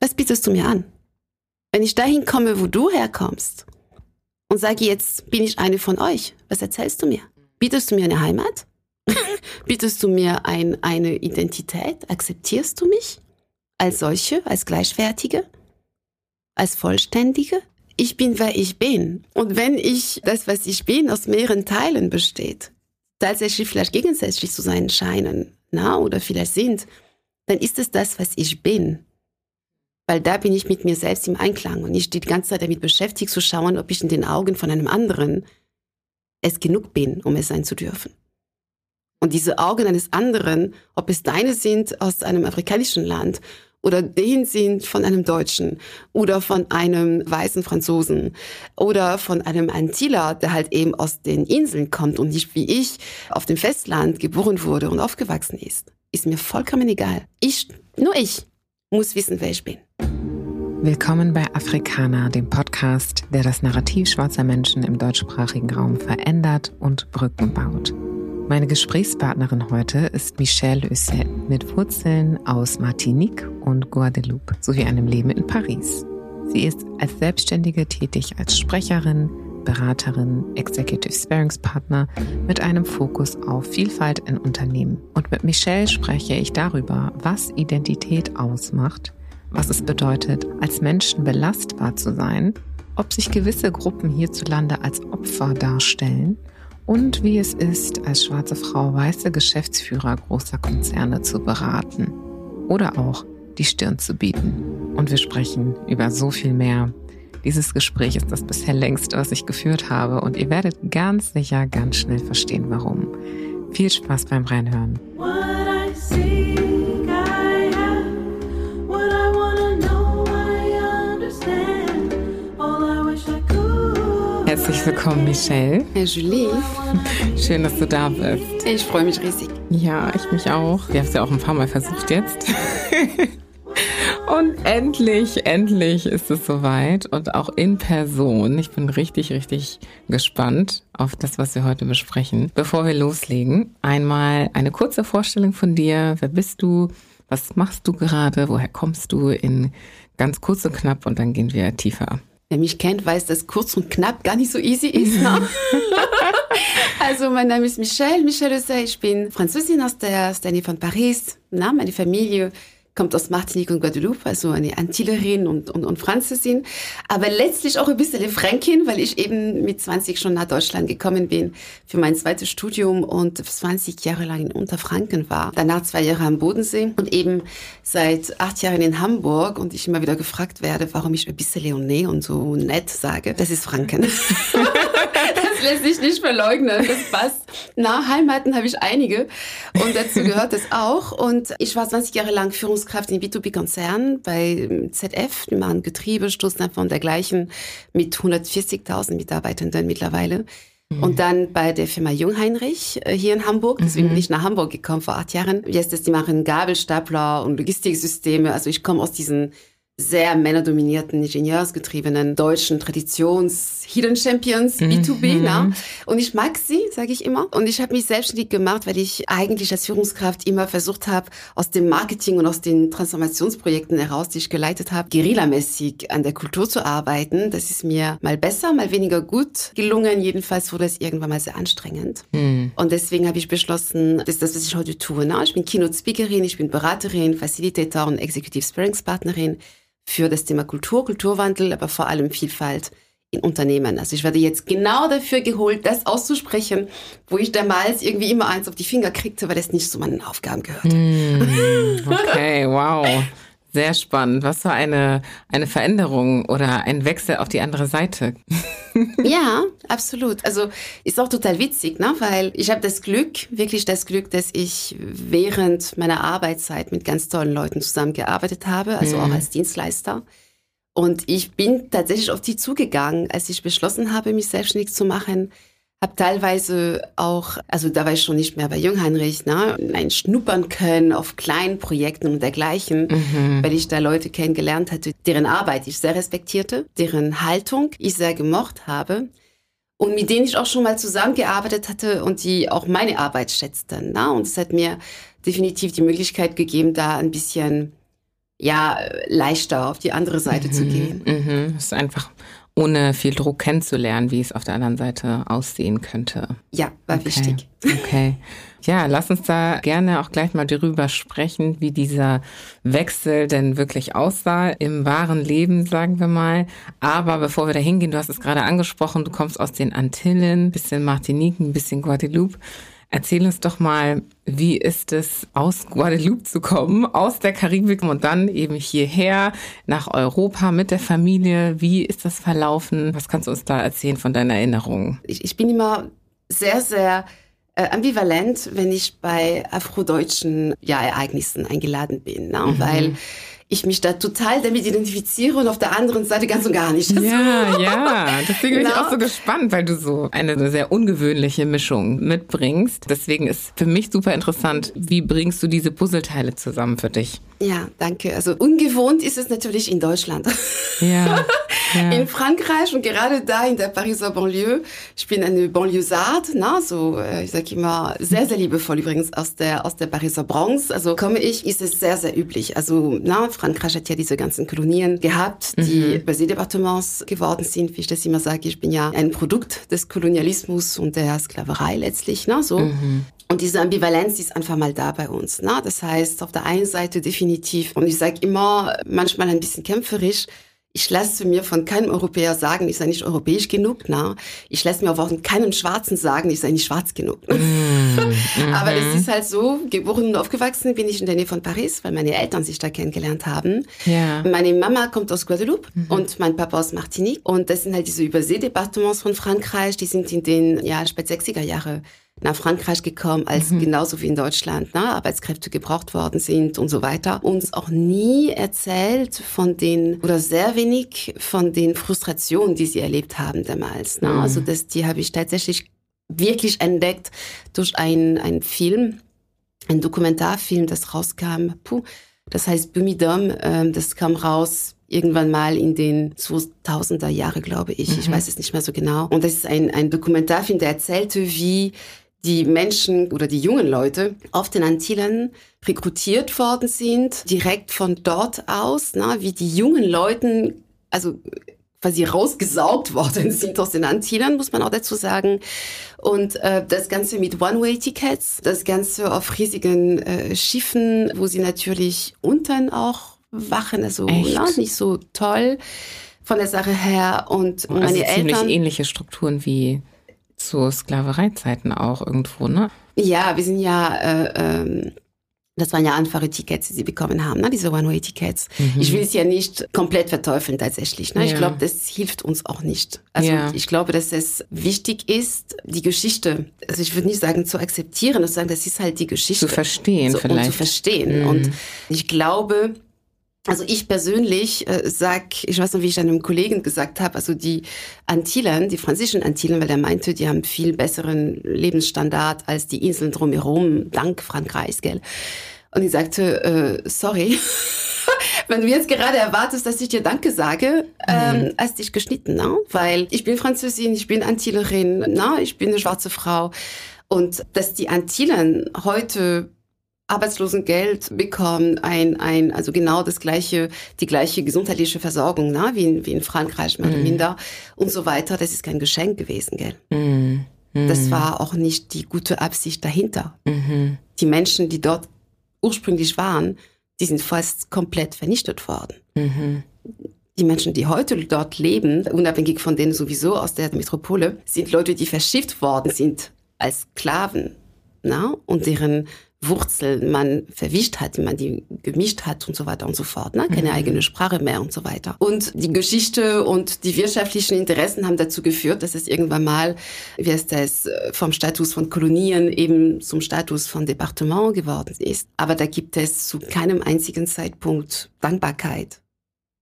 Was bietest du mir an? Wenn ich dahin komme, wo du herkommst und sage, jetzt bin ich eine von euch, was erzählst du mir? Bietest du mir eine Heimat? Bietest du mir ein, eine Identität? Akzeptierst du mich als solche, als Gleichwertige, als Vollständige? Ich bin, wer ich bin. Und wenn ich das, was ich bin, aus mehreren Teilen besteht, tatsächlich vielleicht gegensätzlich zu sein scheinen, na, oder vielleicht sind, dann ist es das, was ich bin. Weil da bin ich mit mir selbst im Einklang und nicht die ganze Zeit damit beschäftigt zu schauen, ob ich in den Augen von einem anderen es genug bin, um es sein zu dürfen. Und diese Augen eines anderen, ob es deine sind aus einem afrikanischen Land oder den sind von einem Deutschen oder von einem weißen Franzosen oder von einem Antiller, der halt eben aus den Inseln kommt und nicht wie ich auf dem Festland geboren wurde und aufgewachsen ist, ist mir vollkommen egal. Ich, nur ich, muss wissen, wer ich bin. Willkommen bei Afrikaner, dem Podcast, der das Narrativ schwarzer Menschen im deutschsprachigen Raum verändert und Brücken baut. Meine Gesprächspartnerin heute ist Michelle Husset mit Wurzeln aus Martinique und Guadeloupe sowie einem Leben in Paris. Sie ist als Selbstständige tätig als Sprecherin, Beraterin, Executive Sparingspartner mit einem Fokus auf Vielfalt in Unternehmen. Und mit Michelle spreche ich darüber, was Identität ausmacht, was es bedeutet, als Menschen belastbar zu sein, ob sich gewisse Gruppen hierzulande als Opfer darstellen und wie es ist, als schwarze Frau weiße Geschäftsführer großer Konzerne zu beraten oder auch die Stirn zu bieten. Und wir sprechen über so viel mehr. Dieses Gespräch ist das bisher längste, was ich geführt habe und ihr werdet ganz sicher ganz schnell verstehen, warum. Viel Spaß beim Reinhören. Herzlich willkommen, Michelle. Herr Julie. Schön, dass du da bist. Ich freue mich riesig. Ja, ich mich auch. Wir haben es ja auch ein paar Mal versucht jetzt. und endlich, endlich ist es soweit und auch in Person. Ich bin richtig, richtig gespannt auf das, was wir heute besprechen. Bevor wir loslegen, einmal eine kurze Vorstellung von dir. Wer bist du? Was machst du gerade? Woher kommst du? In ganz kurz und knapp und dann gehen wir tiefer. Wer mich kennt, weiß, dass kurz und knapp gar nicht so easy ist. Ne? also mein Name ist Michelle, Michelle Ossay. Ich bin Französin aus der, aus der Nähe von Paris. Na, meine Familie kommt aus Martinique und Guadeloupe, also eine Antillerin und, und, und Französin, aber letztlich auch ein bisschen Fränkin, weil ich eben mit 20 schon nach Deutschland gekommen bin für mein zweites Studium und 20 Jahre lang in Unterfranken war. Danach zwei Jahre am Bodensee und eben seit acht Jahren in Hamburg und ich immer wieder gefragt werde, warum ich ein bisschen Leoné und so nett sage. Das ist Franken. das lässt sich nicht verleugnen, das passt. Na, Heimaten habe ich einige und dazu gehört es auch und ich war 20 Jahre lang Führungskraft Führungskraft in B2B-Konzernen bei ZF, die machen Getriebe, Stoßdämpfer und dergleichen mit 140.000 Mitarbeitenden mittlerweile. Mhm. Und dann bei der Firma Jungheinrich äh, hier in Hamburg. Deswegen mhm. bin ich nach Hamburg gekommen vor acht Jahren. Jetzt ist die machen Gabelstapler und Logistiksysteme. Also ich komme aus diesen sehr männerdominierten, ingenieursgetriebenen deutschen Traditions Hidden Champions B2B. Mhm. Na? Und ich mag sie, sage ich immer. Und ich habe mich selbstständig gemacht, weil ich eigentlich als Führungskraft immer versucht habe, aus dem Marketing und aus den Transformationsprojekten heraus, die ich geleitet habe, guerillamäßig an der Kultur zu arbeiten. Das ist mir mal besser, mal weniger gut gelungen. Jedenfalls wurde es irgendwann mal sehr anstrengend. Mhm. Und deswegen habe ich beschlossen, das ist das, was ich heute tue. Na? Ich bin Keynote-Speakerin, ich bin Beraterin, Facilitator und Executive Sparringspartnerin für das Thema Kultur, Kulturwandel, aber vor allem Vielfalt in Unternehmen. Also ich werde jetzt genau dafür geholt, das auszusprechen, wo ich damals irgendwie immer eins auf die Finger kriegte, weil das nicht zu meinen Aufgaben gehörte. Mm, okay, wow. Sehr spannend. Was für eine, eine Veränderung oder ein Wechsel auf die andere Seite. ja, absolut. Also ist auch total witzig, ne? weil ich habe das Glück, wirklich das Glück, dass ich während meiner Arbeitszeit mit ganz tollen Leuten zusammengearbeitet habe, also mhm. auch als Dienstleister. Und ich bin tatsächlich auf die zugegangen, als ich beschlossen habe, mich selbstständig zu machen. Hab teilweise auch, also da war ich schon nicht mehr bei Jungheinrich, ne, ein schnuppern können auf kleinen Projekten und dergleichen, mhm. weil ich da Leute kennengelernt hatte, deren Arbeit ich sehr respektierte, deren Haltung ich sehr gemocht habe und mit denen ich auch schon mal zusammengearbeitet hatte und die auch meine Arbeit schätzten. Ne? Und es hat mir definitiv die Möglichkeit gegeben, da ein bisschen ja leichter auf die andere Seite mhm, zu gehen. Mhm. Das ist einfach ohne viel Druck kennenzulernen, wie es auf der anderen Seite aussehen könnte. Ja, war okay. wichtig. Okay. Ja, lass uns da gerne auch gleich mal darüber sprechen, wie dieser Wechsel denn wirklich aussah im wahren Leben, sagen wir mal. Aber bevor wir da hingehen, du hast es gerade angesprochen, du kommst aus den Antillen, bisschen Martinique, ein bisschen Guadeloupe. Erzähl uns doch mal, wie ist es, aus Guadeloupe zu kommen, aus der Karibik und dann eben hierher nach Europa mit der Familie? Wie ist das verlaufen? Was kannst du uns da erzählen von deinen Erinnerungen? Ich, ich bin immer sehr, sehr äh, ambivalent, wenn ich bei afrodeutschen ja, Ereignissen eingeladen bin, ne? Mhm. weil ich mich da total damit identifiziere und auf der anderen Seite ganz und gar nicht. Ja, ja. Deswegen bin ich auch so gespannt, weil du so eine sehr ungewöhnliche Mischung mitbringst. Deswegen ist für mich super interessant, wie bringst du diese Puzzleteile zusammen für dich? Ja, danke. Also ungewohnt ist es natürlich in Deutschland. Ja, ja. In Frankreich und gerade da in der Pariser Banlieue. Ich bin eine Banlieusard, na, so, äh, ich sage immer, sehr, sehr liebevoll übrigens aus der, aus der Pariser Bronx. Also komme ich, ist es sehr, sehr üblich. Also, na, Frankreich hat ja diese ganzen Kolonien gehabt, die mhm. Basé-Departements geworden sind, wie ich das immer sage. Ich bin ja ein Produkt des Kolonialismus und der Sklaverei letztlich, na, so. Mhm. Und diese Ambivalenz ist einfach mal da bei uns. Ne? Das heißt, auf der einen Seite definitiv, und ich sage immer, manchmal ein bisschen kämpferisch, ich lasse mir von keinem Europäer sagen, ich sei nicht europäisch genug. Na, ich lasse mir auch von keinem Schwarzen sagen, ich sei nicht schwarz genug. Mm, Aber es mhm. ist halt so, geboren und aufgewachsen bin ich in der Nähe von Paris, weil meine Eltern sich da kennengelernt haben. Ja. Meine Mama kommt aus Guadeloupe mhm. und mein Papa aus Martinique. Und das sind halt diese Überseedepartements von Frankreich, die sind in den ja, spät 60er Jahre nach Frankreich gekommen, als mhm. genauso wie in Deutschland ne, Arbeitskräfte gebraucht worden sind und so weiter. Uns auch nie erzählt von den oder sehr wenig von den Frustrationen, die sie erlebt haben damals. Ne? Mhm. Also das, die habe ich tatsächlich wirklich entdeckt durch einen, Film, einen Dokumentarfilm, das rauskam. Puh, das heißt Bumidom, ähm, das kam raus irgendwann mal in den 2000er Jahre, glaube ich. Mhm. Ich weiß es nicht mehr so genau. Und das ist ein, ein Dokumentarfilm, der erzählte, wie die Menschen oder die jungen Leute auf den Antillen rekrutiert worden sind, direkt von dort aus, na, wie die jungen Leuten, also quasi rausgesaugt worden sind aus den Antillen, muss man auch dazu sagen. Und äh, das Ganze mit One-Way-Tickets, das Ganze auf riesigen äh, Schiffen, wo sie natürlich unten auch wachen, also na, nicht so toll von der Sache her. Und also meine Eltern ähnliche Strukturen wie zu Sklavereizeiten auch irgendwo, ne? Ja, wir sind ja, äh, ähm, das waren ja einfache Tickets, die sie bekommen haben, ne? diese One-Way-Tickets. Mhm. Ich will es ja nicht komplett verteufeln tatsächlich. Ne? Ja. Ich glaube, das hilft uns auch nicht. Also ja. ich glaube, dass es wichtig ist, die Geschichte, also ich würde nicht sagen zu akzeptieren, sondern sagen, das ist halt die Geschichte. Zu verstehen so, vielleicht. Und zu verstehen. Mhm. Und ich glaube, also ich persönlich äh, sag, ich weiß noch, wie ich einem Kollegen gesagt habe, also die Antillen, die französischen Antillen, weil er meinte, die haben viel besseren Lebensstandard als die Inseln drumherum, dank Frankreichs, gell? Und ich sagte, äh, sorry, wenn du jetzt gerade erwartest, dass ich dir Danke sage, ähm, mhm. hast dich geschnitten, ne? Weil ich bin Französin, ich bin Antillerin, na, ich bin eine schwarze Frau. Und dass die Antillen heute Arbeitslosengeld bekommen, ein, ein, also genau das gleiche, die gleiche gesundheitliche Versorgung, na, wie in, wie in Frankreich, mehr oder mm. minder, und so weiter. Das ist kein Geschenk gewesen, gell? Mm. Mm. Das war auch nicht die gute Absicht dahinter. -hmm. Die Menschen, die dort ursprünglich waren, die sind fast komplett vernichtet worden. -hmm. Die Menschen, die heute dort leben, unabhängig von denen sowieso aus der Metropole, sind Leute, die verschifft worden sind als Sklaven, na, und deren Wurzel man verwischt hat, man die gemischt hat und so weiter und so fort. Ne? Keine mhm. eigene Sprache mehr und so weiter. Und die Geschichte und die wirtschaftlichen Interessen haben dazu geführt, dass es irgendwann mal, wie heißt das, vom Status von Kolonien eben zum Status von Departement geworden ist. Aber da gibt es zu keinem einzigen Zeitpunkt Dankbarkeit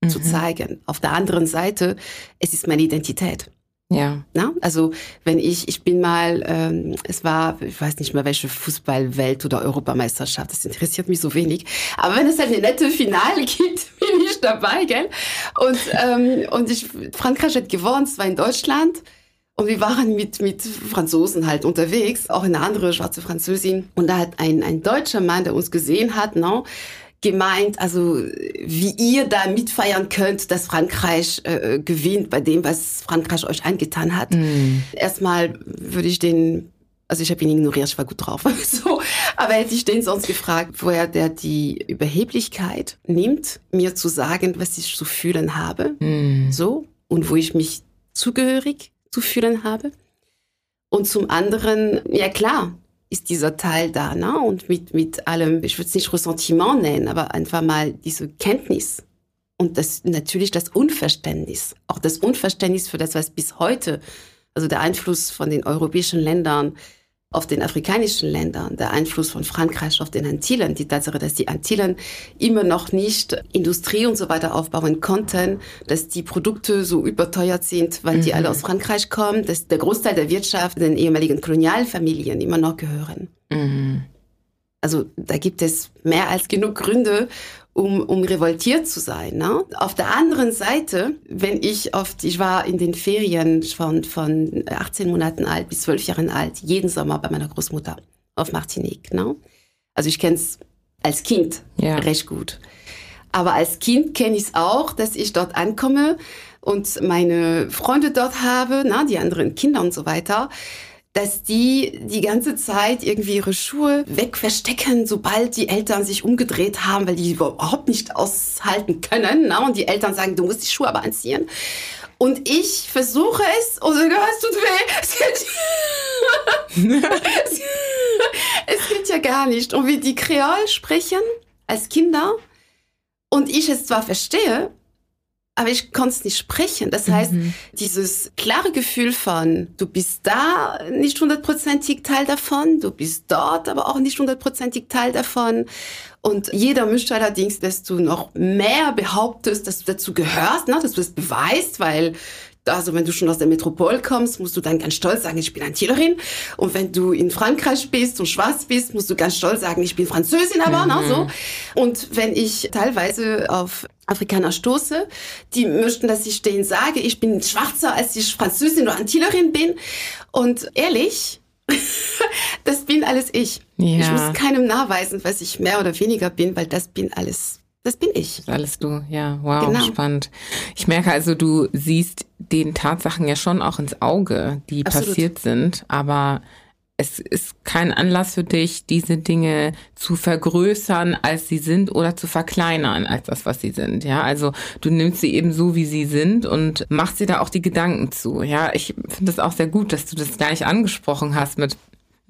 mhm. zu zeigen. Auf der anderen Seite, es ist meine Identität. Ja. Na? Also wenn ich, ich bin mal, ähm, es war, ich weiß nicht mehr welche Fußballwelt oder Europameisterschaft, das interessiert mich so wenig. Aber wenn es halt eine nette Finale gibt, bin ich dabei, gell? Und, ähm, und ich, Frankreich hat gewonnen, es war in Deutschland. Und wir waren mit, mit Franzosen halt unterwegs, auch eine andere schwarze Französin. Und da hat ein, ein deutscher Mann, der uns gesehen hat, no, gemeint, also wie ihr da mitfeiern könnt, dass Frankreich äh, gewinnt bei dem, was Frankreich euch angetan hat. Mm. Erstmal würde ich den also ich habe ihn ignoriert, ich war gut drauf. so, aber hätte ich den sonst gefragt, woher der die Überheblichkeit nimmt, mir zu sagen, was ich zu fühlen habe, mm. so und wo ich mich zugehörig zu fühlen habe. Und zum anderen, ja klar, ist dieser Teil da, ne? Und mit mit allem, ich würde es nicht Ressentiment nennen, aber einfach mal diese Kenntnis und das natürlich das Unverständnis, auch das Unverständnis für das, was bis heute, also der Einfluss von den europäischen Ländern auf den afrikanischen Ländern, der Einfluss von Frankreich auf den Antillen, die Tatsache, dass die Antillen immer noch nicht Industrie und so weiter aufbauen konnten, dass die Produkte so überteuert sind, weil mhm. die alle aus Frankreich kommen, dass der Großteil der Wirtschaft den ehemaligen Kolonialfamilien immer noch gehören. Mhm. Also da gibt es mehr als genug Gründe, um, um revoltiert zu sein. Ne? Auf der anderen Seite, wenn ich oft, ich war in den Ferien von, von 18 Monaten alt bis 12 Jahren alt, jeden Sommer bei meiner Großmutter auf Martinique. Ne? Also ich kenne es als Kind ja. recht gut. Aber als Kind kenne ich es auch, dass ich dort ankomme und meine Freunde dort habe, na, die anderen Kinder und so weiter dass die die ganze Zeit irgendwie ihre Schuhe wegverstecken, sobald die Eltern sich umgedreht haben, weil die überhaupt nicht aushalten können. Na? Und die Eltern sagen, du musst die Schuhe aber anziehen. Und ich versuche es und sage, es tut weh. es geht ja gar nicht. Und wie die Kreol sprechen als Kinder und ich es zwar verstehe, aber ich konnte es nicht sprechen. Das heißt, mhm. dieses klare Gefühl von, du bist da nicht hundertprozentig Teil davon, du bist dort aber auch nicht hundertprozentig Teil davon. Und jeder möchte allerdings, dass du noch mehr behauptest, dass du dazu gehörst, ne, dass du das beweist, weil also wenn du schon aus der Metropole kommst, musst du dann ganz stolz sagen, ich bin Antilerin. Und wenn du in Frankreich bist und schwarz bist, musst du ganz stolz sagen, ich bin Französin aber, mhm. ne, so. Und wenn ich teilweise auf Afrikaner stoße, die möchten, dass ich denen sage, ich bin schwarzer, als ich Französin oder Antilerin bin. Und ehrlich, das bin alles ich. Ja. Ich muss keinem nachweisen, was ich mehr oder weniger bin, weil das bin alles das bin ich. Alles du, ja, wow, genau. spannend. Ich merke also, du siehst den Tatsachen ja schon auch ins Auge, die Absolut. passiert sind, aber es ist kein Anlass für dich, diese Dinge zu vergrößern, als sie sind oder zu verkleinern als das, was sie sind. Ja, also du nimmst sie eben so, wie sie sind und machst dir da auch die Gedanken zu. Ja, ich finde es auch sehr gut, dass du das gleich angesprochen hast mit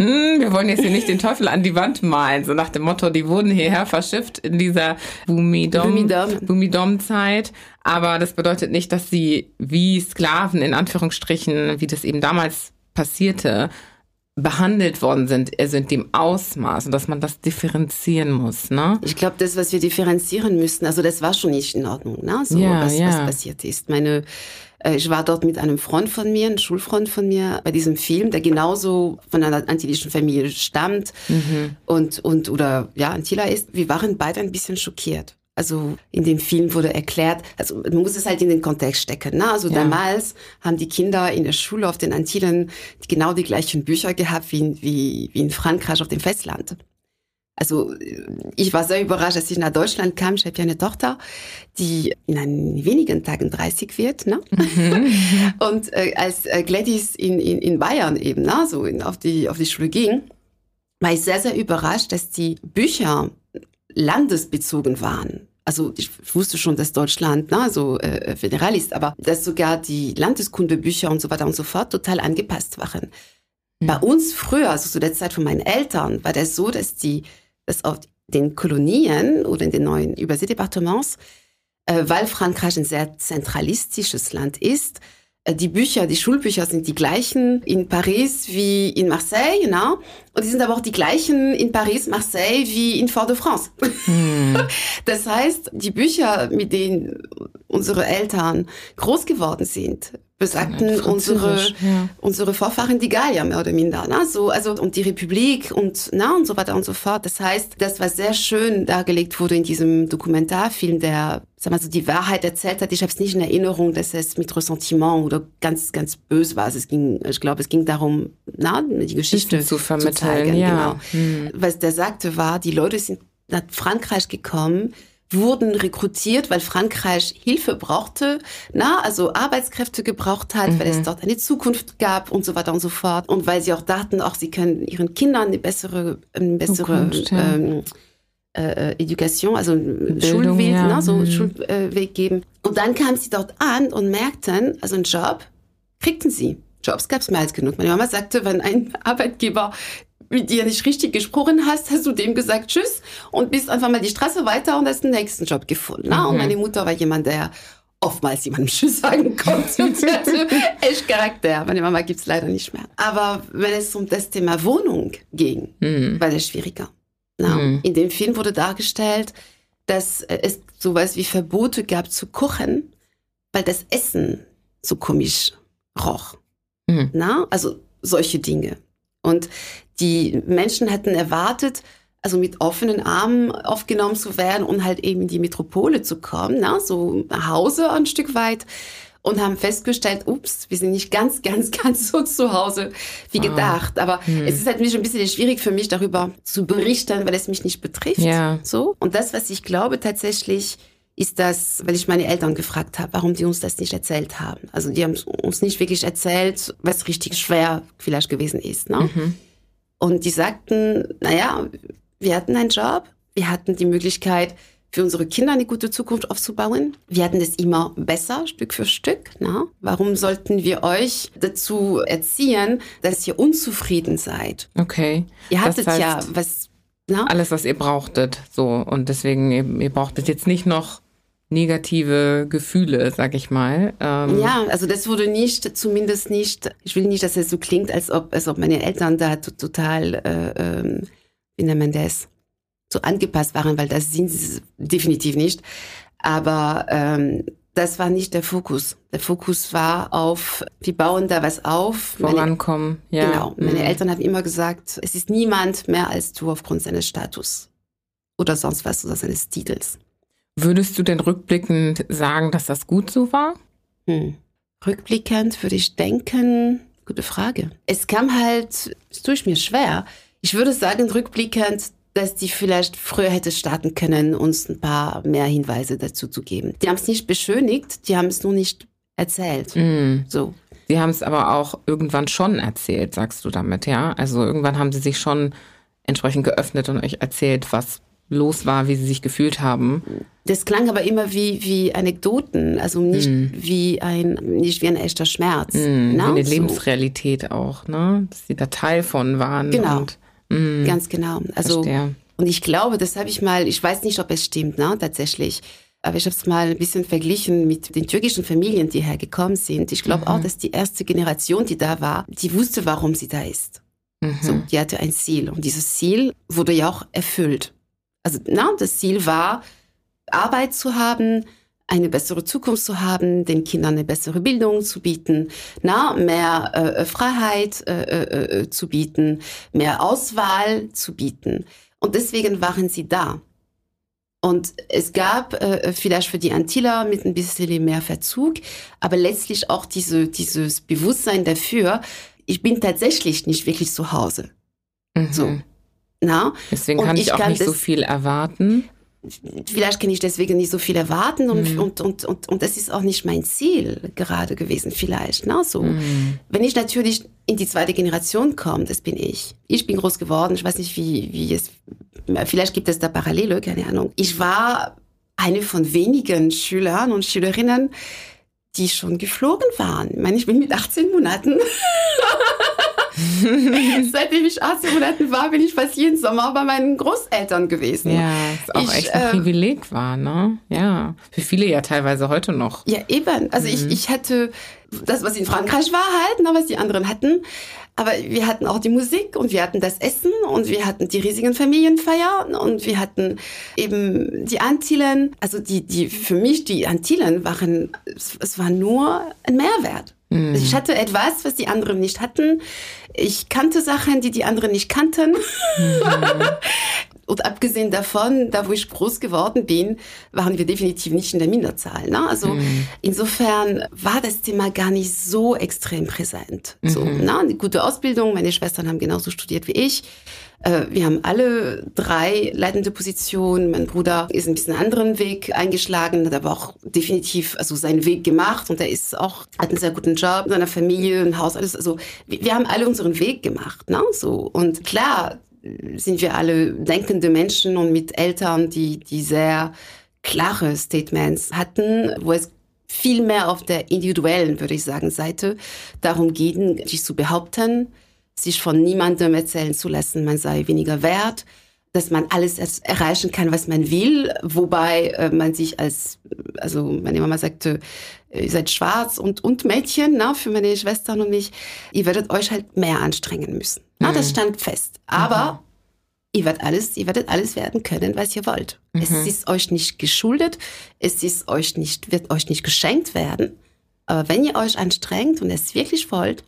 hm, wir wollen jetzt hier nicht den Teufel an die Wand malen, so nach dem Motto, die wurden hierher verschifft in dieser Bumidom-Zeit. Aber das bedeutet nicht, dass sie wie Sklaven in Anführungsstrichen, wie das eben damals passierte, behandelt worden sind, also in dem Ausmaß und dass man das differenzieren muss, ne? Ich glaube, das, was wir differenzieren müssen, also das war schon nicht in Ordnung, ne? So ja, was, ja. was passiert ist. Meine ich war dort mit einem Freund von mir, einem Schulfreund von mir, bei diesem Film, der genauso von einer antillischen Familie stammt mhm. und, und, oder, ja, Antilla ist. Wir waren beide ein bisschen schockiert. Also in dem Film wurde erklärt, also man muss es halt in den Kontext stecken. Ne? Also ja. damals haben die Kinder in der Schule auf den Antillen genau die gleichen Bücher gehabt wie, wie, wie in Frankreich auf dem Festland. Also ich war sehr überrascht, als ich nach Deutschland kam. Ich habe ja eine Tochter, die in wenigen Tagen 30 wird. Ne? Mhm. Und äh, als äh, Gladys in, in, in Bayern eben ne, so in, auf, die, auf die Schule ging, war ich sehr, sehr überrascht, dass die Bücher landesbezogen waren. Also ich wusste schon, dass Deutschland ne, so äh, föderal ist, aber dass sogar die Landeskundebücher und so weiter und so fort total angepasst waren. Mhm. Bei uns früher, also zu der Zeit von meinen Eltern, war das so, dass die dass auf den Kolonien oder in den neuen Überseedepartements, äh, weil Frankreich ein sehr zentralistisches Land ist, äh, die Bücher, die Schulbücher sind die gleichen in Paris wie in Marseille, na? Und die sind aber auch die gleichen in Paris, Marseille wie in Fort-de-France. Hm. Das heißt, die Bücher, mit denen unsere Eltern groß geworden sind, besagten unsere, ja. unsere Vorfahren die Gallier mehr oder minder. Ne? So, also und die Republik und, na, und so weiter und so fort. Das heißt, das, was sehr schön dargelegt wurde in diesem Dokumentarfilm, der sag mal so die Wahrheit erzählt hat, ich habe es nicht in Erinnerung, dass es mit Ressentiment oder ganz, ganz böse war. Also es ging, ich glaube, es ging darum, na, die Geschichte zu vermitteln. Zu zeigen, ja. Genau. Hm. Was der sagte war, die Leute sind nach Frankreich gekommen, wurden rekrutiert, weil Frankreich Hilfe brauchte, na, also Arbeitskräfte gebraucht hat, mhm. weil es mhm. dort eine Zukunft gab und so weiter und so fort. Und weil sie auch dachten, auch sie können ihren Kindern eine bessere, eine bessere Zukunft, ähm, äh, Education, also Bildung, Schulweg, ja. ne, so mhm. Schulweg geben. Und dann kamen sie dort an und merkten, also einen Job kriegten sie. Jobs gab es mehr als genug. Meine Mama sagte, wenn ein Arbeitgeber mit dir nicht richtig gesprochen hast, hast du dem gesagt Tschüss und bist einfach mal die Straße weiter und hast den nächsten Job gefunden. Mhm. Und meine Mutter war jemand, der oftmals jemandem Tschüss sagen konnte und sie hatte echt Charakter. Meine Mama gibt's leider nicht mehr. Aber wenn es um das Thema Wohnung ging, mhm. war das schwieriger. Na, mhm. In dem Film wurde dargestellt, dass es sowas wie Verbote gab zu kochen, weil das Essen so komisch roch. Mhm. Na, also solche Dinge. Und die Menschen hätten erwartet, also mit offenen Armen aufgenommen zu werden und halt eben in die Metropole zu kommen, na, so nach Hause ein Stück weit und haben festgestellt, ups, wir sind nicht ganz, ganz, ganz so zu Hause wie ah. gedacht. Aber hm. es ist halt ein bisschen schwierig für mich, darüber zu berichten, weil es mich nicht betrifft. Ja. So. Und das, was ich glaube tatsächlich, ist das, weil ich meine Eltern gefragt habe, warum die uns das nicht erzählt haben. Also die haben uns nicht wirklich erzählt, was richtig schwer vielleicht gewesen ist. Ne? Mhm. Und die sagten, naja, wir hatten einen Job, wir hatten die Möglichkeit, für unsere Kinder eine gute Zukunft aufzubauen. Wir hatten es immer besser, Stück für Stück. Na? Warum sollten wir euch dazu erziehen, dass ihr unzufrieden seid? Okay. Ihr hattet das heißt, ja was. Na? Alles, was ihr brauchtet. So. Und deswegen, ihr, ihr brauchtet jetzt nicht noch negative Gefühle, sag ich mal. Ähm ja, also das wurde nicht, zumindest nicht, ich will nicht, dass es so klingt, als ob, als ob meine Eltern da total, äh, äh, wie nennt man das, so angepasst waren, weil das sind sie definitiv nicht. Aber ähm, das war nicht der Fokus. Der Fokus war auf, wir bauen da was auf. Vorankommen, meine, ja. Genau. Meine mhm. Eltern haben immer gesagt, es ist niemand mehr als du aufgrund seines Status oder sonst was oder seines Titels. Würdest du denn rückblickend sagen, dass das gut so war? Hm. Rückblickend würde ich denken, gute Frage. Es kam halt, es tue ich mir schwer. Ich würde sagen, rückblickend, dass die vielleicht früher hätte starten können, uns ein paar mehr Hinweise dazu zu geben. Die haben es nicht beschönigt, die haben es nur nicht erzählt. Mm. So. Sie haben es aber auch irgendwann schon erzählt, sagst du damit, ja? Also irgendwann haben sie sich schon entsprechend geöffnet und euch erzählt, was los war, wie sie sich gefühlt haben. Das klang aber immer wie, wie Anekdoten, also nicht mm. wie ein, nicht wie ein echter Schmerz. Mm, wie eine so. Lebensrealität auch, ne? Dass sie da Teil von waren. Genau. Und, mm, Ganz genau. Also, verstehe. und ich glaube, das habe ich mal, ich weiß nicht, ob es stimmt, ne, tatsächlich. Aber ich habe es mal ein bisschen verglichen mit den türkischen Familien, die hergekommen sind. Ich glaube mhm. auch, dass die erste Generation, die da war, die wusste, warum sie da ist. Mhm. So, die hatte ein Ziel. Und dieses Ziel wurde ja auch erfüllt. Also na, das Ziel war, Arbeit zu haben, eine bessere Zukunft zu haben, den Kindern eine bessere Bildung zu bieten, na, mehr äh, Freiheit äh, äh, äh, zu bieten, mehr Auswahl zu bieten. Und deswegen waren sie da. Und es gab äh, vielleicht für die Antiller mit ein bisschen mehr Verzug, aber letztlich auch diese, dieses Bewusstsein dafür, ich bin tatsächlich nicht wirklich zu Hause. Mhm. So. Na? Deswegen kann ich, ich auch kann nicht so viel erwarten. Vielleicht kann ich deswegen nicht so viel erwarten und, mm. und, und, und, und das ist auch nicht mein Ziel gerade gewesen, vielleicht. Na, so. Mm. Wenn ich natürlich in die zweite Generation komme, das bin ich. Ich bin groß geworden, ich weiß nicht, wie, wie es, vielleicht gibt es da Parallele, keine Ahnung. Ich war eine von wenigen Schülern und Schülerinnen, die schon geflogen waren. Ich meine, ich bin mit 18 Monaten Seitdem ich 18 Monaten war, bin ich fast jeden Sommer bei meinen Großeltern gewesen. Ja, ist auch ich, echt ein äh, Privileg war, ne? Ja, für viele ja teilweise heute noch. Ja, eben. Also mhm. ich, ich hatte das, was in Frankreich war halt, ne, was die anderen hatten. Aber wir hatten auch die Musik und wir hatten das Essen und wir hatten die riesigen Familienfeiern und wir hatten eben die Antillen. Also die, die, für mich, die Antillen waren, es war nur ein Mehrwert. Mhm. Ich hatte etwas, was die anderen nicht hatten. Ich kannte Sachen, die die anderen nicht kannten. Mhm. und abgesehen davon, da wo ich groß geworden bin, waren wir definitiv nicht in der Minderzahl. Ne? Also mhm. insofern war das Thema gar nicht so extrem präsent. Mhm. So, ne? Eine gute Ausbildung, meine Schwestern haben genauso studiert wie ich. Äh, wir haben alle drei leitende Positionen. Mein Bruder ist ein bisschen einen anderen Weg eingeschlagen, hat aber auch definitiv also seinen Weg gemacht und er ist auch hat einen sehr guten Job, seiner Familie, ein Haus, alles. Also wir, wir haben alle unseren Weg gemacht, ne? So und klar sind wir alle denkende Menschen und mit Eltern, die, die sehr klare Statements hatten, wo es viel mehr auf der individuellen, würde ich sagen, Seite darum geht, sich zu behaupten, sich von niemandem erzählen zu lassen, man sei weniger wert, dass man alles erreichen kann, was man will, wobei äh, man sich als, also meine Mama sagte, ihr seid schwarz und, und Mädchen, na, für meine Schwestern und mich, ihr werdet euch halt mehr anstrengen müssen. Na, mhm. Das stand fest. Aber mhm. ihr werdet alles, ihr werdet alles werden können, was ihr wollt. Mhm. Es ist euch nicht geschuldet, es ist euch nicht, wird euch nicht geschenkt werden. Aber wenn ihr euch anstrengt und es wirklich wollt,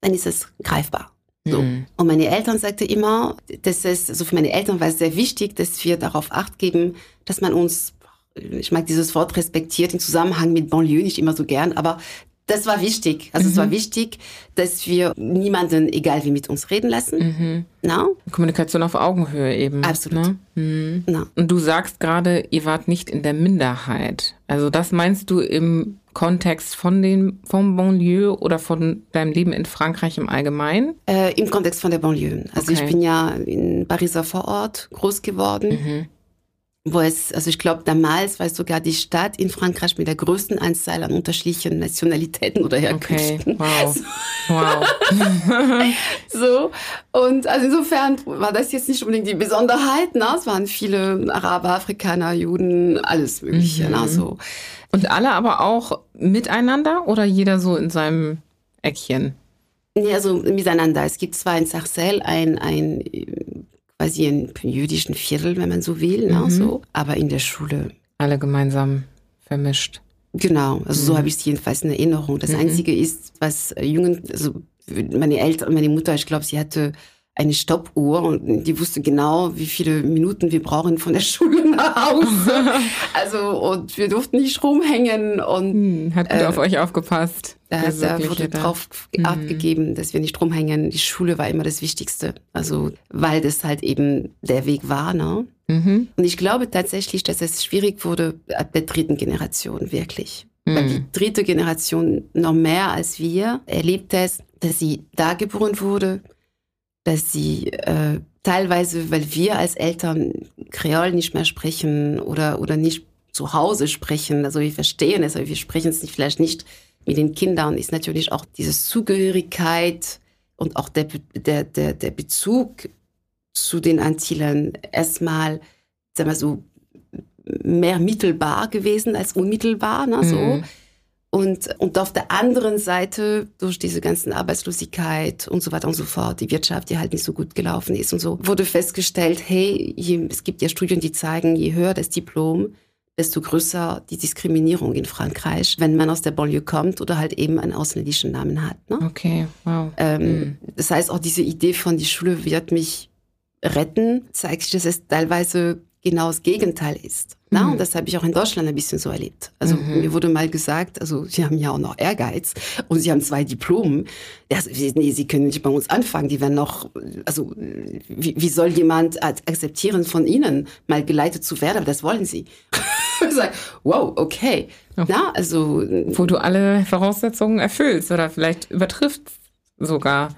dann ist es greifbar. So. Mhm. Und meine Eltern sagten immer, das ist, also für meine Eltern war es sehr wichtig, dass wir darauf acht geben, dass man uns, ich mag dieses Wort respektiert, im Zusammenhang mit Banlieue nicht immer so gern, aber das war wichtig. Also mhm. es war mhm. wichtig, dass wir niemanden, egal wie, mit uns reden lassen. Mhm. Na? Kommunikation auf Augenhöhe eben. Absolut. Ne? Mhm. Und du sagst gerade, ihr wart nicht in der Minderheit. Also das meinst du im Kontext von den, vom Banlieue oder von deinem Leben in Frankreich im Allgemeinen? Äh, Im Kontext von der Banlieue. Also okay. ich bin ja in Pariser Vorort groß geworden. Wo es, also ich glaube, damals war es sogar die Stadt in Frankreich mit der größten Anzahl an unterschiedlichen Nationalitäten oder Herkünften. Okay. Wow. wow. so. Und also insofern war das jetzt nicht unbedingt die Besonderheit. Ne? Es waren viele Araber, Afrikaner, Juden, alles Mögliche. Ne? Mhm. Ne? So. Und alle aber auch miteinander oder jeder so in seinem Eckchen? Nee, also miteinander. Es gibt zwar in Sarcelles ein, ein quasi einen jüdischen Viertel, wenn man so will, ne, mhm. so, aber in der Schule. Alle gemeinsam vermischt. Genau, also mhm. so habe ich es jedenfalls in Erinnerung. Das mhm. Einzige ist, was Jungen, also meine Eltern, meine Mutter, ich glaube, sie hatte eine Stoppuhr und die wusste genau, wie viele Minuten wir brauchen von der Schule nach Hause. also und wir durften nicht rumhängen und hm, hat gut äh, auf euch aufgepasst. Da, da wurde da. drauf mhm. abgegeben, dass wir nicht rumhängen. Die Schule war immer das Wichtigste. Also weil das halt eben der Weg war. Ne? Mhm. Und ich glaube tatsächlich, dass es schwierig wurde ab der dritten Generation wirklich. Mhm. Weil die dritte Generation noch mehr als wir erlebt es, dass sie da geboren wurde, dass sie äh, teilweise, weil wir als Eltern Kreol nicht mehr sprechen oder, oder nicht zu Hause sprechen, also wir verstehen es, aber wir sprechen es nicht, vielleicht nicht mit den Kindern, ist natürlich auch diese Zugehörigkeit und auch der, der, der, der Bezug zu den Antillen erstmal, sagen wir so, mehr mittelbar gewesen als unmittelbar, ne, so. Mhm. Und, und auf der anderen Seite, durch diese ganzen Arbeitslosigkeit und so weiter und so fort, die Wirtschaft, die halt nicht so gut gelaufen ist und so, wurde festgestellt, hey, je, es gibt ja Studien, die zeigen, je höher das Diplom, desto größer die Diskriminierung in Frankreich, wenn man aus der Banlieue kommt oder halt eben einen ausländischen Namen hat. Ne? Okay, wow. Ähm, mhm. Das heißt, auch diese Idee von die Schule wird mich retten, zeigt sich, dass es teilweise genau das Gegenteil ist. Na, mhm. und das habe ich auch in Deutschland ein bisschen so erlebt. Also mhm. mir wurde mal gesagt, also Sie haben ja auch noch Ehrgeiz und Sie haben zwei Diplomen. Ja, nee, Sie können nicht bei uns anfangen. Die werden noch, also wie, wie soll jemand akzeptieren von Ihnen, mal geleitet zu werden? Aber das wollen Sie. ich sage, wow, okay. Na, also wo du alle Voraussetzungen erfüllst oder vielleicht übertrifft sogar.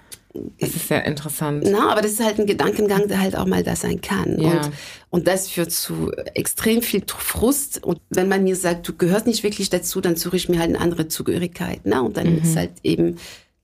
Das ist sehr interessant. Na, aber das ist halt ein Gedankengang, der halt auch mal da sein kann. Ja. Und, und das führt zu extrem viel Frust. Und wenn man mir sagt, du gehörst nicht wirklich dazu, dann suche ich mir halt eine andere Zugehörigkeit. Na? Und dann mhm. ist halt eben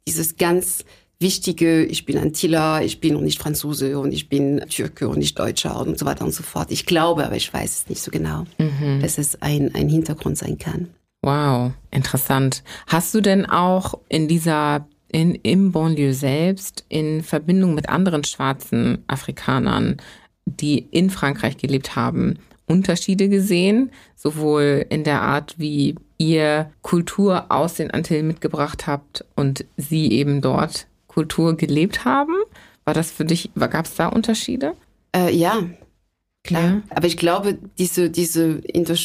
dieses ganz wichtige, ich bin Antilla, ich bin und nicht Franzose und ich bin Türke und nicht Deutscher und so weiter und so fort. Ich glaube, aber ich weiß es nicht so genau, mhm. dass es ein, ein Hintergrund sein kann. Wow, interessant. Hast du denn auch in dieser in, im Bonlieu selbst in Verbindung mit anderen schwarzen Afrikanern, die in Frankreich gelebt haben, Unterschiede gesehen, sowohl in der Art, wie ihr Kultur aus den Antillen mitgebracht habt und sie eben dort Kultur gelebt haben? War das für dich, gab es da Unterschiede? Äh, ja, Klar. Ja. Aber ich glaube, diese, diese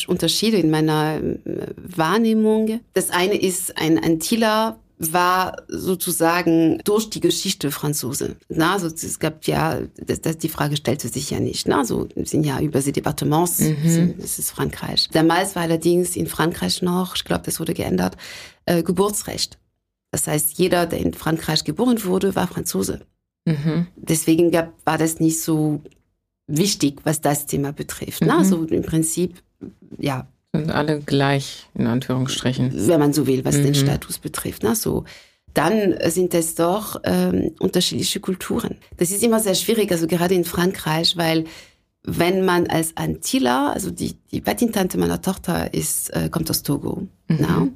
Unterschiede in meiner äh, Wahrnehmung, das eine ist ein Antiller, war sozusagen durch die Geschichte Franzose. Na, also es gab ja, das, das, die Frage stellte sich ja nicht. Na, so sind ja über die Departements, mhm. das ist Frankreich. Damals war allerdings in Frankreich noch, ich glaube, das wurde geändert, äh, Geburtsrecht. Das heißt, jeder, der in Frankreich geboren wurde, war Franzose. Mhm. Deswegen gab, war das nicht so wichtig, was das Thema betrifft. Mhm. Na, so im Prinzip, ja, sind alle gleich, in Anführungsstrichen. Wenn man so will, was mhm. den Status betrifft. Na, so. Dann sind es doch ähm, unterschiedliche Kulturen. Das ist immer sehr schwierig, also gerade in Frankreich, weil wenn man als Antilla, also die, die Patentante meiner Tochter ist, äh, kommt aus Togo. Mhm. Na?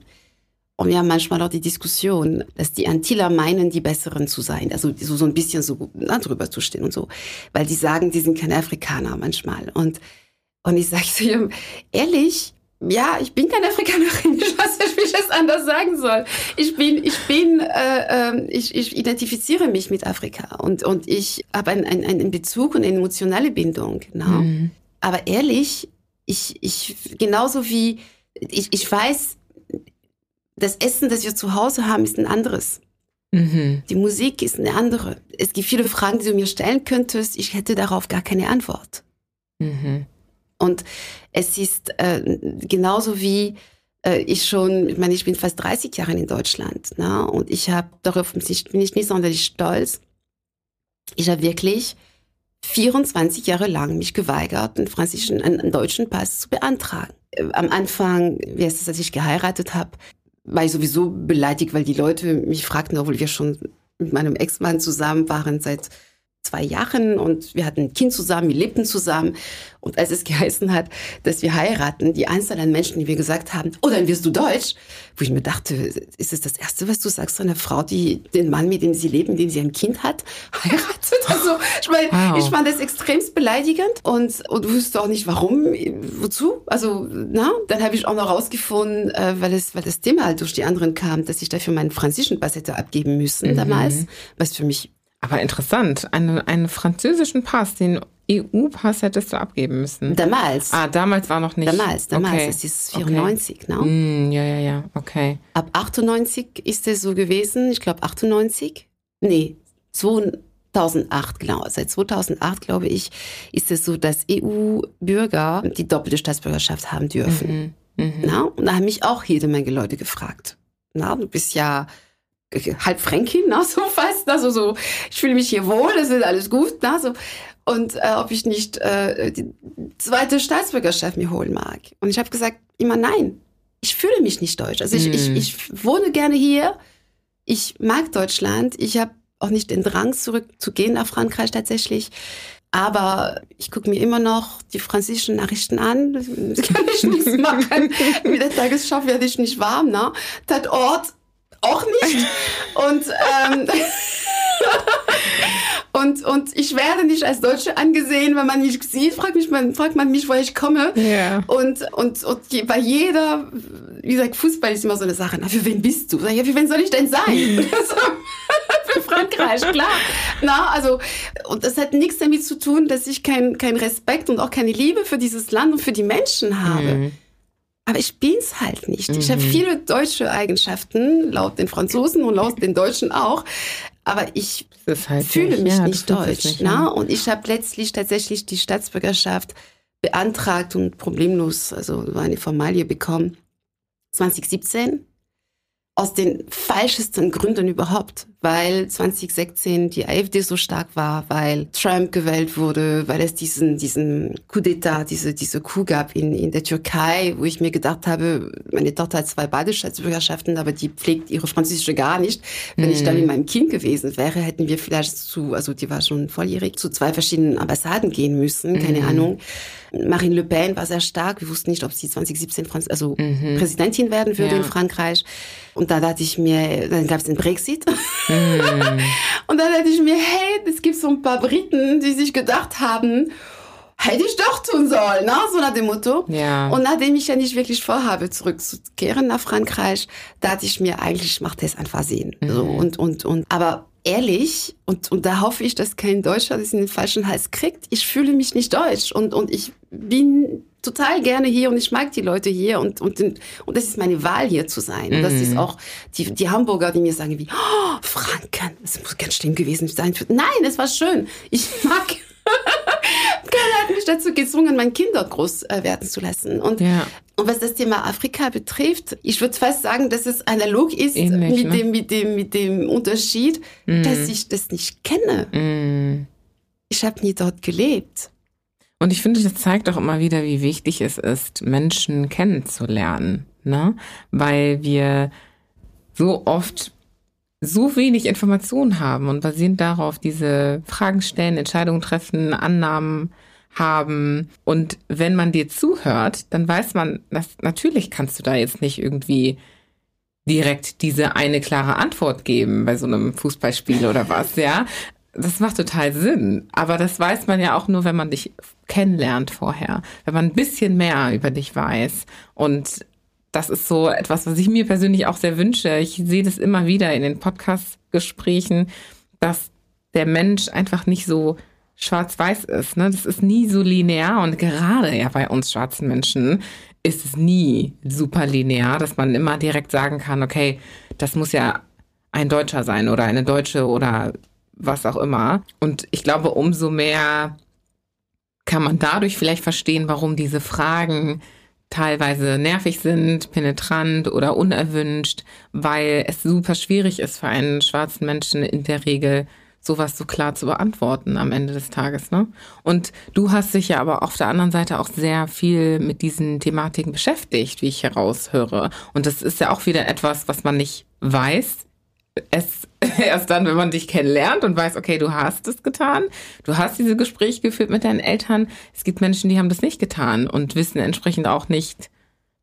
Und wir haben manchmal auch die Diskussion, dass die Antiller meinen, die Besseren zu sein. Also so, so ein bisschen so na, drüber zu stehen und so. Weil die sagen, die sind keine Afrikaner manchmal. Und, und ich sage zu ihm, ehrlich, ja, ich bin keine Afrikanerin, ich weiß nicht, wie ich es anders sagen soll. Ich bin, ich bin, äh, äh, ich, ich identifiziere mich mit Afrika und, und ich habe einen, einen, einen Bezug und eine emotionale Bindung. Ne? Mhm. Aber ehrlich, ich, ich, genauso wie, ich, ich weiß, das Essen, das wir zu Hause haben, ist ein anderes. Mhm. Die Musik ist eine andere. Es gibt viele Fragen, die du mir stellen könntest. Ich hätte darauf gar keine Antwort. Mhm. Und es ist äh, genauso wie äh, ich schon, ich meine, ich bin fast 30 Jahre in Deutschland, ne? und ich habe darauf bin ich nicht sonderlich stolz. Ich habe wirklich 24 Jahre lang mich geweigert, einen französischen, einen, deutschen Pass zu beantragen. Äh, am Anfang, wie heißt es, als ich geheiratet habe, war ich sowieso beleidigt, weil die Leute mich fragten, obwohl wir schon mit meinem Ex-Mann zusammen waren seit zwei Jahren und wir hatten ein Kind zusammen, wir lebten zusammen. Und als es geheißen hat, dass wir heiraten, die Anzahl an Menschen, die mir gesagt haben, oh, dann wirst du Deutsch, wo ich mir dachte, ist es das Erste, was du sagst zu einer Frau, die den Mann, mit dem sie lebt, mit dem sie ein Kind hat, heiratet? Also, ich meine, wow. ich fand das extremst beleidigend und, und wusste auch nicht, warum, wozu. Also, na, dann habe ich auch noch rausgefunden, äh, weil, es, weil das Thema halt durch die anderen kam, dass ich dafür meinen französischen Pass hätte abgeben müssen mhm. damals, was für mich aber interessant, einen, einen französischen Pass, den EU-Pass hättest du abgeben müssen. Damals. Ah, damals war noch nicht. Damals, damals. Okay. Das ist 94, okay. ne? Mm, ja, ja, ja, okay. Ab 98 ist es so gewesen, ich glaube 98? Nee, 2008, genau. Seit 2008, glaube ich, ist es so, dass EU-Bürger die doppelte Staatsbürgerschaft haben dürfen. Mhm. Mhm. Na? Und da haben mich auch jede Menge Leute gefragt. Na, du bist ja halb Fränkin, na, so fast, na, so, so, ich fühle mich hier wohl, das ist alles gut, na, so. Und äh, ob ich nicht äh, die zweite Staatsbürgerschaft mir holen mag. Und ich habe gesagt, immer nein, ich fühle mich nicht deutsch. Also ich, mm. ich, hm. ich wohne gerne hier, ich mag Deutschland, ich habe auch nicht den Drang zurückzugehen nach Frankreich tatsächlich. Aber ich gucke mir immer noch die französischen Nachrichten an. Das kann ich nichts machen. Mit der Tagesschau werde ich nicht warm. Ne? Tatort auch nicht. Und, ähm, und, und ich werde nicht als Deutsche angesehen, wenn man mich sieht, fragt, mich, man, fragt man mich, woher ich komme. Yeah. Und, und, und bei jeder, wie gesagt, Fußball ist immer so eine Sache. Na, für wen bist du? Sag, ja, für wen soll ich denn sein? für Frankreich, klar. Na, also, und das hat nichts damit zu tun, dass ich keinen kein Respekt und auch keine Liebe für dieses Land und für die Menschen habe. Mhm. Aber ich bin's halt nicht. Mhm. Ich habe viele deutsche Eigenschaften, laut den Franzosen und laut den Deutschen auch. Aber ich halt fühle nicht. mich ja, nicht deutsch. Nicht, ja. Und ich habe letztlich tatsächlich die Staatsbürgerschaft beantragt und problemlos, also eine Formalie bekommen. 2017 aus den falschesten Gründen überhaupt, weil 2016 die AfD so stark war, weil Trump gewählt wurde, weil es diesen, diesen Coup d'etat, diese, diese Coup gab in, in der Türkei, wo ich mir gedacht habe, meine Tochter hat zwei beide Staatsbürgerschaften, aber die pflegt ihre französische gar nicht. Wenn mhm. ich dann mit meinem Kind gewesen wäre, hätten wir vielleicht zu, also die war schon volljährig, zu zwei verschiedenen Ambassaden gehen müssen, keine mhm. Ahnung. Marine Le Pen war sehr stark. Wir wussten nicht, ob sie 2017 Franz also mhm. Präsidentin werden würde ja. in Frankreich. Und da dachte ich mir, dann gab es den Brexit. Mhm. und dann dachte ich mir, hey, es gibt so ein paar Briten, die sich gedacht haben, hätte ich doch tun sollen, ne? so nach dem Motto. Ja. Und nachdem ich ja nicht wirklich vorhabe, zurückzukehren nach Frankreich, dachte ich mir, eigentlich macht es einfach Sinn. Mhm. So, und, und, und, aber ehrlich, und, und da hoffe ich, dass kein Deutscher das in den falschen Hals kriegt, ich fühle mich nicht deutsch und, und ich bin total gerne hier und ich mag die Leute hier und, und, und das ist meine Wahl hier zu sein. Und das ist mhm. auch die, die Hamburger, die mir sagen wie, oh, Franken, das muss ganz schlimm gewesen sein. Nein, es war schön. Ich mag Keiner hat mich dazu gezwungen, mein Kinder groß äh, werden zu lassen. Und, ja. und was das Thema Afrika betrifft, ich würde fast sagen, dass es analog ist Ähnlich, mit, ne? dem, mit, dem, mit dem Unterschied, mm. dass ich das nicht kenne. Mm. Ich habe nie dort gelebt. Und ich finde, das zeigt auch immer wieder, wie wichtig es ist, Menschen kennenzulernen. Ne? Weil wir so oft so wenig Informationen haben und basierend darauf diese Fragen stellen, Entscheidungen treffen, Annahmen haben. Und wenn man dir zuhört, dann weiß man, dass natürlich kannst du da jetzt nicht irgendwie direkt diese eine klare Antwort geben bei so einem Fußballspiel oder was, ja. Das macht total Sinn. Aber das weiß man ja auch nur, wenn man dich kennenlernt vorher. Wenn man ein bisschen mehr über dich weiß und das ist so etwas, was ich mir persönlich auch sehr wünsche. Ich sehe das immer wieder in den Podcast-Gesprächen, dass der Mensch einfach nicht so schwarz-weiß ist. Ne? Das ist nie so linear und gerade ja bei uns schwarzen Menschen ist es nie super linear, dass man immer direkt sagen kann, okay, das muss ja ein Deutscher sein oder eine Deutsche oder was auch immer. Und ich glaube, umso mehr kann man dadurch vielleicht verstehen, warum diese Fragen teilweise nervig sind, penetrant oder unerwünscht, weil es super schwierig ist für einen schwarzen Menschen in der Regel sowas so klar zu beantworten am Ende des Tages. Ne? Und du hast dich ja aber auf der anderen Seite auch sehr viel mit diesen Thematiken beschäftigt, wie ich heraushöre. Und das ist ja auch wieder etwas, was man nicht weiß, es erst dann, wenn man dich kennenlernt und weiß, okay, du hast es getan, du hast diese Gespräche geführt mit deinen Eltern. Es gibt Menschen, die haben das nicht getan und wissen entsprechend auch nicht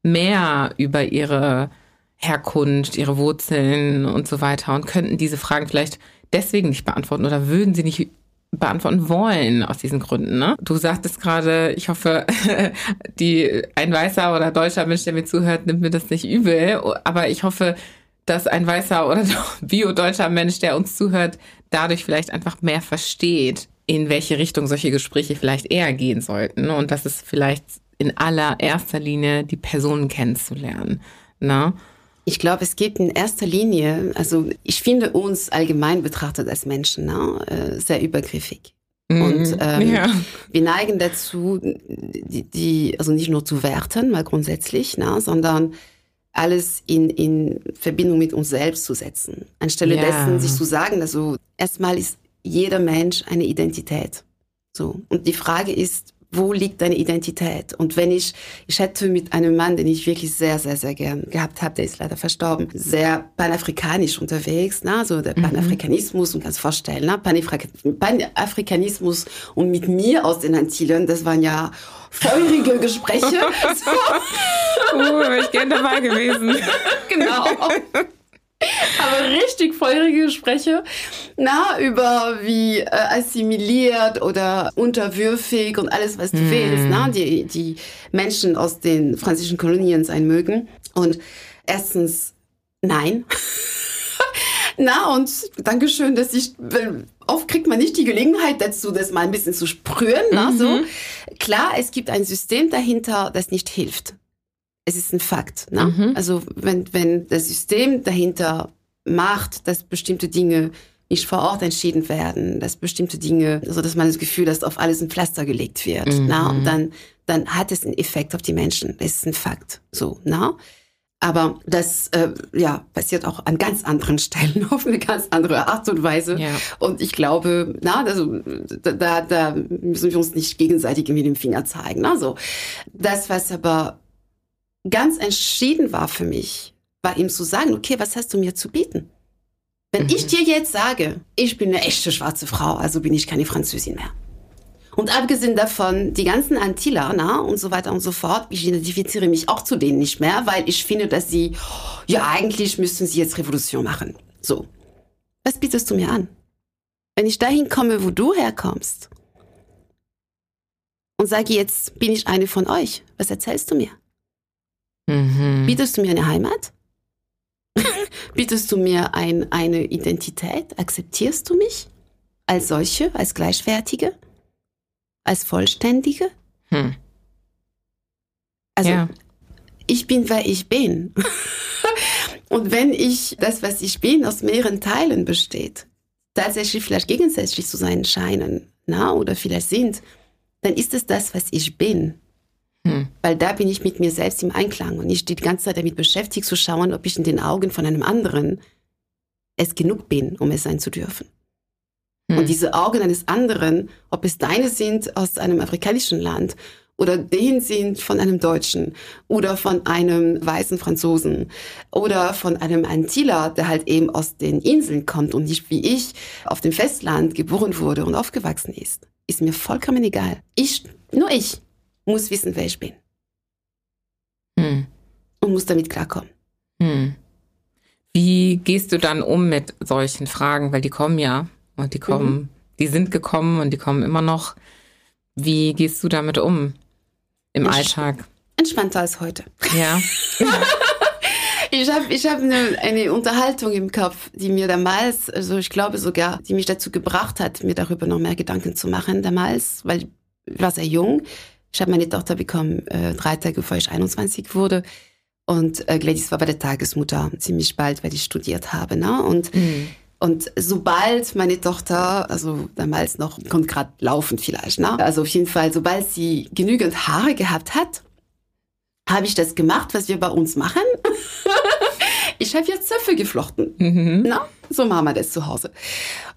mehr über ihre Herkunft, ihre Wurzeln und so weiter und könnten diese Fragen vielleicht deswegen nicht beantworten oder würden sie nicht beantworten wollen aus diesen Gründen. Ne? Du sagtest gerade, ich hoffe, die ein weißer oder deutscher Mensch, der mir zuhört, nimmt mir das nicht übel, aber ich hoffe, dass ein weißer oder bio-deutscher Mensch, der uns zuhört, dadurch vielleicht einfach mehr versteht, in welche Richtung solche Gespräche vielleicht eher gehen sollten und dass es vielleicht in allererster Linie die Personen kennenzulernen. Ne? Ich glaube, es geht in erster Linie, also ich finde uns allgemein betrachtet als Menschen ne, äh, sehr übergriffig. Mhm. Und ähm, ja. wir neigen dazu, die, die, also nicht nur zu werten, mal grundsätzlich, ne, sondern alles in, in Verbindung mit uns selbst zu setzen. Anstelle ja. dessen, sich zu sagen, also erstmal ist jeder Mensch eine Identität. So. Und die Frage ist, wo liegt deine Identität? Und wenn ich, ich hätte mit einem Mann, den ich wirklich sehr, sehr, sehr gern gehabt habe, der ist leider verstorben, sehr panafrikanisch unterwegs, ne? so der mhm. Panafrikanismus, und kannst vorstellen, ne? Panafrikanismus und mit mir aus den Antillen, das waren ja feurige Gespräche. so. Uh, wäre ich gern dabei gewesen. genau. Aber richtig feurige Gespräche, na, über wie äh, assimiliert oder unterwürfig und alles, was du mm. willst, na, die, die Menschen aus den französischen Kolonien sein mögen. Und erstens, nein. Na, und Dankeschön, dass ich, oft kriegt man nicht die Gelegenheit dazu, das mal ein bisschen zu sprühen. Na, mhm. so. Klar, es gibt ein System dahinter, das nicht hilft es ist ein Fakt. Ne? Mhm. Also wenn, wenn das System dahinter macht, dass bestimmte Dinge nicht vor Ort entschieden werden, dass bestimmte Dinge, also dass man das Gefühl hat, dass auf alles ein Pflaster gelegt wird, mhm. na, und dann, dann hat es einen Effekt auf die Menschen. Das ist ein Fakt. So, na. Aber das äh, ja, passiert auch an ganz anderen Stellen auf eine ganz andere Art und Weise. Ja. Und ich glaube, na, also, da, da müssen wir uns nicht gegenseitig mit dem Finger zeigen. Also, das, was aber ganz entschieden war für mich, war ihm zu sagen, okay, was hast du mir zu bieten? Wenn mhm. ich dir jetzt sage, ich bin eine echte schwarze Frau, also bin ich keine Französin mehr. Und abgesehen davon, die ganzen Antillaner und so weiter und so fort, ich identifiziere mich auch zu denen nicht mehr, weil ich finde, dass sie, ja, eigentlich müssten sie jetzt Revolution machen. So. Was bietest du mir an? Wenn ich dahin komme, wo du herkommst und sage jetzt, bin ich eine von euch, was erzählst du mir? Mhm. Bietest du mir eine Heimat? Bietest du mir ein, eine Identität? Akzeptierst du mich als solche, als gleichwertige, als vollständige? Hm. Also ja. ich bin, wer ich bin. Und wenn ich das, was ich bin, aus mehreren Teilen besteht, tatsächlich vielleicht gegensätzlich zu sein scheinen, na, oder vielleicht sind, dann ist es das, was ich bin. Hm. Weil da bin ich mit mir selbst im Einklang und ich stehe die ganze Zeit damit beschäftigt zu schauen, ob ich in den Augen von einem anderen es genug bin, um es sein zu dürfen. Hm. Und diese Augen eines anderen, ob es deine sind aus einem afrikanischen Land oder den sind von einem Deutschen oder von einem weißen Franzosen oder von einem Antiller, der halt eben aus den Inseln kommt und nicht wie ich auf dem Festland geboren wurde und aufgewachsen ist, ist mir vollkommen egal. Ich, nur ich, muss wissen, wer ich bin. Hm. Und muss damit klarkommen. Hm. Wie gehst du dann um mit solchen Fragen? Weil die kommen ja und die kommen, mhm. die sind gekommen und die kommen immer noch. Wie gehst du damit um im Entsch Alltag? Entspannter als heute. Ja. ich habe ich hab eine, eine Unterhaltung im Kopf, die mir damals, also ich glaube sogar, die mich dazu gebracht hat, mir darüber noch mehr Gedanken zu machen damals, weil ich war sehr jung. Ich habe meine Tochter bekommen äh, drei Tage bevor ich 21 wurde. Und äh, Gladys war bei der Tagesmutter ziemlich bald, weil ich studiert habe. Ne? Und, mhm. und sobald meine Tochter, also damals noch, kommt gerade laufen vielleicht, ne? also auf jeden Fall, sobald sie genügend Haare gehabt hat, habe ich das gemacht, was wir bei uns machen. ich habe jetzt Zöpfe geflochten. Mhm. Na, so machen wir das zu Hause.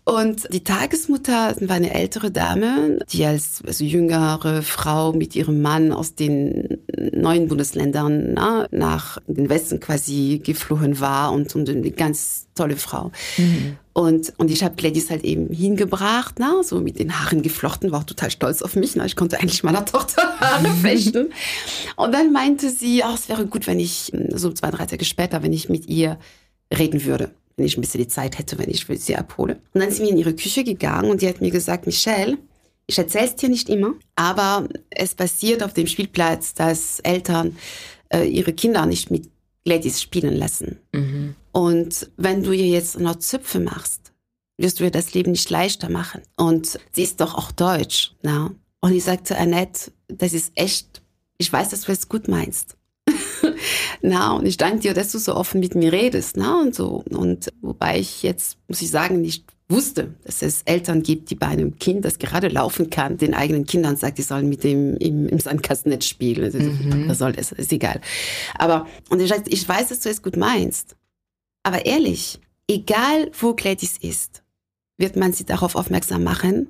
Und die Tagesmutter war eine ältere Dame, die als also jüngere Frau mit ihrem Mann aus den neuen Bundesländern na, nach den Westen quasi geflohen war und, und eine ganz tolle Frau. Mhm. Und, und ich habe Gladys halt eben hingebracht, na, so mit den Haaren geflochten, war auch total stolz auf mich. Na, ich konnte eigentlich meiner Tochter Haare flechten. Und dann meinte sie, ach, es wäre gut, wenn ich, so zwei, drei Tage später, wenn ich mit ihr reden würde wenn ich ein bisschen die Zeit hätte, wenn ich sie abhole. Und dann sind wir in ihre Küche gegangen und die hat mir gesagt, Michelle, ich erzähle es dir nicht immer, aber es passiert auf dem Spielplatz, dass Eltern äh, ihre Kinder nicht mit Ladies spielen lassen. Mhm. Und wenn du ihr jetzt noch Zöpfe machst, wirst du ihr das Leben nicht leichter machen. Und sie ist doch auch deutsch. Na? Und ich sagte, Annette, das ist echt, ich weiß, dass du es gut meinst. Na, und ich danke dir, dass du so offen mit mir redest, na, und so. Und wobei ich jetzt, muss ich sagen, nicht wusste, dass es Eltern gibt, die bei einem Kind, das gerade laufen kann, den eigenen Kindern sagt, die sollen mit dem im, im Sandkastennetz spielen. Also, mhm. Was soll das? Ist egal. Aber, und ich, ich weiß, dass du es gut meinst. Aber ehrlich, egal wo Gladys ist, wird man sie darauf aufmerksam machen,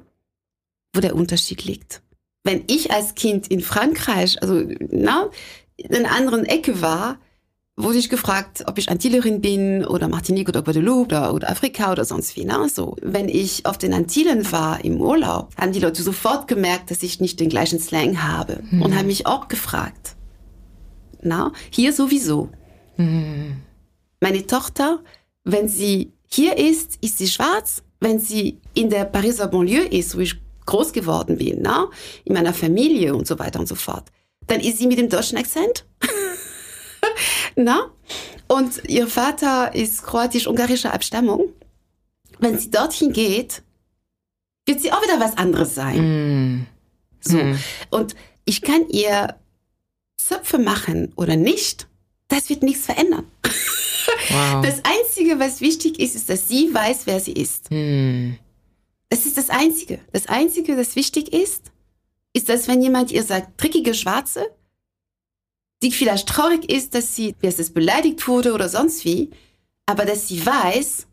wo der Unterschied liegt. Wenn ich als Kind in Frankreich, also na, in einer anderen Ecke war, wurde ich gefragt, ob ich Antillerin bin oder Martinique oder Guadeloupe oder, oder Afrika oder sonst wie. Ne? So, wenn ich auf den Antillen war im Urlaub, haben die Leute sofort gemerkt, dass ich nicht den gleichen Slang habe mhm. und haben mich auch gefragt. Na, hier sowieso. Mhm. Meine Tochter, wenn sie hier ist, ist sie schwarz. Wenn sie in der Pariser Banlieue ist, wo ich groß geworden bin, na, in meiner Familie und so weiter und so fort, dann ist sie mit dem deutschen Akzent. Na? Und ihr Vater ist kroatisch-ungarischer Abstammung. Wenn sie dorthin geht, wird sie auch wieder was anderes sein. Mm. So. Mm. Und ich kann ihr Zöpfe machen oder nicht, das wird nichts verändern. Wow. Das Einzige, was wichtig ist, ist, dass sie weiß, wer sie ist. Mm. Das ist das Einzige. Das Einzige, das wichtig ist, ist, dass wenn jemand ihr sagt, trickige Schwarze, die vielleicht traurig ist, dass sie, dass es beleidigt wurde oder sonst wie, aber dass sie weiß,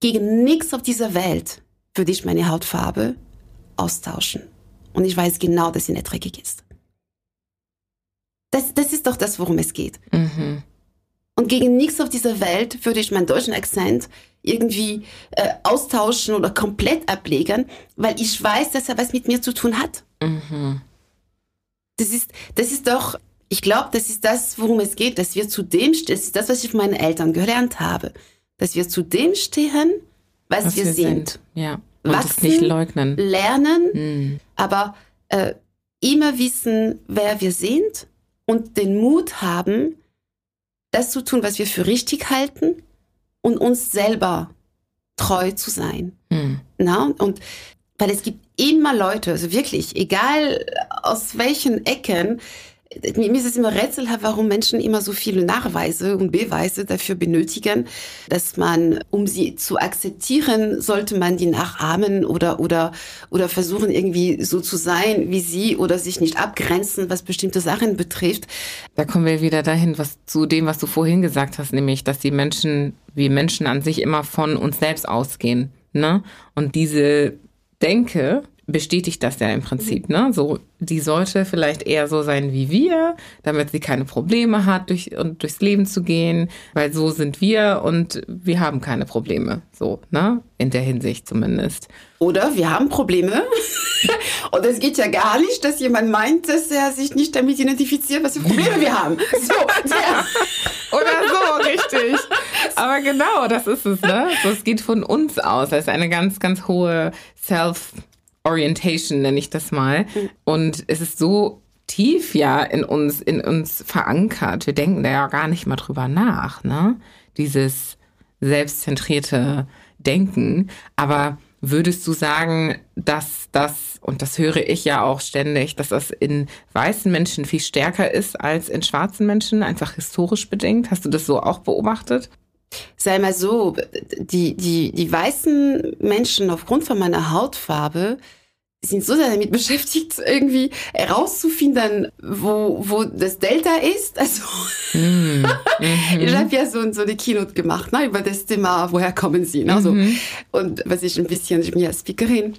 gegen nichts auf dieser Welt würde ich meine Hautfarbe austauschen. Und ich weiß genau, dass sie nicht dreckig ist. Das, das ist doch das, worum es geht. Mhm. Und gegen nichts auf dieser Welt würde ich meinen deutschen Akzent irgendwie äh, austauschen oder komplett ablegen, weil ich weiß, dass er was mit mir zu tun hat. Mhm. Das ist, das ist doch, ich glaube, das ist das, worum es geht, dass wir zu dem, das ist das, was ich von meinen Eltern gelernt habe, dass wir zu dem stehen, was, was wir, wir, sind. sind. Ja. Und Wachsen, nicht leugnen. Lernen, mhm. aber äh, immer wissen, wer wir sind und den Mut haben, das zu tun, was wir für richtig halten und uns selber treu zu sein. Mhm. Na? Und weil es gibt immer Leute, also wirklich, egal aus welchen Ecken, mir ist es immer rätselhaft, warum Menschen immer so viele Nachweise und Beweise dafür benötigen, dass man, um sie zu akzeptieren, sollte man die nachahmen oder, oder, oder versuchen irgendwie so zu sein wie sie oder sich nicht abgrenzen, was bestimmte Sachen betrifft. Da kommen wir wieder dahin, was zu dem, was du vorhin gesagt hast, nämlich, dass die Menschen, wie Menschen an sich immer von uns selbst ausgehen, ne? Und diese Denke, bestätigt das ja im Prinzip, ne? So, die sollte vielleicht eher so sein wie wir, damit sie keine Probleme hat, durch, und durchs Leben zu gehen, weil so sind wir und wir haben keine Probleme. So, ne? In der Hinsicht zumindest. Oder wir haben Probleme. und es geht ja gar nicht, dass jemand meint, dass er sich nicht damit identifiziert, was für Probleme wir haben. So, ja. Oder so, richtig. Aber genau, das ist es, ne? So, es geht von uns aus. Das ist eine ganz, ganz hohe Self- Orientation, nenne ich das mal. Mhm. Und es ist so tief ja in uns, in uns verankert. Wir denken da ja gar nicht mal drüber nach, ne? Dieses selbstzentrierte Denken. Aber würdest du sagen, dass das, und das höre ich ja auch ständig, dass das in weißen Menschen viel stärker ist als in schwarzen Menschen, einfach historisch bedingt? Hast du das so auch beobachtet? Sei mal so, die, die, die weißen Menschen aufgrund von meiner Hautfarbe sind so sehr damit beschäftigt, irgendwie herauszufinden, wo, wo das Delta ist. Also mm, mm -hmm. ich habe ja so, so eine Keynote gemacht ne, über das Thema, woher kommen sie. Ne, so. Mhm. Und was ich ein bisschen, ich bin ja Speakerin,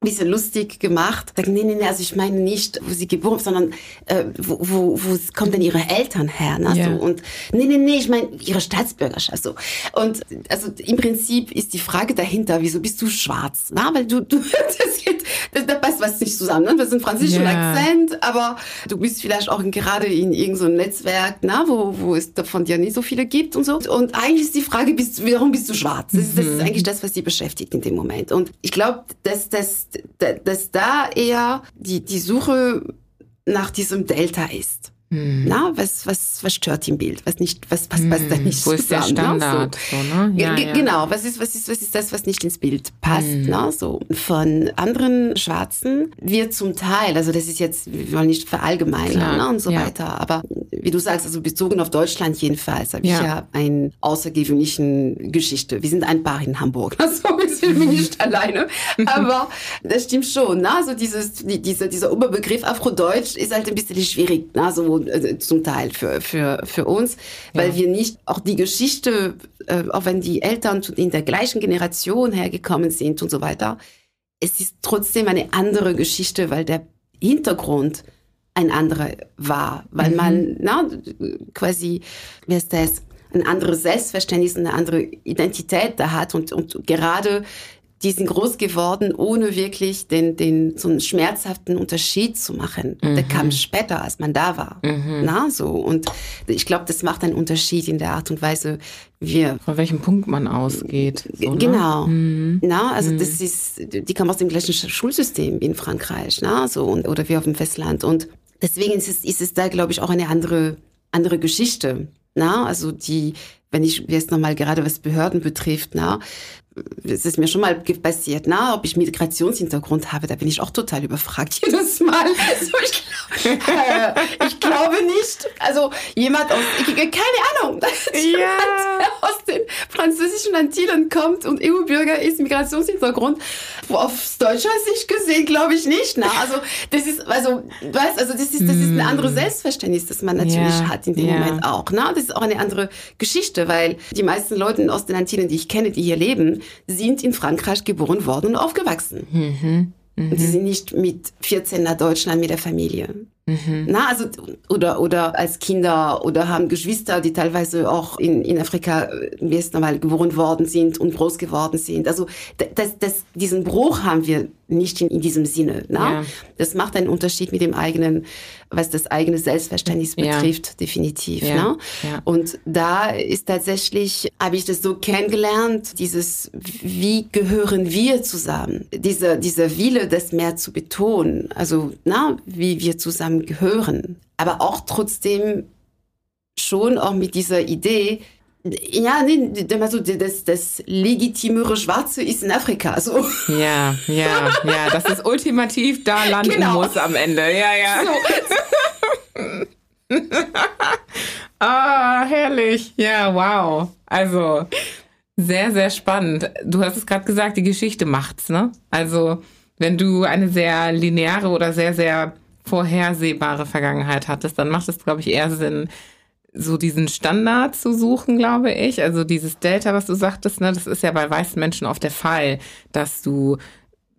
bisschen lustig gemacht. Sagen, nee, nee, nee, also ich meine nicht, wo sie geboren, sondern äh, wo, wo, wo kommen denn ihre Eltern her? Ne? Yeah. So, und nee, nee, nee, ich meine ihre Staatsbürgerschaft. So. Und also im Prinzip ist die Frage dahinter, wieso bist du schwarz? Na, weil du, du das, geht, das, das passt was nicht zusammen. Ne? Wir sind französischen yeah. Akzent, aber du bist vielleicht auch gerade in irgendeinem so Netzwerk, na, wo, wo es davon ja nicht so viele gibt und so. Und eigentlich ist die Frage, bist, warum bist du schwarz? Das, ist, das ist mhm. eigentlich das, was sie beschäftigt in dem Moment. Und ich glaube, dass das dass da eher die, die Suche nach diesem Delta ist. Hm. Na, was, was, was stört im Bild? Was nicht, was, was passt hm. da nicht Wo ist der Standard? So. So, ne? ja, ja. Genau, was ist, was ist, was ist das, was nicht ins Bild passt? Hm. Ne? So. Von anderen Schwarzen wird zum Teil, also das ist jetzt, wir wollen nicht verallgemeinern ne? und so ja. weiter, aber wie du sagst, also bezogen auf Deutschland jedenfalls, habe ich ja eine außergewöhnlichen Geschichte. Wir sind ein Paar in Hamburg, also wir sind nicht alleine, aber das stimmt schon. Ne? Also dieses, die, dieser, dieser Oberbegriff Afrodeutsch ist halt ein bisschen schwierig, ne? so also zum Teil für, für, für uns, weil ja. wir nicht auch die Geschichte, äh, auch wenn die Eltern in der gleichen Generation hergekommen sind und so weiter, es ist trotzdem eine andere Geschichte, weil der Hintergrund ein anderer war, weil mhm. man na, quasi, wie ist das, ein anderes Selbstverständnis, eine andere Identität da hat und, und gerade die sind groß geworden, ohne wirklich den, den, so einen schmerzhaften Unterschied zu machen. Mhm. Der kam später, als man da war. Mhm. Na, so. Und ich glaube, das macht einen Unterschied in der Art und Weise, wie wir. Von welchem Punkt man ausgeht. So, ne? genau. Mhm. Na, also mhm. das ist, die kommen aus dem gleichen Schulsystem in Frankreich, na, so, und, oder wie auf dem Festland. Und deswegen ist es, ist es da, glaube ich, auch eine andere, andere Geschichte. Na, also die, wenn ich jetzt nochmal gerade was Behörden betrifft, na, es ist mir schon mal passiert, na, ob ich Migrationshintergrund habe, da bin ich auch total überfragt jedes Mal. Also ich, äh, ich glaube nicht. Also jemand aus, ich, keine Ahnung, ja. jemand, aus den französischen Antillen kommt und EU-Bürger ist, Migrationshintergrund, aus deutscher Sicht gesehen, glaube ich nicht. Na, also das ist, also, weißt, also das ist, das ist ein anderes hm. Selbstverständnis, das man natürlich ja. hat in dem ja. Moment auch. Na, das ist auch eine andere Geschichte, weil die meisten Leute aus den Antillen, die ich kenne, die hier leben, sind in Frankreich geboren worden und aufgewachsen. Mhm. Mhm. Und sie sind nicht mit 14 nach Deutschland mit der Familie. Mhm. Na, also, oder, oder als Kinder oder haben Geschwister, die teilweise auch in, in Afrika wie es normal geboren worden sind und groß geworden sind. Also, das, das, diesen Bruch haben wir nicht in, in diesem Sinne. Na? Ja. Das macht einen Unterschied mit dem eigenen, was das eigene Selbstverständnis betrifft, ja. definitiv. Ja. Na? Ja. Und da ist tatsächlich, habe ich das so kennengelernt, dieses, wie gehören wir zusammen? Dieser, dieser Wille, das mehr zu betonen. Also, na, wie wir zusammen gehören. Aber auch trotzdem schon auch mit dieser Idee, Ja, nee, also das, das legitimere Schwarze ist in Afrika. So. Ja, ja, ja, das ist ultimativ da landen genau. muss am Ende. Ja, ja. So. ah, herrlich. Ja, wow. Also sehr, sehr spannend. Du hast es gerade gesagt, die Geschichte macht's, ne? Also wenn du eine sehr lineare oder sehr, sehr vorhersehbare Vergangenheit hattest, dann macht es, glaube ich, eher Sinn, so diesen Standard zu suchen, glaube ich. Also dieses Delta, was du sagtest, ne, das ist ja bei weißen Menschen oft der Fall, dass du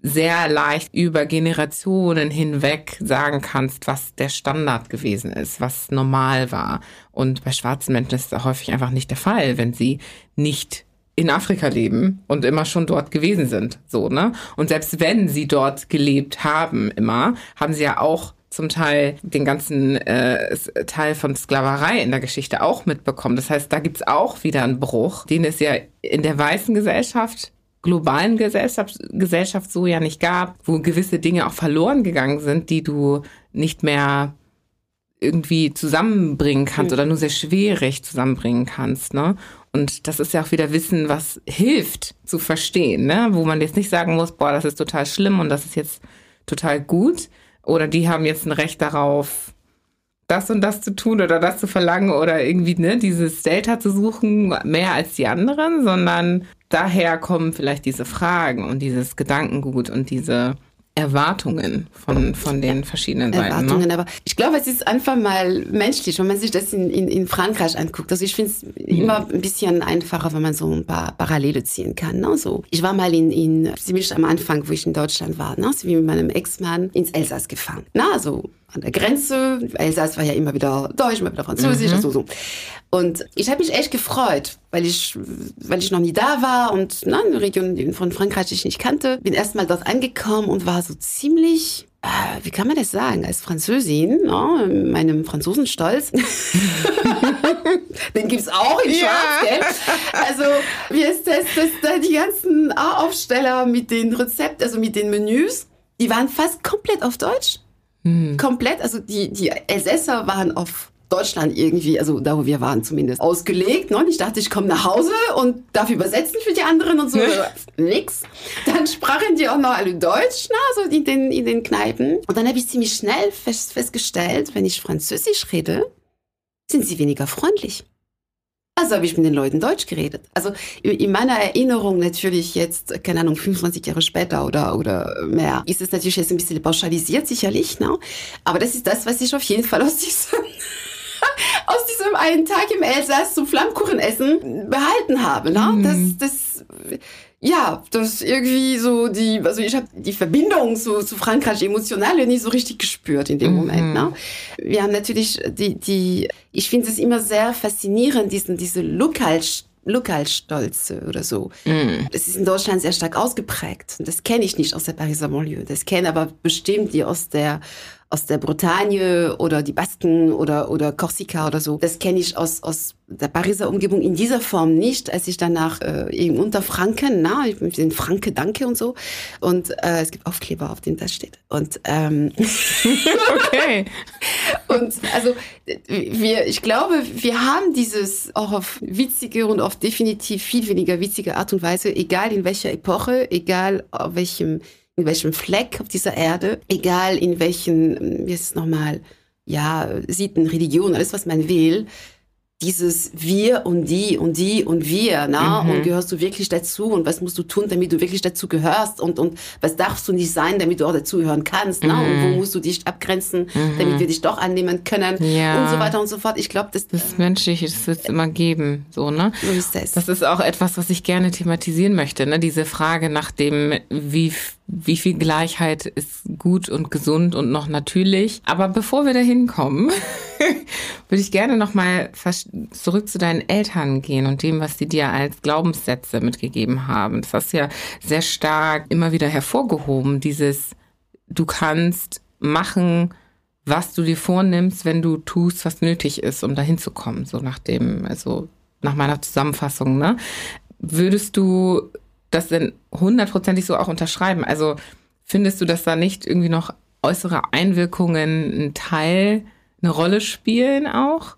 sehr leicht über Generationen hinweg sagen kannst, was der Standard gewesen ist, was normal war. Und bei schwarzen Menschen ist das häufig einfach nicht der Fall, wenn sie nicht in Afrika leben und immer schon dort gewesen sind, so, ne? Und selbst wenn sie dort gelebt haben, immer, haben sie ja auch zum Teil den ganzen äh, Teil von Sklaverei in der Geschichte auch mitbekommen. Das heißt, da gibt's auch wieder einen Bruch, den es ja in der weißen Gesellschaft globalen Gesellschaft, Gesellschaft so ja nicht gab, wo gewisse Dinge auch verloren gegangen sind, die du nicht mehr irgendwie zusammenbringen kannst mhm. oder nur sehr schwierig zusammenbringen kannst, ne? Und das ist ja auch wieder Wissen, was hilft zu verstehen, ne? Wo man jetzt nicht sagen muss, boah, das ist total schlimm und das ist jetzt total gut, oder die haben jetzt ein Recht darauf, das und das zu tun oder das zu verlangen oder irgendwie ne, dieses Delta zu suchen, mehr als die anderen, sondern daher kommen vielleicht diese Fragen und dieses Gedankengut und diese Erwartungen von, von den verschiedenen Seiten. Ne? Erwartungen, ne? aber ich glaube, es ist einfach mal menschlich, wenn man sich das in, in, in Frankreich anguckt. Also ich finde es mhm. immer ein bisschen einfacher, wenn man so ein paar Parallele ziehen kann. Ne? So, ich war mal in, in ziemlich am Anfang, wo ich in Deutschland war, ne? so wie mit meinem Ex-Mann ins Elsass gefahren. Na, also an der Grenze. Elsass war ja immer wieder Deutsch, immer wieder Französisch, mhm. also so. Und ich habe mich echt gefreut, weil ich, weil ich noch nie da war und ne, eine Region von Frankreich, die ich nicht kannte. Bin erst mal dort angekommen und war so ziemlich äh, wie kann man das sagen, als Französin, no, ne, meinem Franzosenstolz, den gibt's auch in Schwarz, ja. gell? Also, wie ist das, das, da die ganzen Aufsteller mit den Rezepten, also mit den Menüs, die waren fast komplett auf Deutsch. Mhm. Komplett, also die, die Elsässer waren auf Deutschland irgendwie, also da wo wir waren zumindest, ausgelegt. Ne? Und ich dachte, ich komme nach Hause und darf übersetzen für die anderen und so. Nix. Dann sprachen die auch noch alle Deutsch, na, so in den, in den Kneipen. Und dann habe ich ziemlich schnell fest, festgestellt, wenn ich Französisch rede, sind sie weniger freundlich. Also habe ich mit den Leuten Deutsch geredet. Also in meiner Erinnerung natürlich jetzt, keine Ahnung, 25 Jahre später oder, oder mehr, ist es natürlich jetzt ein bisschen pauschalisiert, sicherlich. Ne? Aber das ist das, was ich auf jeden Fall aus diesem, aus diesem einen Tag im Elsass zum Flammkuchenessen behalten habe. Ne? Mhm. Das, das ja, das irgendwie so die, also ich habe die Verbindung zu, zu Frankreich emotional nicht so richtig gespürt in dem mhm. Moment. Ne? Wir haben natürlich die, die, ich finde es immer sehr faszinierend, diesen, diese Lokal Lokalstolze oder so. Mm. Das ist in Deutschland sehr stark ausgeprägt. Das kenne ich nicht aus der Pariser Banlieue. Das kenne aber bestimmt die aus der aus der Bretagne oder die Basken oder, oder Korsika oder so. Das kenne ich aus, aus der Pariser Umgebung in dieser Form nicht, als ich danach äh, eben unter Franken, na, ich bin Franke Danke und so. Und äh, es gibt Aufkleber, auf denen das steht. Und ähm, okay. und also wir, ich glaube, wir haben dieses auch auf witzige und auf definitiv viel weniger witzige Art und Weise, egal in welcher Epoche, egal auf welchem in welchem Fleck auf dieser Erde, egal in welchen, wie nochmal, ja, Sitten, Religion, alles, was man will, dieses wir und die und die und wir, na, mhm. und gehörst du wirklich dazu und was musst du tun, damit du wirklich dazu gehörst und, und was darfst du nicht sein, damit du auch dazugehören kannst, mhm. na, und wo mhm. musst du dich abgrenzen, mhm. damit wir dich doch annehmen können ja. und so weiter und so fort. Ich glaube, das, das ist menschlich, das wird es immer geben, so, ne? So ist das. Das ist auch etwas, was ich gerne thematisieren möchte, ne, diese Frage nach dem, wie wie viel Gleichheit ist gut und gesund und noch natürlich. Aber bevor wir dahin kommen, würde ich gerne noch mal zurück zu deinen Eltern gehen und dem, was sie dir als Glaubenssätze mitgegeben haben. Das hast du ja sehr stark immer wieder hervorgehoben, dieses du kannst machen, was du dir vornimmst, wenn du tust, was nötig ist, um dahin zu kommen, so nach dem, also nach meiner Zusammenfassung, ne? Würdest du das denn hundertprozentig so auch unterschreiben? Also findest du, dass da nicht irgendwie noch äußere Einwirkungen ein Teil, eine Rolle spielen auch?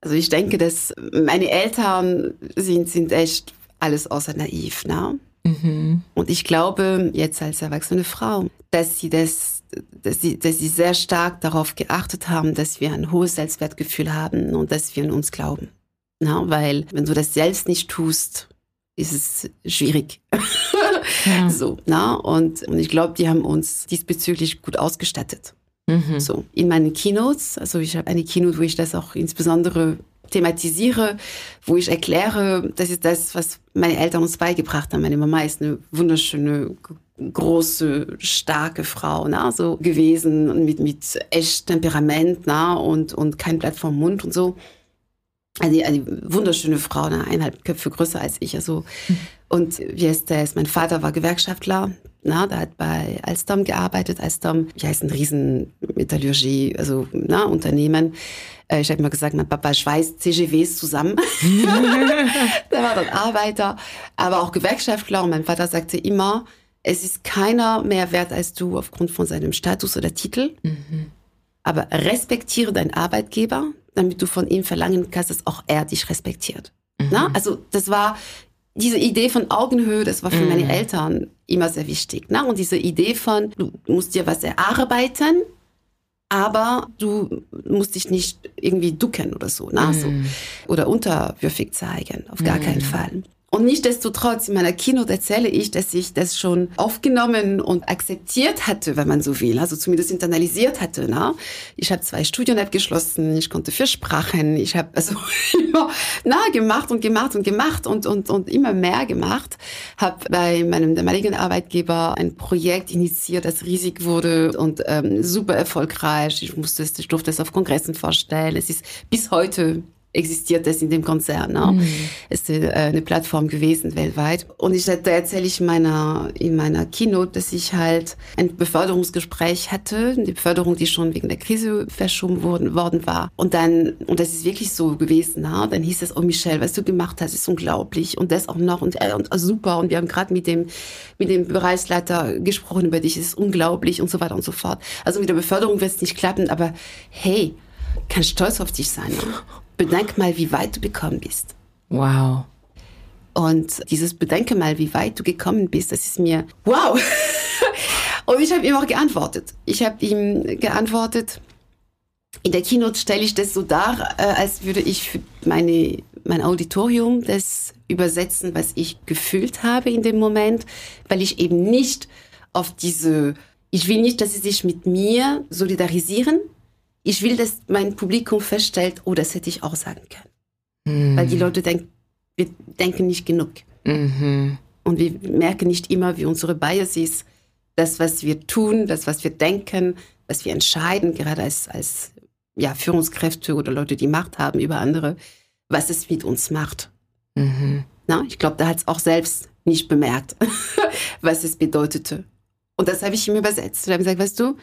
Also ich denke, dass meine Eltern sind, sind echt alles außer naiv. Ne? Mhm. Und ich glaube, jetzt als erwachsene Frau, dass sie das, dass sie, dass sie sehr stark darauf geachtet haben, dass wir ein hohes Selbstwertgefühl haben und dass wir in uns glauben. Na, weil wenn du das selbst nicht tust, ist es schwierig. Ja. so, na, und, und ich glaube, die haben uns diesbezüglich gut ausgestattet. Mhm. So, in meinen Keynotes, also ich habe eine Keynote, wo ich das auch insbesondere thematisiere, wo ich erkläre, das ist das, was meine Eltern uns beigebracht haben. Meine Mama ist eine wunderschöne, große, starke Frau, na, so gewesen, mit, mit echt Temperament, na, und, und kein Blatt vom Mund und so. Also eine wunderschöne Frau, eine eineinhalb Köpfe größer als ich. Also, mhm. und wie ist das? Mein Vater war Gewerkschaftler, na, der hat bei Alstom gearbeitet. Alstom, wie heißt ein riesen Metallurgie, also na, Unternehmen. Äh, ich habe immer gesagt, mein Papa schweißt CGWs zusammen. der war dann Arbeiter, aber auch Gewerkschaftler. Und mein Vater sagte immer, es ist keiner mehr wert als du aufgrund von seinem Status oder Titel. Mhm. Aber respektiere deinen Arbeitgeber, damit du von ihm verlangen kannst, dass auch er dich respektiert. Mhm. Na? Also das war diese Idee von Augenhöhe, das war für mhm. meine Eltern immer sehr wichtig. Na? Und diese Idee von, du musst dir was erarbeiten, aber du musst dich nicht irgendwie ducken oder so, na? Mhm. so oder unterwürfig zeigen, auf gar keinen mhm. Fall. Und nichtdestotrotz, in meiner Keynote erzähle ich, dass ich das schon aufgenommen und akzeptiert hatte, wenn man so will. Also zumindest internalisiert hatte. Ne? Ich habe zwei Studien abgeschlossen, ich konnte vier Sprachen, ich habe also immer na, gemacht und gemacht und gemacht und, und, und immer mehr gemacht. Habe bei meinem damaligen Arbeitgeber ein Projekt initiiert, das riesig wurde und ähm, super erfolgreich. Ich, musste ich durfte es auf Kongressen vorstellen. Es ist bis heute existiert es in dem Konzern. Ne? Mhm. Ist äh, eine Plattform gewesen weltweit. Und ich, da erzähle ich in meiner, in meiner Keynote, dass ich halt ein Beförderungsgespräch hatte, eine Beförderung, die schon wegen der Krise verschoben worden, worden war. Und dann, und das ist wirklich so gewesen, ne? dann hieß es, oh Michelle, was du gemacht hast, ist unglaublich. Und das auch noch und, äh, und super. Und wir haben gerade mit dem, mit dem Bereichsleiter gesprochen über dich, es ist unglaublich und so weiter und so fort. Also mit der Beförderung wird es nicht klappen, aber hey, kann stolz auf dich sein. Ne? Bedenke mal, wie weit du gekommen bist. Wow. Und dieses Bedenke mal, wie weit du gekommen bist, das ist mir wow. Und ich habe ihm auch geantwortet. Ich habe ihm geantwortet, in der Keynote stelle ich das so dar, äh, als würde ich für meine, mein Auditorium das übersetzen, was ich gefühlt habe in dem Moment, weil ich eben nicht auf diese, ich will nicht, dass sie sich mit mir solidarisieren, ich will, dass mein Publikum feststellt, oh, das hätte ich auch sagen können. Mhm. Weil die Leute denken, wir denken nicht genug. Mhm. Und wir merken nicht immer, wie unsere Bias ist, das, was wir tun, das, was wir denken, was wir entscheiden, gerade als, als ja, Führungskräfte oder Leute, die Macht haben über andere, was es mit uns macht. Mhm. Na, ich glaube, da hat es auch selbst nicht bemerkt, was es bedeutete. Und das habe ich ihm übersetzt. Und habe gesagt, weißt du,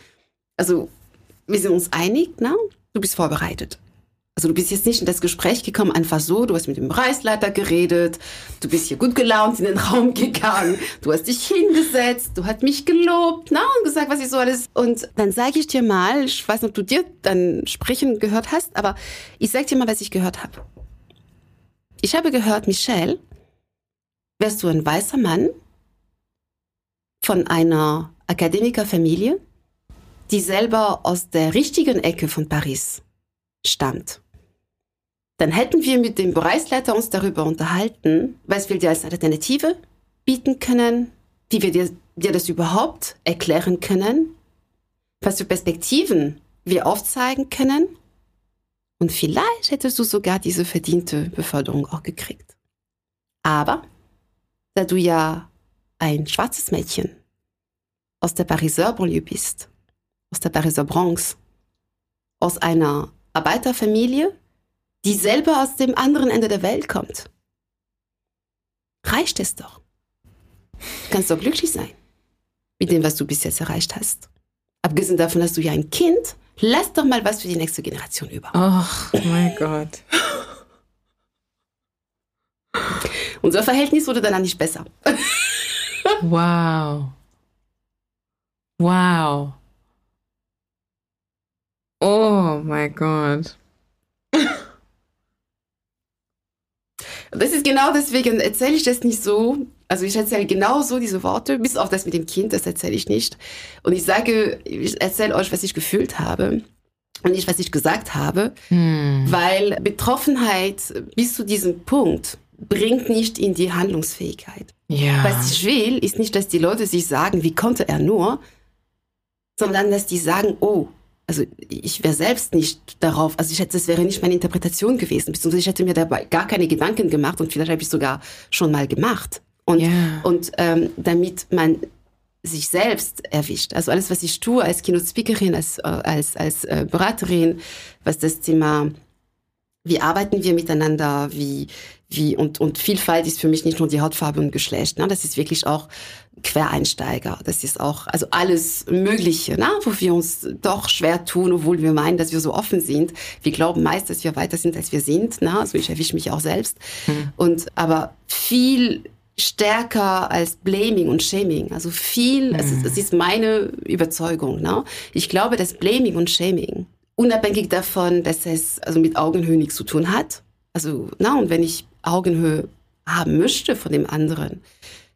also wir sind uns einig, ne? du bist vorbereitet. Also du bist jetzt nicht in das Gespräch gekommen, einfach so, du hast mit dem Bereichsleiter geredet, du bist hier gut gelaunt in den Raum gegangen, du hast dich hingesetzt, du hast mich gelobt na, und gesagt, was ich so alles. Und dann sage ich dir mal, ich weiß nicht, ob du dir dann sprechen gehört hast, aber ich sage dir mal, was ich gehört habe. Ich habe gehört, Michelle, wärst du ein weißer Mann von einer Akademikerfamilie, die selber aus der richtigen Ecke von Paris stammt. Dann hätten wir mit dem Bereichsleiter uns darüber unterhalten, was wir dir als Alternative bieten können, wie wir dir, dir das überhaupt erklären können, was für Perspektiven wir aufzeigen können. Und vielleicht hättest du sogar diese verdiente Beförderung auch gekriegt. Aber da du ja ein schwarzes Mädchen aus der Pariser Banlieue bist aus der Pariser Bronx, aus einer Arbeiterfamilie, die selber aus dem anderen Ende der Welt kommt. Reicht es doch. Du kannst doch glücklich sein mit dem, was du bis jetzt erreicht hast. Abgesehen davon hast du ja ein Kind. Lass doch mal was für die nächste Generation über. Oh mein Gott. Unser Verhältnis wurde danach nicht besser. wow. Wow. Oh mein Gott. das ist genau deswegen erzähle ich das nicht so. Also ich erzähle genau so diese Worte, bis auf das mit dem Kind, das erzähle ich nicht. Und ich sage, ich erzähle euch, was ich gefühlt habe und nicht, was ich gesagt habe, hm. weil Betroffenheit bis zu diesem Punkt bringt nicht in die Handlungsfähigkeit. Ja. Was ich will, ist nicht, dass die Leute sich sagen, wie konnte er nur, sondern dass die sagen, oh, also ich wäre selbst nicht darauf, also ich hätte, das wäre nicht meine Interpretation gewesen, beziehungsweise ich hätte mir dabei gar keine Gedanken gemacht und vielleicht habe ich sogar schon mal gemacht. Und, yeah. und ähm, damit man sich selbst erwischt. Also alles, was ich tue als Keynote-Speakerin, als, äh, als, als äh, Beraterin, was das Thema, wie arbeiten wir miteinander, wie, wie, und, und Vielfalt ist für mich nicht nur die Hautfarbe und Geschlecht, ne? das ist wirklich auch Quereinsteiger, das ist auch, also alles Mögliche, ne? wo wir uns doch schwer tun, obwohl wir meinen, dass wir so offen sind. Wir glauben meist, dass wir weiter sind, als wir sind, ne? also ich erwische mich auch selbst. Hm. Und, aber viel stärker als Blaming und Shaming. Also viel, mhm. es, es, ist meine Überzeugung. Ne? Ich glaube, dass Blaming und Shaming, unabhängig davon, dass es also mit Augenhöhe nichts zu tun hat, also, na, und wenn ich Augenhöhe haben möchte von dem anderen,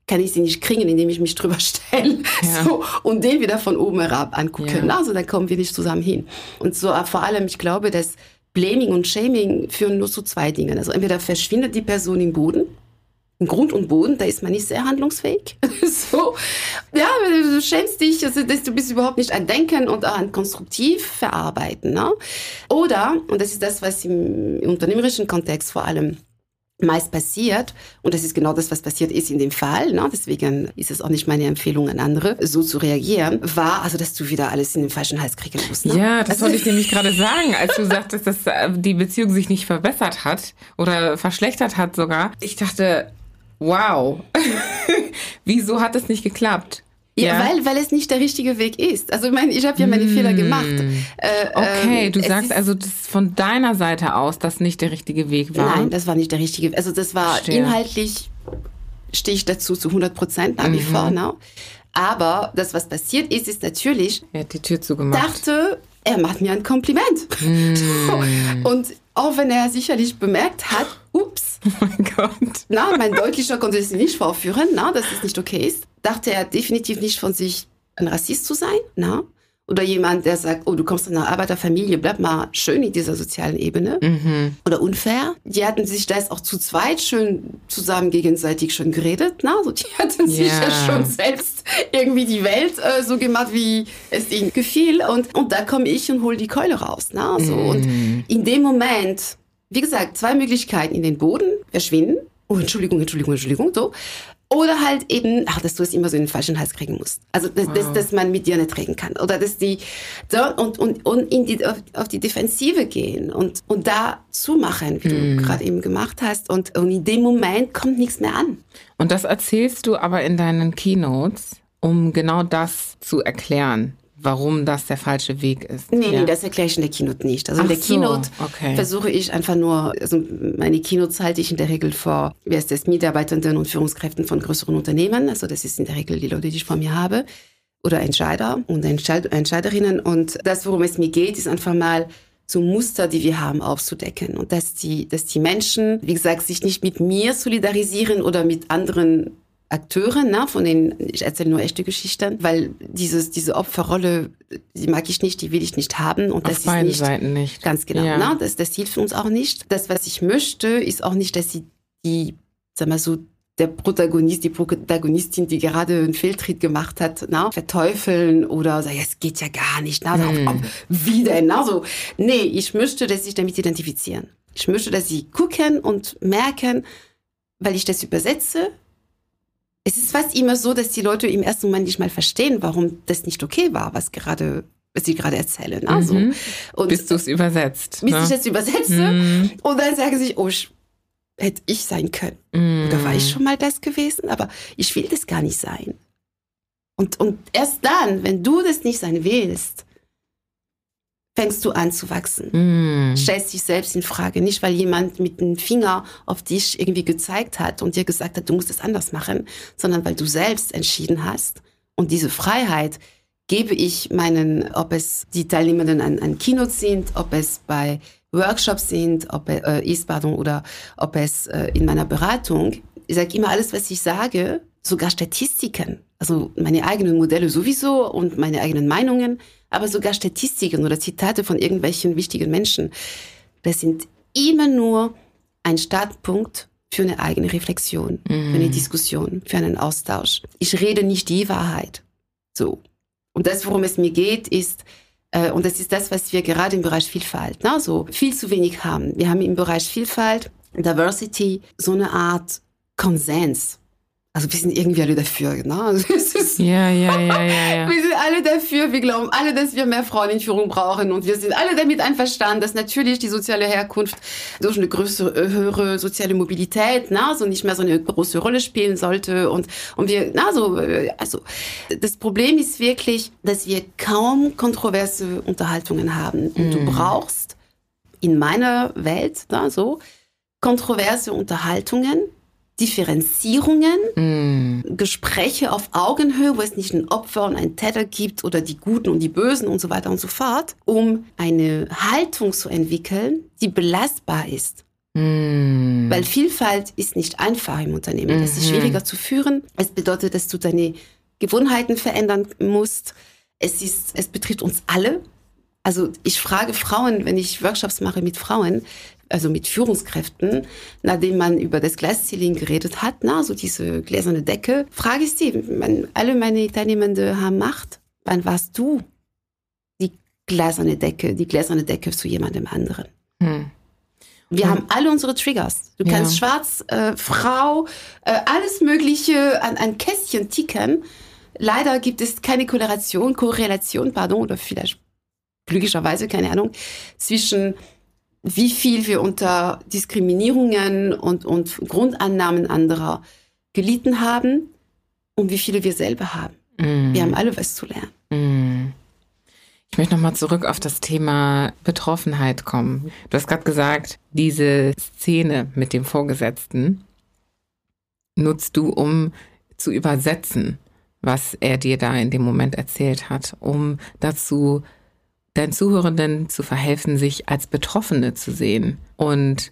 kann ich sie nicht kriegen, indem ich mich drüber stelle ja. so, und den wieder von oben herab angucken. Ja. Also dann kommen wir nicht zusammen hin. Und so vor allem, ich glaube, dass Blaming und Shaming führen nur zu zwei Dingen. Also entweder verschwindet die Person im Boden Grund und Boden, da ist man nicht sehr handlungsfähig. so, ja, du schämst dich, also du bist überhaupt nicht ein Denken und ein konstruktiv verarbeiten. Ne? Oder, und das ist das, was im unternehmerischen Kontext vor allem meist passiert, und das ist genau das, was passiert ist in dem Fall, ne? deswegen ist es auch nicht meine Empfehlung an andere, so zu reagieren, war also, dass du wieder alles in den falschen Hals kriegen musst. Ne? Ja, das wollte ich nämlich gerade sagen, als du sagtest, dass äh, die Beziehung sich nicht verbessert hat oder verschlechtert hat sogar. Ich dachte, Wow. Wieso hat es nicht geklappt? Ja, ja, Weil, weil es nicht der richtige Weg ist. Also ich meine, ich habe ja meine mm. Fehler gemacht. Äh, okay, ähm, du sagst also das von deiner Seite aus, dass nicht der richtige Weg war. Nein, das war nicht der richtige Weg. Also das war Verstehe. inhaltlich, stehe ich dazu zu 100 Prozent nach wie mhm. vor. Ne? Aber das, was passiert ist, ist natürlich... Er hat die Tür zugemacht. dachte, er macht mir ein Kompliment. Mm. Und auch wenn er sicherlich bemerkt hat, ups, oh mein Gott. Na, mein deutlicher konnte es nicht vorführen, na, dass es nicht okay ist, dachte er definitiv nicht von sich, ein Rassist zu sein. Na? Oder jemand, der sagt, oh, du kommst aus einer Arbeiterfamilie, bleib mal schön in dieser sozialen Ebene. Mhm. Oder unfair. Die hatten sich das auch zu zweit schön zusammen gegenseitig schon geredet. Na? Also die hatten yeah. sich ja schon selbst irgendwie die Welt äh, so gemacht, wie es ihnen gefiel. Und, und da komme ich und hole die Keule raus. Na? So. Mhm. Und in dem Moment, wie gesagt, zwei Möglichkeiten in den Boden verschwinden. Oh, Entschuldigung, Entschuldigung, Entschuldigung, so. Oder halt eben, ach, dass du es immer so in den falschen Hals kriegen musst. Also, dass, wow. dass, dass man mit dir nicht reden kann. Oder dass die, so, und, und, und in die, auf, auf die Defensive gehen und, und da zumachen, wie mm. du gerade eben gemacht hast. Und, und in dem Moment kommt nichts mehr an. Und das erzählst du aber in deinen Keynotes, um genau das zu erklären warum das der falsche Weg ist. Nee, ja. nee, das erkläre ich in der Keynote nicht. Also Ach in der so, Keynote okay. versuche ich einfach nur, also meine Keynotes halte ich in der Regel vor, wer ist das, Mitarbeitenden und Führungskräften von größeren Unternehmen. Also das ist in der Regel die Leute, die ich vor mir habe. Oder Entscheider und Entscheiderinnen. Und das, worum es mir geht, ist einfach mal so Muster, die wir haben, aufzudecken. Und dass die, dass die Menschen, wie gesagt, sich nicht mit mir solidarisieren oder mit anderen Akteure, ne, von denen ich erzähle nur echte Geschichten, weil dieses, diese Opferrolle, die mag ich nicht, die will ich nicht haben. Und Auf das beiden ist nicht, Seiten nicht. Ganz genau. Ja. Ne, das, das hilft uns auch nicht. Das, was ich möchte, ist auch nicht, dass sie die, sag mal so, der Protagonist, die Protagonistin, die gerade einen Fehltritt gemacht hat, na, verteufeln oder sagen, es geht ja gar nicht, na, mm. auf, wie denn, na, so. Nee, ich möchte, dass sie sich damit identifizieren. Ich möchte, dass sie gucken und merken, weil ich das übersetze, es ist fast immer so, dass die Leute im ersten Moment nicht mal verstehen, warum das nicht okay war, was gerade was sie gerade erzählen. Also, mhm. und bis du es übersetzt. Bis ne? ich es übersetze. Mhm. Und dann sagen sie, oh, hätte ich sein können. Mhm. Oder war ich schon mal das gewesen? Aber ich will das gar nicht sein. Und, und erst dann, wenn du das nicht sein willst, fängst du an zu wachsen. Mm. Stellst dich selbst in Frage. Nicht, weil jemand mit dem Finger auf dich irgendwie gezeigt hat und dir gesagt hat, du musst es anders machen, sondern weil du selbst entschieden hast. Und diese Freiheit gebe ich meinen, ob es die Teilnehmenden an, an Keynote sind, ob es bei Workshops sind, ob äh, ist, pardon, oder ob es äh, in meiner Beratung, ich sage immer alles, was ich sage, sogar Statistiken, also meine eigenen Modelle sowieso und meine eigenen Meinungen, aber sogar Statistiken oder Zitate von irgendwelchen wichtigen Menschen. Das sind immer nur ein Startpunkt für eine eigene Reflexion, mhm. für eine Diskussion, für einen Austausch. Ich rede nicht die Wahrheit. So. Und das, worum es mir geht, ist, äh, und das ist das, was wir gerade im Bereich Vielfalt, ne, so viel zu wenig haben. Wir haben im Bereich Vielfalt, Diversity, so eine Art Konsens. Also wir sind irgendwie alle dafür, ne? Also ja, ja, ja, ja, ja. Wir sind alle dafür, wir glauben alle, dass wir mehr Frauen in Führung brauchen und wir sind alle damit einverstanden, dass natürlich die soziale Herkunft durch eine größere, höhere soziale Mobilität, na, so nicht mehr so eine große Rolle spielen sollte und, und wir, na, so, äh, also, das Problem ist wirklich, dass wir kaum kontroverse Unterhaltungen haben und mm. du brauchst in meiner Welt, na, so, kontroverse Unterhaltungen, Differenzierungen, mm. Gespräche auf Augenhöhe, wo es nicht ein Opfer und ein Täter gibt oder die Guten und die Bösen und so weiter und so fort, um eine Haltung zu entwickeln, die belastbar ist. Mm. Weil Vielfalt ist nicht einfach im Unternehmen. Es ist mhm. schwieriger zu führen. Es bedeutet, dass du deine Gewohnheiten verändern musst. Es ist, es betrifft uns alle. Also ich frage Frauen, wenn ich Workshops mache mit Frauen, also mit Führungskräften, nachdem man über das Glasceiling geredet hat, na, so diese gläserne Decke, frage ich sie, man, alle meine Teilnehmende haben Macht. Wann warst du die gläserne Decke, die gläserne Decke zu jemandem anderen? Hm. Wir hm. haben alle unsere Triggers. Du kannst ja. schwarz, äh, Frau, äh, alles Mögliche an ein Kästchen ticken. Leider gibt es keine Korrelation, Korrelation, pardon, oder vielleicht glücklicherweise, keine Ahnung, zwischen wie viel wir unter Diskriminierungen und, und Grundannahmen anderer gelitten haben und wie viele wir selber haben. Mm. Wir haben alle was zu lernen. Mm. Ich möchte nochmal zurück auf das Thema Betroffenheit kommen. Du hast gerade gesagt, diese Szene mit dem Vorgesetzten nutzt du, um zu übersetzen, was er dir da in dem Moment erzählt hat, um dazu deinen Zuhörenden zu verhelfen, sich als Betroffene zu sehen und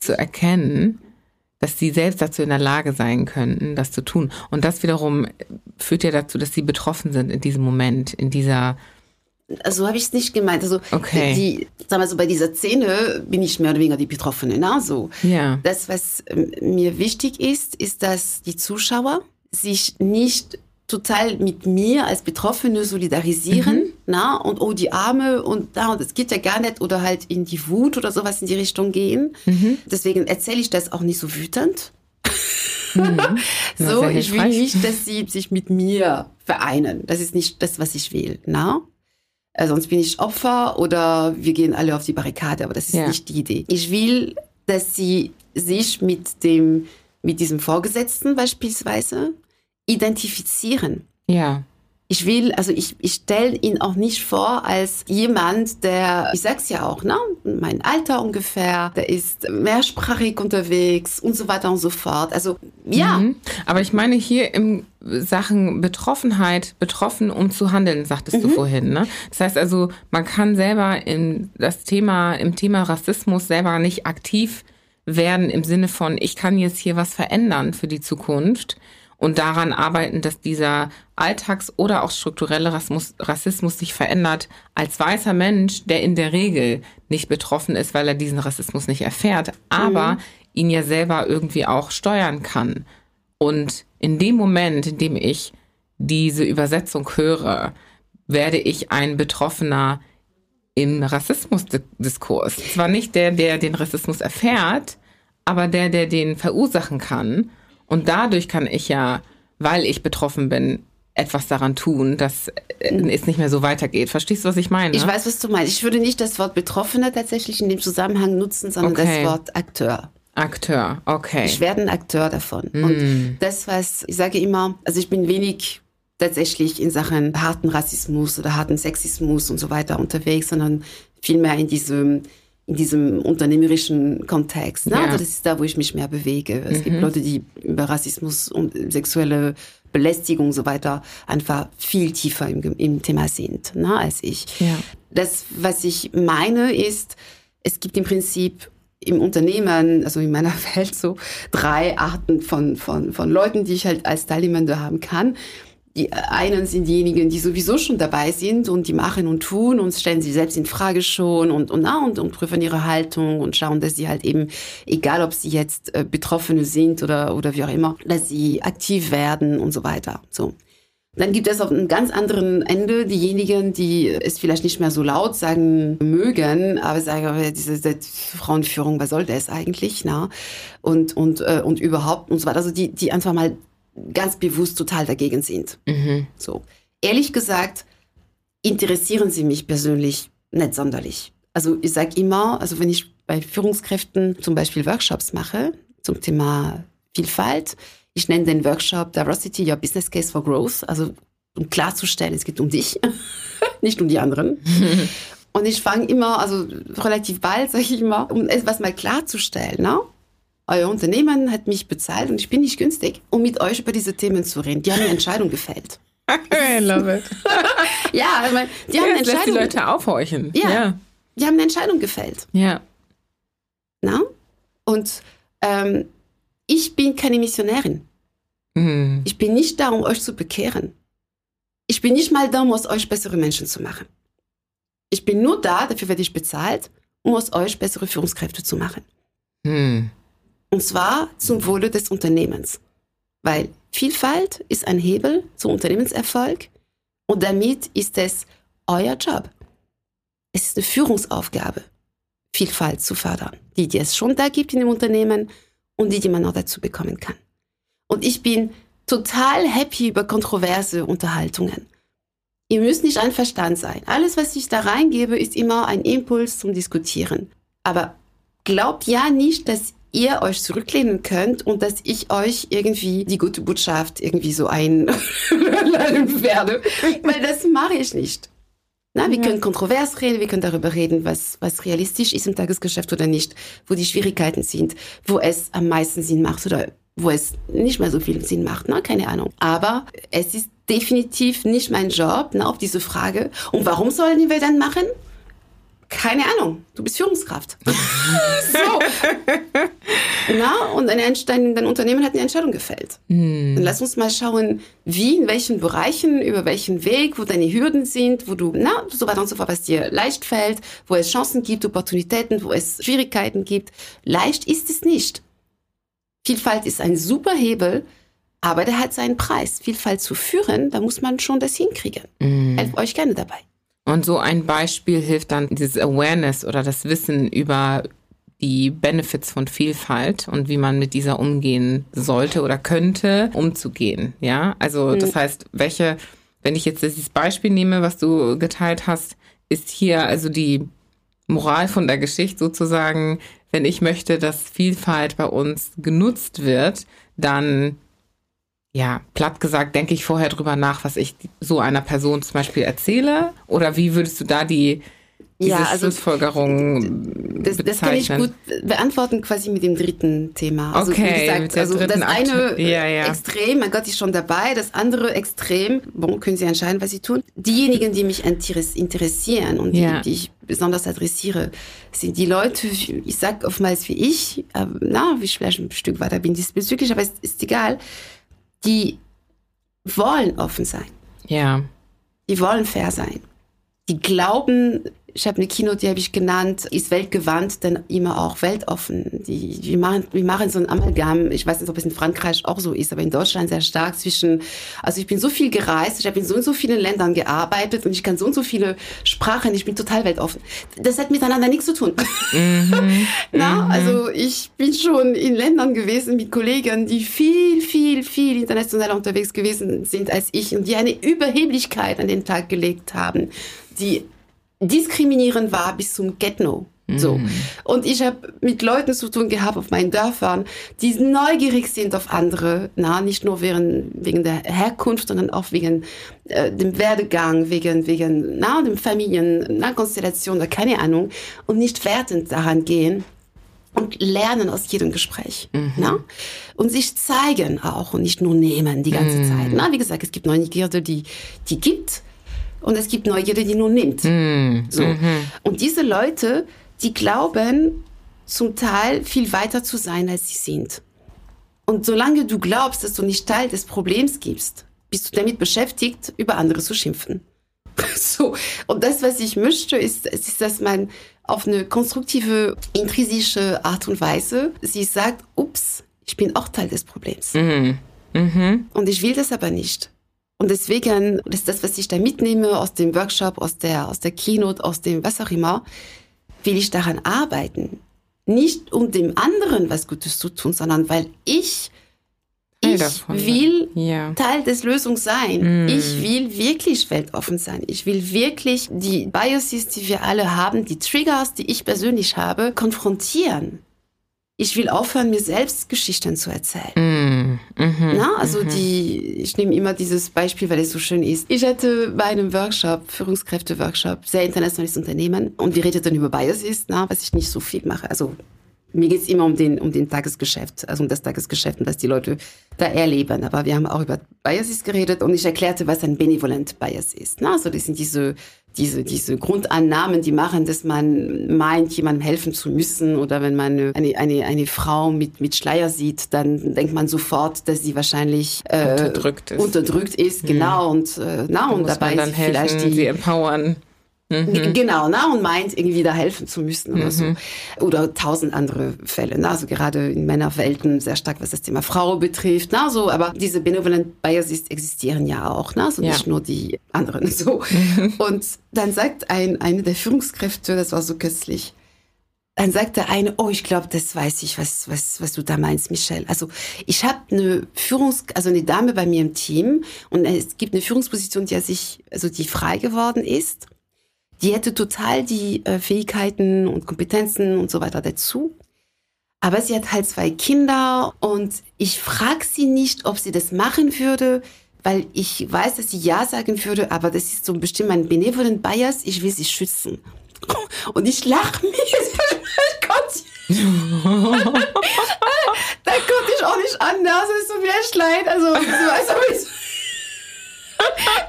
zu erkennen, dass sie selbst dazu in der Lage sein könnten, das zu tun. Und das wiederum führt ja dazu, dass sie betroffen sind in diesem Moment, in dieser also habe ich es nicht gemeint. Also okay. die, sagen wir so, bei dieser Szene bin ich mehr oder weniger die Betroffene. Na, so. Ja. Das, was ähm, mir wichtig ist, ist, dass die Zuschauer sich nicht total mit mir als Betroffene solidarisieren, mhm. Na, und oh, die Arme und da, und das geht ja gar nicht, oder halt in die Wut oder sowas in die Richtung gehen. Mhm. Deswegen erzähle ich das auch nicht so wütend. Mhm. so, ich will nicht, dass sie sich mit mir vereinen. Das ist nicht das, was ich will, na? Äh, sonst bin ich Opfer oder wir gehen alle auf die Barrikade, aber das ist ja. nicht die Idee. Ich will, dass sie sich mit dem, mit diesem Vorgesetzten beispielsweise identifizieren. Ja. Ich will, also ich, ich stelle ihn auch nicht vor als jemand, der, ich sag's ja auch, ne, mein Alter ungefähr, der ist mehrsprachig unterwegs und so weiter und so fort. Also ja. Mhm. Aber ich meine hier im Sachen Betroffenheit, betroffen, um zu handeln, sagtest mhm. du vorhin. Ne? Das heißt also, man kann selber in das Thema, im Thema Rassismus selber nicht aktiv werden im Sinne von, ich kann jetzt hier was verändern für die Zukunft und daran arbeiten, dass dieser Alltags- oder auch strukturelle Rassismus, Rassismus sich verändert als weißer Mensch, der in der Regel nicht betroffen ist, weil er diesen Rassismus nicht erfährt, aber mhm. ihn ja selber irgendwie auch steuern kann. Und in dem Moment, in dem ich diese Übersetzung höre, werde ich ein Betroffener im Rassismusdiskurs. Zwar nicht der, der den Rassismus erfährt, aber der, der den verursachen kann und dadurch kann ich ja, weil ich betroffen bin, etwas daran tun, dass es nicht mehr so weitergeht. Verstehst du, was ich meine? Ich weiß, was du meinst. Ich würde nicht das Wort Betroffener tatsächlich in dem Zusammenhang nutzen, sondern okay. das Wort Akteur. Akteur, okay. Ich werde ein Akteur davon. Mm. Und das, was ich sage immer, also ich bin wenig tatsächlich in Sachen harten Rassismus oder harten Sexismus und so weiter unterwegs, sondern vielmehr in diesem in diesem unternehmerischen Kontext. Ne? Ja. Also das ist da, wo ich mich mehr bewege. Es mhm. gibt Leute, die über Rassismus und sexuelle Belästigung und so weiter einfach viel tiefer im, im Thema sind ne, als ich. Ja. Das, was ich meine, ist, es gibt im Prinzip im Unternehmen, also in meiner Welt so drei Arten von, von, von Leuten, die ich halt als Teilnehmende haben kann. Die einen sind diejenigen, die sowieso schon dabei sind und die machen und tun und stellen sich selbst in Frage schon und, und, und, und prüfen ihre Haltung und schauen, dass sie halt eben, egal ob sie jetzt äh, Betroffene sind oder, oder wie auch immer, dass sie aktiv werden und so weiter. So. Dann gibt es auf einem ganz anderen Ende diejenigen, die es vielleicht nicht mehr so laut sagen mögen, aber sagen, diese, diese Frauenführung, was soll das eigentlich? Na? Und, und, äh, und überhaupt und so weiter. Also die, die einfach mal ganz bewusst total dagegen sind. Mhm. So. Ehrlich gesagt, interessieren sie mich persönlich nicht sonderlich. Also ich sage immer, also wenn ich bei Führungskräften zum Beispiel Workshops mache zum Thema Vielfalt, ich nenne den Workshop Diversity Your Business Case for Growth, also um klarzustellen, es geht um dich, nicht um die anderen. Und ich fange immer, also relativ bald, sage ich immer, um etwas mal klarzustellen. Ne? Euer Unternehmen hat mich bezahlt und ich bin nicht günstig, um mit euch über diese Themen zu reden. Die haben eine Entscheidung gefällt. I love it. ja, also, die ja, haben eine Entscheidung. die Leute aufhorchen. Ja, ja, die haben eine Entscheidung gefällt. Ja. Na? Und ähm, ich bin keine Missionärin. Mhm. Ich bin nicht da, um euch zu bekehren. Ich bin nicht mal da, um aus euch bessere Menschen zu machen. Ich bin nur da, dafür werde ich bezahlt, um aus euch bessere Führungskräfte zu machen. Mhm. Und zwar zum Wohle des Unternehmens. Weil Vielfalt ist ein Hebel zum Unternehmenserfolg und damit ist es euer Job. Es ist eine Führungsaufgabe, Vielfalt zu fördern, die, die es schon da gibt in dem Unternehmen und die, die man noch dazu bekommen kann. Und ich bin total happy über kontroverse Unterhaltungen. Ihr müsst nicht einverstanden sein. Alles, was ich da reingebe, ist immer ein Impuls zum Diskutieren. Aber glaubt ja nicht, dass ihr euch zurücklehnen könnt und dass ich euch irgendwie die gute Botschaft irgendwie so einladen werde. Weil das mache ich nicht. Na, wir ja. können kontrovers reden, wir können darüber reden, was, was realistisch ist im Tagesgeschäft oder nicht, wo die Schwierigkeiten sind, wo es am meisten Sinn macht oder wo es nicht mehr so viel Sinn macht, na, keine Ahnung. Aber es ist definitiv nicht mein Job, na, auf diese Frage. Und warum sollen wir dann machen? Keine Ahnung, du bist Führungskraft. so. Na, und ein Einstein, dein Unternehmen hat eine Entscheidung gefällt. Mm. Dann lass uns mal schauen, wie, in welchen Bereichen, über welchen Weg, wo deine Hürden sind, wo du, na, so weiter und so fort, was dir leicht fällt, wo es Chancen gibt, Opportunitäten, wo es Schwierigkeiten gibt. Leicht ist es nicht. Vielfalt ist ein super Hebel, aber der hat seinen Preis. Vielfalt zu führen, da muss man schon das hinkriegen. Mm. Helft euch gerne dabei. Und so ein Beispiel hilft dann dieses Awareness oder das Wissen über die Benefits von Vielfalt und wie man mit dieser umgehen sollte oder könnte, umzugehen. Ja, also mhm. das heißt, welche, wenn ich jetzt dieses Beispiel nehme, was du geteilt hast, ist hier also die Moral von der Geschichte sozusagen, wenn ich möchte, dass Vielfalt bei uns genutzt wird, dann ja, platt gesagt, denke ich vorher drüber nach, was ich so einer Person zum Beispiel erzähle? Oder wie würdest du da die diese ja, also, Schlussfolgerung das, das kann ich gut beantworten quasi mit dem dritten Thema. Also, okay, wie gesagt, also das eine ja, ja. Extrem, mein Gott, ist schon dabei, das andere Extrem, bon, können Sie entscheiden, was Sie tun. Diejenigen, die mich interessieren und die, die ich besonders adressiere, sind die Leute, ich sag oftmals wie ich, äh, na, wie ich vielleicht ein Stück weiter bin diesbezüglich, aber es ist egal, die wollen offen sein. Ja. Die wollen fair sein. Die glauben, ich habe eine Kino, die habe ich genannt, ist weltgewandt, dann immer auch weltoffen. Die, wir, machen, wir machen so ein Amalgam, ich weiß nicht, ob es in Frankreich auch so ist, aber in Deutschland sehr stark zwischen, also ich bin so viel gereist, ich habe in so und so vielen Ländern gearbeitet und ich kann so und so viele Sprachen, ich bin total weltoffen. Das hat miteinander nichts zu tun. Mhm. Na, mhm. also ich bin schon in Ländern gewesen mit Kollegen, die viel, viel, viel internationaler unterwegs gewesen sind als ich und die eine Überheblichkeit an den Tag gelegt haben, die diskriminierend war bis zum Get-No. So. Mhm. Und ich habe mit Leuten zu tun gehabt auf meinen Dörfern, die neugierig sind auf andere, na, nicht nur wegen, wegen der Herkunft, sondern auch wegen äh, dem Werdegang, wegen, wegen na, dem Familien, na, Konstellation oder keine Ahnung, und nicht wertend daran gehen und lernen aus jedem Gespräch. Mhm. Na? Und sich zeigen auch und nicht nur nehmen die ganze mhm. Zeit. Na, wie gesagt, es gibt Neugierde, die, die gibt und es gibt Neugierde, die nur nimmt. Mm, so. -hmm. Und diese Leute, die glauben zum Teil viel weiter zu sein, als sie sind. Und solange du glaubst, dass du nicht Teil des Problems gibst, bist du damit beschäftigt, über andere zu schimpfen. so. Und das, was ich möchte, ist, ist, dass man auf eine konstruktive, intrinsische Art und Weise sie sagt, ups, ich bin auch Teil des Problems. Mhm. Mhm. Und ich will das aber nicht. Und deswegen, das ist das, was ich da mitnehme aus dem Workshop, aus der, aus der Keynote, aus dem was auch immer, will ich daran arbeiten. Nicht um dem anderen was Gutes zu tun, sondern weil ich ich will ja. Teil des Lösungs sein. Mm. Ich will wirklich weltoffen sein. Ich will wirklich die Biases, die wir alle haben, die Triggers, die ich persönlich habe, konfrontieren. Ich will aufhören, mir selbst Geschichten zu erzählen. Mm. Mhm. Na, also mhm. die, ich nehme immer dieses Beispiel, weil es so schön ist. Ich hatte bei einem Workshop, Führungskräfte-Workshop, sehr internationales Unternehmen und wir redeten über Biases, na, was ich nicht so viel mache. Also mir geht's immer um den, um den Tagesgeschäft, also um das Tagesgeschäft und was die Leute da erleben. Aber wir haben auch über Biases geredet und ich erklärte, was ein Benevolent Bias ist. Na, also das sind diese, diese, diese Grundannahmen, die machen, dass man meint, jemandem helfen zu müssen. Oder wenn man eine, eine, eine Frau mit, mit Schleier sieht, dann denkt man sofort, dass sie wahrscheinlich äh, unterdrückt ist. Unterdrückt ist, genau. Mhm. Und, äh, na, und dabei dann helfen, vielleicht die, sie empowern. Mhm. Genau, na, und meint, irgendwie da helfen zu müssen oder mhm. so. Oder tausend andere Fälle. Na, also gerade in Männerwelten sehr stark, was das Thema Frau betrifft. Na, so, aber diese Benevolent Biases existieren ja auch, na, so ja. nicht nur die anderen. So. Mhm. Und dann sagt ein, eine der Führungskräfte, das war so köstlich, dann sagt der eine, oh, ich glaube, das weiß ich, was, was, was du da meinst, Michelle. Also ich habe eine Führungs, also eine Dame bei mir im Team und es gibt eine Führungsposition, die sich, also die frei geworden ist die hätte total die äh, Fähigkeiten und Kompetenzen und so weiter dazu. Aber sie hat halt zwei Kinder und ich frage sie nicht, ob sie das machen würde, weil ich weiß, dass sie ja sagen würde, aber das ist so bestimmt mein benevolent Bias, ich will sie schützen. Und ich lache mir. da konnte ich auch nicht anders, es ist so wie ein Schleid. Also, so, also,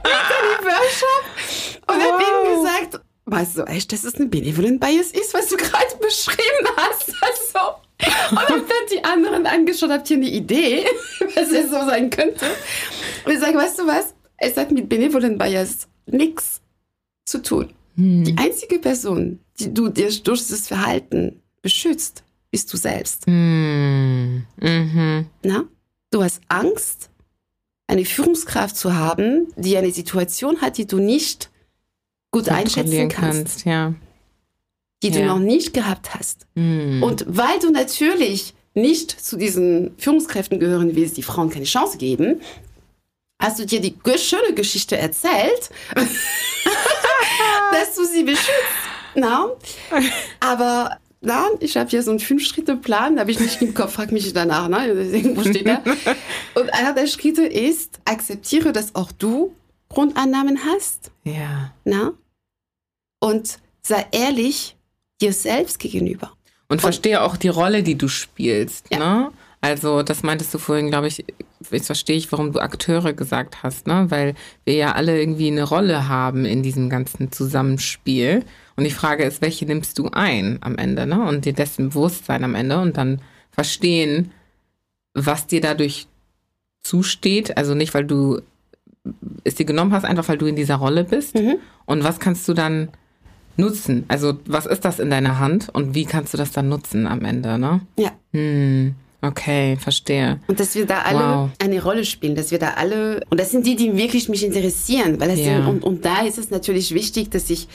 dem Workshop und oh. hat ihm gesagt, weißt du echt, dass es ein Benevolent Bias ist, was du gerade beschrieben hast? Also, und hab dann die anderen angeschaut, habt ihr eine Idee, was es so sein könnte? Und ich sage, weißt du was? Es hat mit Benevolent Bias nichts zu tun. Hm. Die einzige Person, die du dir durch das Verhalten beschützt, bist du selbst. Hm. Mhm. Na? Du hast Angst, eine Führungskraft zu haben, die eine Situation hat, die du nicht gut einschätzen kannst. kannst ja. Die ja. du noch nicht gehabt hast. Mhm. Und weil du natürlich nicht zu diesen Führungskräften gehören willst, die Frauen keine Chance geben, hast du dir die schöne Geschichte erzählt, dass du sie beschützt. Na? Aber na, ich habe hier so einen Fünf-Schritte-Plan, habe ich nicht im Kopf, frag mich danach, ne? Irgendwo steht da. Und einer der Schritte ist, akzeptiere, dass auch du Grundannahmen hast. Ja. Na? Und sei ehrlich dir selbst gegenüber. Und verstehe auch die Rolle, die du spielst, ja. ne? Also, das meintest du vorhin, glaube ich, jetzt verstehe ich, warum du Akteure gesagt hast, ne? Weil wir ja alle irgendwie eine Rolle haben in diesem ganzen Zusammenspiel. Und die Frage ist, welche nimmst du ein am Ende, ne? Und dir dessen bewusst sein am Ende und dann verstehen, was dir dadurch zusteht. Also nicht, weil du es dir genommen hast, einfach weil du in dieser Rolle bist. Mhm. Und was kannst du dann nutzen? Also, was ist das in deiner Hand und wie kannst du das dann nutzen am Ende, ne? Ja. Hm. Okay, verstehe. Und dass wir da alle wow. eine Rolle spielen, dass wir da alle, und das sind die, die wirklich mich interessieren, weil das ja. sind, und, und da ist es natürlich wichtig, dass ich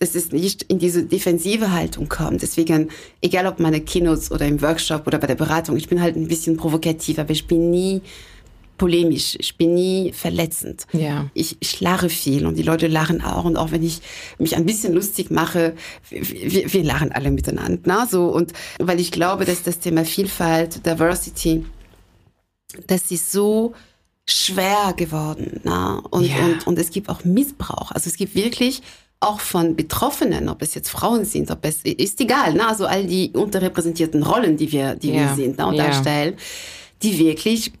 dass es nicht in diese defensive Haltung kommt. Deswegen, egal ob meine Keynotes oder im Workshop oder bei der Beratung, ich bin halt ein bisschen provokativ, aber ich bin nie polemisch, ich bin nie verletzend. Ja. Ich, ich lache viel und die Leute lachen auch. Und auch wenn ich mich ein bisschen lustig mache, wir, wir lachen alle miteinander. Na? So, und weil ich glaube, dass das Thema Vielfalt, Diversity, das ist so schwer geworden. Na? Und, ja. und, und es gibt auch Missbrauch. Also es gibt wirklich auch von Betroffenen, ob es jetzt Frauen sind, ob es ist egal, ne? also all die unterrepräsentierten Rollen, die wir, die ja. wir sind ne? und ja. darstellen die wirklich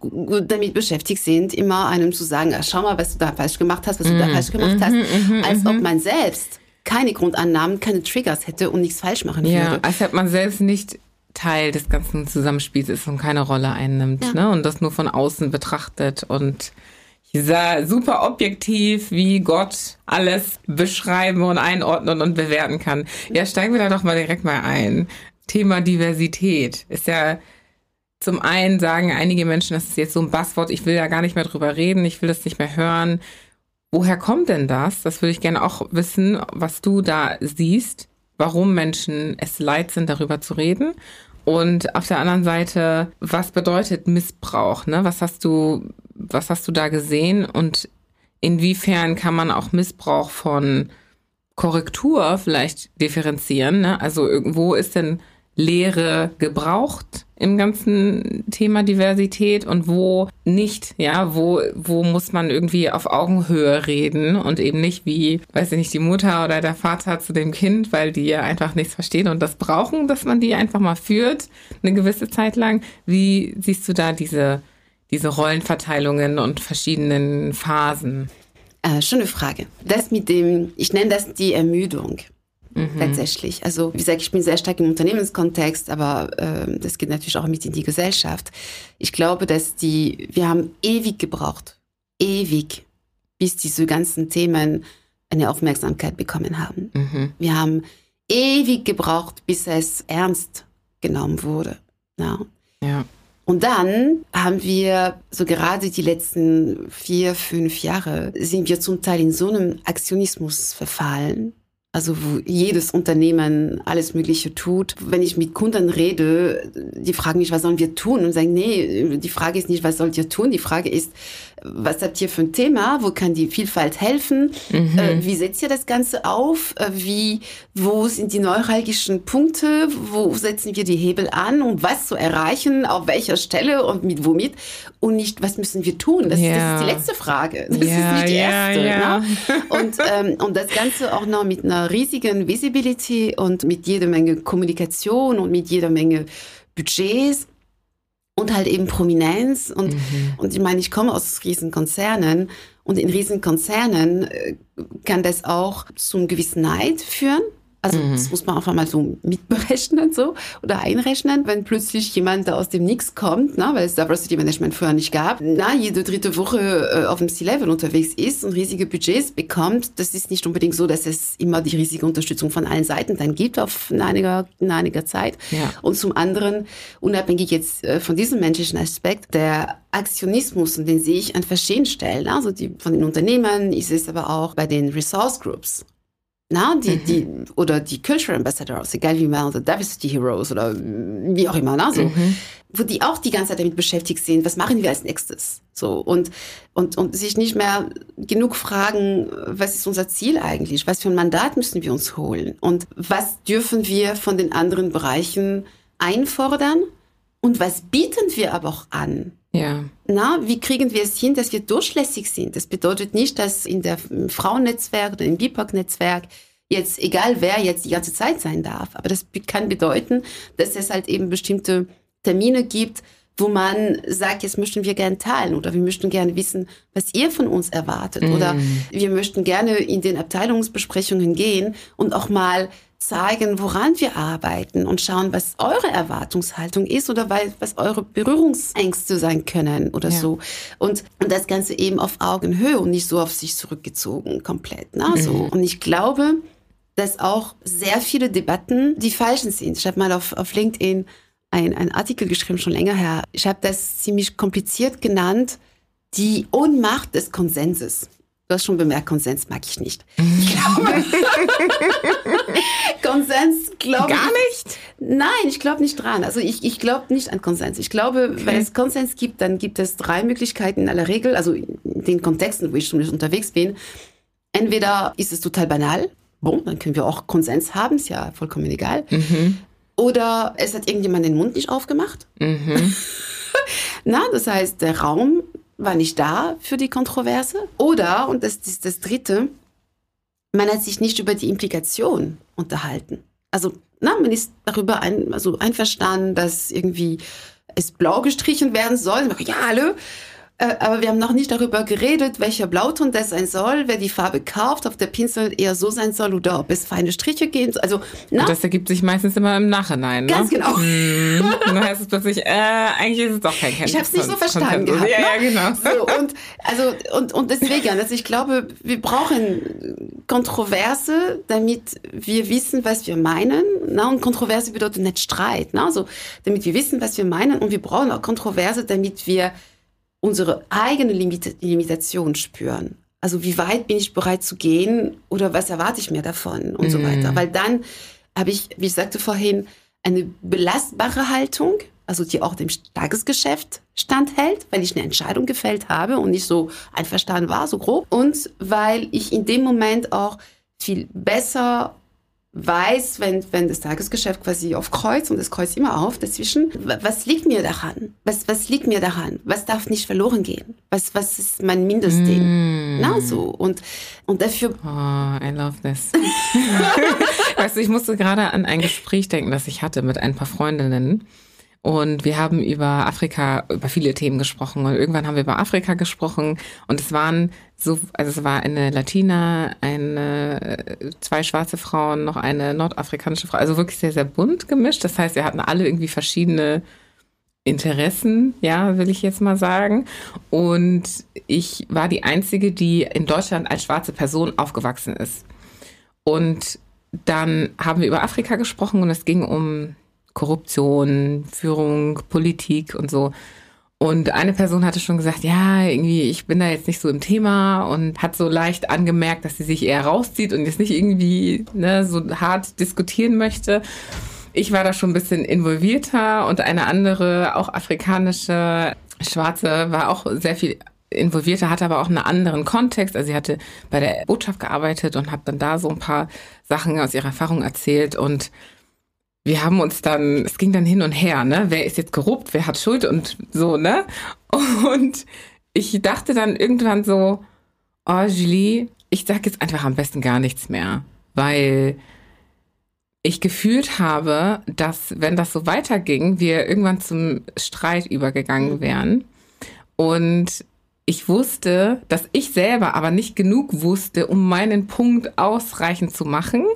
damit beschäftigt sind, immer einem zu sagen, ah, schau mal, was du da falsch gemacht hast, was du da mhm. falsch gemacht hast, mhm. Mhm. als ob man selbst keine Grundannahmen, keine Triggers hätte und nichts falsch machen ja, würde. als ob man selbst nicht Teil des ganzen Zusammenspiels ist und keine Rolle einnimmt, ja. ne? Und das nur von außen betrachtet und dieser super objektiv, wie Gott alles beschreiben und einordnen und bewerten kann. Ja, steigen wir da doch mal direkt mal ein. Thema Diversität ist ja zum einen sagen einige Menschen, das ist jetzt so ein Basswort, ich will ja gar nicht mehr drüber reden, ich will das nicht mehr hören. Woher kommt denn das? Das würde ich gerne auch wissen, was du da siehst, warum Menschen es leid sind, darüber zu reden. Und auf der anderen Seite, was bedeutet Missbrauch? Ne? Was hast du, was hast du da gesehen? Und inwiefern kann man auch Missbrauch von Korrektur vielleicht differenzieren? Ne? Also irgendwo ist denn Lehre gebraucht im ganzen Thema Diversität und wo nicht, ja, wo, wo muss man irgendwie auf Augenhöhe reden und eben nicht wie, weiß ich nicht, die Mutter oder der Vater zu dem Kind, weil die ja einfach nichts verstehen und das brauchen, dass man die einfach mal führt, eine gewisse Zeit lang. Wie siehst du da diese, diese Rollenverteilungen und verschiedenen Phasen? Äh, schöne Frage. Das mit dem, ich nenne das die Ermüdung. Mhm. Tatsächlich. Also, wie gesagt, ich bin sehr stark im Unternehmenskontext, aber äh, das geht natürlich auch mit in die Gesellschaft. Ich glaube, dass die, wir haben ewig gebraucht, ewig, bis diese ganzen Themen eine Aufmerksamkeit bekommen haben. Mhm. Wir haben ewig gebraucht, bis es ernst genommen wurde. Ja. ja. Und dann haben wir so gerade die letzten vier, fünf Jahre sind wir zum Teil in so einem Aktionismus verfallen, also wo jedes Unternehmen alles Mögliche tut. Wenn ich mit Kunden rede, die fragen mich, was sollen wir tun? Und sagen, nee, die Frage ist nicht, was sollt ihr tun? Die Frage ist, was habt ihr für ein Thema? Wo kann die Vielfalt helfen? Mhm. Äh, wie setzt ihr das Ganze auf? Äh, wie, wo sind die neuralgischen Punkte? Wo setzen wir die Hebel an, um was zu erreichen? Auf welcher Stelle und mit womit? Und nicht, was müssen wir tun? Das, ja. das ist die letzte Frage. Das ja, ist nicht die erste. Ja, ne? und, ähm, und das Ganze auch noch mit einer riesigen Visibility und mit jeder Menge Kommunikation und mit jeder Menge Budgets und halt eben Prominenz. Und, mhm. und ich meine, ich komme aus Riesenkonzernen und in Riesenkonzernen äh, kann das auch zum gewissen Neid führen. Also mhm. das muss man einfach mal so mitberechnen so oder einrechnen, wenn plötzlich jemand da aus dem Nix kommt, na, weil es Diversity Management vorher nicht gab, na, jede dritte Woche äh, auf dem C-Level unterwegs ist und riesige Budgets bekommt. Das ist nicht unbedingt so, dass es immer die riesige Unterstützung von allen Seiten dann gibt auf in einiger, in einiger Zeit. Ja. Und zum anderen, unabhängig jetzt äh, von diesem menschlichen Aspekt, der Aktionismus, und den sehe ich an verschiedenen Stellen, also die von den Unternehmen, ist es aber auch bei den Resource Groups na, die, mhm. die, oder die Cultural Ambassadors, egal wie man, oder Diversity Heroes oder wie auch immer, na, so, mhm. wo die auch die ganze Zeit damit beschäftigt sind, was machen wir als nächstes? So, und, und, und sich nicht mehr genug fragen, was ist unser Ziel eigentlich? Was für ein Mandat müssen wir uns holen? Und was dürfen wir von den anderen Bereichen einfordern? Und was bieten wir aber auch an? Ja. Na, wie kriegen wir es hin, dass wir durchlässig sind? Das bedeutet nicht, dass in der im Frauennetzwerk oder im BIPOC-Netzwerk jetzt, egal wer jetzt die ganze Zeit sein darf, aber das kann bedeuten, dass es halt eben bestimmte Termine gibt, wo man sagt, jetzt möchten wir gerne teilen oder wir möchten gerne wissen, was ihr von uns erwartet mm. oder wir möchten gerne in den Abteilungsbesprechungen gehen und auch mal zeigen, woran wir arbeiten und schauen, was eure Erwartungshaltung ist oder was eure Berührungsängste sein können oder ja. so. Und, und das Ganze eben auf Augenhöhe und nicht so auf sich zurückgezogen komplett. Ne? So. Mhm. Und ich glaube, dass auch sehr viele Debatten die falschen sind. Ich habe mal auf, auf LinkedIn einen Artikel geschrieben, schon länger her. Ich habe das ziemlich kompliziert genannt, die Ohnmacht des Konsenses. Du hast schon bemerkt, Konsens mag ich nicht. Ich glaube, Konsens glaube Gar nicht? Nein, ich glaube nicht dran. Also ich, ich glaube nicht an Konsens. Ich glaube, okay. wenn es Konsens gibt, dann gibt es drei Möglichkeiten in aller Regel, also in den Kontexten, wo ich schon unterwegs bin. Entweder ist es total banal, bon, dann können wir auch Konsens haben, ist ja vollkommen egal. Mhm. Oder es hat irgendjemand den Mund nicht aufgemacht. Mhm. Na, das heißt, der Raum war nicht da für die Kontroverse. Oder, und das ist das Dritte, man hat sich nicht über die Implikation unterhalten. Also, na, man ist darüber ein, also einverstanden, dass irgendwie es blau gestrichen werden soll. Ja, hallo. Äh, aber wir haben noch nicht darüber geredet, welcher Blauton das sein soll, wer die Farbe kauft, ob der Pinsel eher so sein soll oder ob es feine Striche gehen soll. Also, na? das ergibt sich meistens immer im Nachhinein. Ne? Ganz genau. Hm. dann heißt es plötzlich, äh, eigentlich ist es doch kein Kenntnis. Ich habe es nicht so verstanden. Gehabt, ja, ja, ne? genau. So, und, also, und, und deswegen, also ich glaube, wir brauchen Kontroverse, damit wir wissen, was wir meinen. Na? Und Kontroverse bedeutet nicht Streit. Na? Also, damit wir wissen, was wir meinen. Und wir brauchen auch Kontroverse, damit wir unsere eigene Limit Limitation spüren. Also wie weit bin ich bereit zu gehen oder was erwarte ich mir davon und mm. so weiter. Weil dann habe ich, wie ich sagte vorhin, eine belastbare Haltung, also die auch dem Tagesgeschäft standhält, weil ich eine Entscheidung gefällt habe und nicht so einverstanden war, so grob. Und weil ich in dem Moment auch viel besser weiß, wenn, wenn das Tagesgeschäft quasi auf Kreuz und das Kreuz immer auf dazwischen, was liegt mir daran? Was, was liegt mir daran? Was darf nicht verloren gehen? Was, was ist mein Mindestding? Mm. Na, so. Und, und dafür. Oh, I love this. weißt du, ich musste gerade an ein Gespräch denken, das ich hatte mit ein paar Freundinnen. Und wir haben über Afrika, über viele Themen gesprochen. Und irgendwann haben wir über Afrika gesprochen. Und es waren so, also es war eine Latina, eine, zwei schwarze Frauen, noch eine nordafrikanische Frau. Also wirklich sehr, sehr bunt gemischt. Das heißt, wir hatten alle irgendwie verschiedene Interessen, ja, will ich jetzt mal sagen. Und ich war die einzige, die in Deutschland als schwarze Person aufgewachsen ist. Und dann haben wir über Afrika gesprochen und es ging um Korruption, Führung, Politik und so. Und eine Person hatte schon gesagt, ja, irgendwie, ich bin da jetzt nicht so im Thema und hat so leicht angemerkt, dass sie sich eher rauszieht und jetzt nicht irgendwie ne, so hart diskutieren möchte. Ich war da schon ein bisschen involvierter und eine andere, auch afrikanische Schwarze, war auch sehr viel involvierter, hatte aber auch einen anderen Kontext. Also sie hatte bei der Botschaft gearbeitet und hat dann da so ein paar Sachen aus ihrer Erfahrung erzählt und wir haben uns dann, es ging dann hin und her, ne? Wer ist jetzt korrupt, wer hat Schuld und so, ne? Und ich dachte dann irgendwann so, oh Julie, ich sag jetzt einfach am besten gar nichts mehr, weil ich gefühlt habe, dass wenn das so weiterging, wir irgendwann zum Streit übergegangen mhm. wären. Und ich wusste, dass ich selber aber nicht genug wusste, um meinen Punkt ausreichend zu machen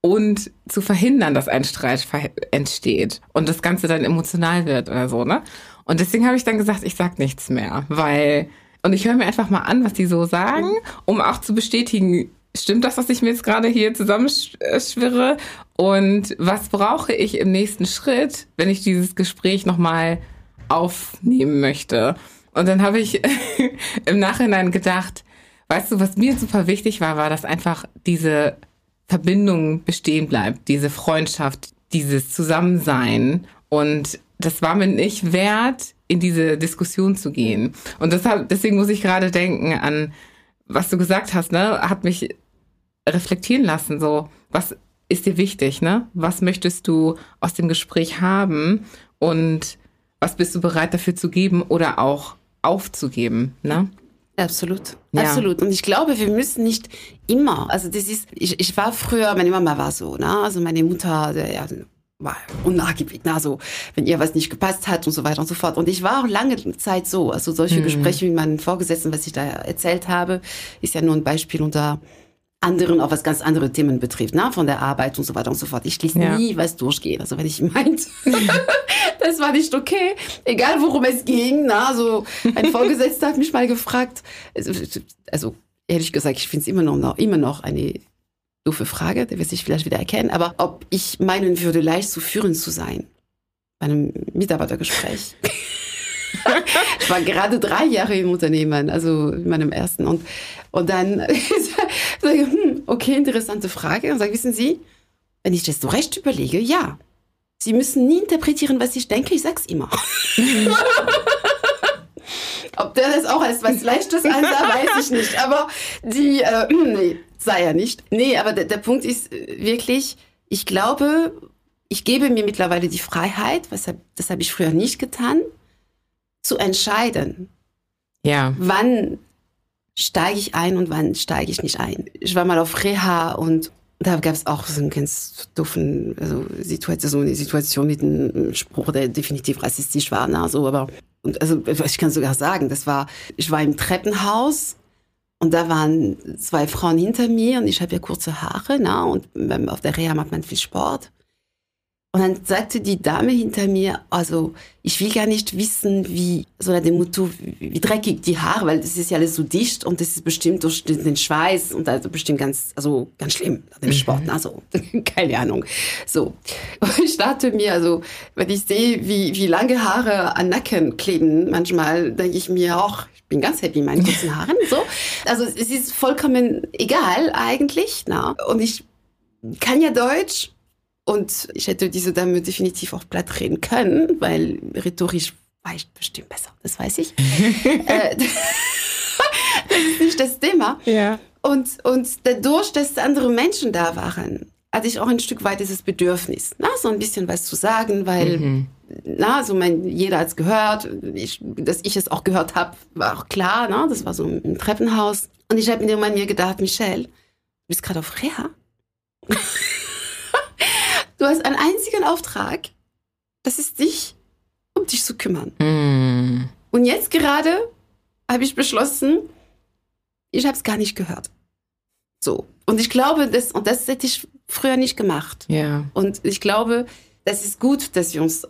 und zu verhindern, dass ein Streit entsteht und das Ganze dann emotional wird oder so, ne? Und deswegen habe ich dann gesagt, ich sag nichts mehr, weil und ich höre mir einfach mal an, was die so sagen, um auch zu bestätigen, stimmt das, was ich mir jetzt gerade hier zusammenschwirre und was brauche ich im nächsten Schritt, wenn ich dieses Gespräch nochmal aufnehmen möchte. Und dann habe ich im Nachhinein gedacht, weißt du, was mir super wichtig war, war, dass einfach diese Verbindung bestehen bleibt, diese Freundschaft, dieses Zusammensein. Und das war mir nicht wert, in diese Diskussion zu gehen. Und deshalb, deswegen muss ich gerade denken an, was du gesagt hast, ne, hat mich reflektieren lassen, so, was ist dir wichtig, ne? Was möchtest du aus dem Gespräch haben und was bist du bereit dafür zu geben oder auch aufzugeben, ne? Absolut, ja. absolut. Und ich glaube, wir müssen nicht immer, also das ist, ich, ich war früher, meine Mama war so, ne? also meine Mutter, ja, war unnachgiebig, na, so, wenn ihr was nicht gepasst hat und so weiter und so fort. Und ich war auch lange Zeit so, also solche mhm. Gespräche wie meinen Vorgesetzten, was ich da erzählt habe, ist ja nur ein Beispiel unter anderen auch was ganz andere Themen betrifft, na, von der Arbeit und so weiter und so fort. Ich ließ ja. nie was durchgehen. Also wenn ich meinte, das war nicht okay, egal worum es ging. Na, so ein Vorgesetzter hat mich mal gefragt, also, also ehrlich gesagt, ich finde es immer noch, immer noch eine doofe Frage, der wird sich vielleicht wieder erkennen, aber ob ich meinen würde, leicht zu führen zu sein bei einem Mitarbeitergespräch. ich war gerade drei Jahre im Unternehmen, also in meinem ersten. Und, und dann sage ich, hm, okay, interessante Frage. Und sage, wissen Sie, wenn ich das so recht überlege, ja. Sie müssen nie interpretieren, was ich denke, ich sag's immer. Ob der das auch als was Leichtes ansah, weiß ich nicht. Aber die, äh, nee, sei ja nicht. Nee, aber der, der Punkt ist wirklich, ich glaube, ich gebe mir mittlerweile die Freiheit, was, das habe ich früher nicht getan, zu entscheiden. Ja. Wann steige ich ein und wann steige ich nicht ein? Ich war mal auf Reha und da gab es auch so einen ganz doofen also Situation, so eine Situation mit einem Spruch, der definitiv rassistisch war. Na, so, aber und also ich kann sogar sagen, das war, ich war im Treppenhaus und da waren zwei Frauen hinter mir und ich habe ja kurze Haare, na, und auf der Reha macht man viel Sport. Und dann sagte die Dame hinter mir, also ich will gar nicht wissen, wie, so nach dem Motto, wie, dreckig die Haare, weil das ist ja alles so dicht und das ist bestimmt durch den Schweiß und also bestimmt ganz, also ganz schlimm nach dem Sport, mhm. also keine Ahnung. So, und ich dachte mir, also wenn ich sehe, wie, wie lange Haare an Nacken kleben, manchmal denke ich mir auch, ich bin ganz happy mit meinen kurzen Haaren, so. Also es ist vollkommen egal eigentlich, na. Und ich kann ja Deutsch und ich hätte diese Dame definitiv auch platt reden können, weil rhetorisch war ich bestimmt besser, das weiß ich. Äh, das ist nicht das Thema. Ja. Und, und dadurch, dass andere Menschen da waren, hatte ich auch ein Stück weit dieses Bedürfnis, na, so ein bisschen was zu sagen, weil, mhm. na, so mein, jeder hat es gehört, ich, dass ich es auch gehört habe, war auch klar, na, das war so im Treppenhaus. Und ich habe mir gedacht, Michelle, du bist gerade auf Reha. Du hast einen einzigen Auftrag. Das ist dich, um dich zu kümmern. Mm. Und jetzt gerade habe ich beschlossen, ich habe es gar nicht gehört. So. Und ich glaube, das, und das hätte ich früher nicht gemacht. Ja. Und ich glaube, das ist gut, dass wir uns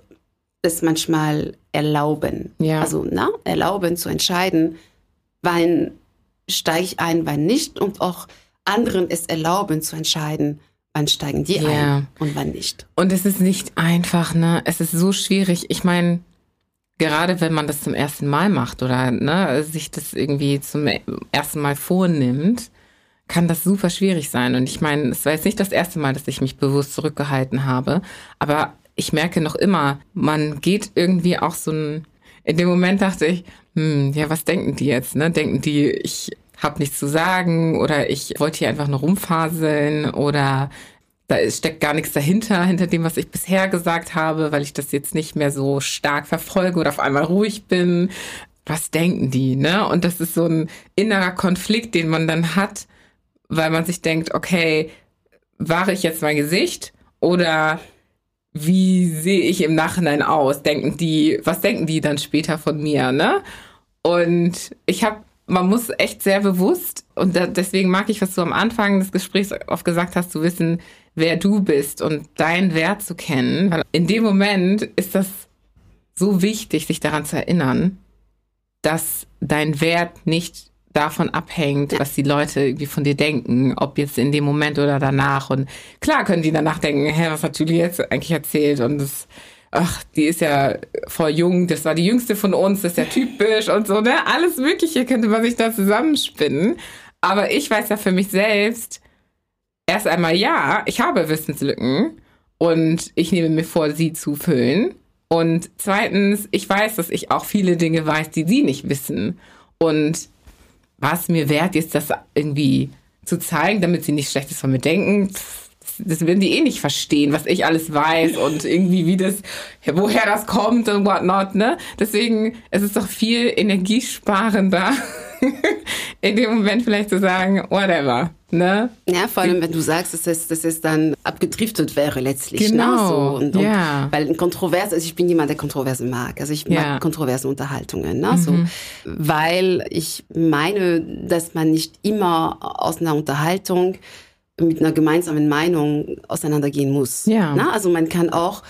das manchmal erlauben. Ja. Also, na, erlauben zu entscheiden, wann steige ich ein, wann nicht und auch anderen es erlauben zu entscheiden, wann steigen die ja. ein und wann nicht. Und es ist nicht einfach, ne? Es ist so schwierig. Ich meine, gerade wenn man das zum ersten Mal macht oder ne, sich das irgendwie zum ersten Mal vornimmt, kann das super schwierig sein. Und ich meine, es war jetzt nicht das erste Mal, dass ich mich bewusst zurückgehalten habe, aber ich merke noch immer, man geht irgendwie auch so ein. In dem Moment dachte ich, hm, ja, was denken die jetzt? Ne? Denken die, ich habe nichts zu sagen oder ich wollte hier einfach nur rumfaseln oder da steckt gar nichts dahinter, hinter dem, was ich bisher gesagt habe, weil ich das jetzt nicht mehr so stark verfolge oder auf einmal ruhig bin. Was denken die, ne? Und das ist so ein innerer Konflikt, den man dann hat, weil man sich denkt, okay, wahre ich jetzt mein Gesicht oder wie sehe ich im Nachhinein aus? Denken die, was denken die dann später von mir, ne? Und ich habe man muss echt sehr bewusst, und da, deswegen mag ich, was du am Anfang des Gesprächs oft gesagt hast, zu wissen, wer du bist und deinen Wert zu kennen. Weil in dem Moment ist das so wichtig, sich daran zu erinnern, dass dein Wert nicht davon abhängt, was die Leute irgendwie von dir denken, ob jetzt in dem Moment oder danach. Und klar können die danach denken, hä, was hat Julie jetzt eigentlich erzählt? Und das ach, die ist ja voll jung, das war die jüngste von uns, das ist ja typisch und so, ne? Alles Mögliche könnte man sich da zusammenspinnen. Aber ich weiß ja für mich selbst, erst einmal ja, ich habe Wissenslücken und ich nehme mir vor, sie zu füllen. Und zweitens, ich weiß, dass ich auch viele Dinge weiß, die sie nicht wissen. Und was mir wert ist, das irgendwie zu zeigen, damit sie nicht Schlechtes von mir denken, pff, das werden die eh nicht verstehen, was ich alles weiß und irgendwie wie das, woher das kommt und whatnot, ne? Deswegen es ist es doch viel energiesparender, in dem Moment vielleicht zu sagen, whatever. Ne? Ja, vor allem, wenn du sagst, dass es, dass es dann abgedriftet wäre letztlich. Ne? Genau. Ne? So, und, und, ja. Weil ein Kontrovers, also ich bin jemand, der Kontroverse mag. Also ich mag ja. kontroverse Unterhaltungen. Ne? Mhm. So, weil ich meine, dass man nicht immer aus einer Unterhaltung mit einer gemeinsamen Meinung auseinandergehen muss. Ja. Na, also man kann auch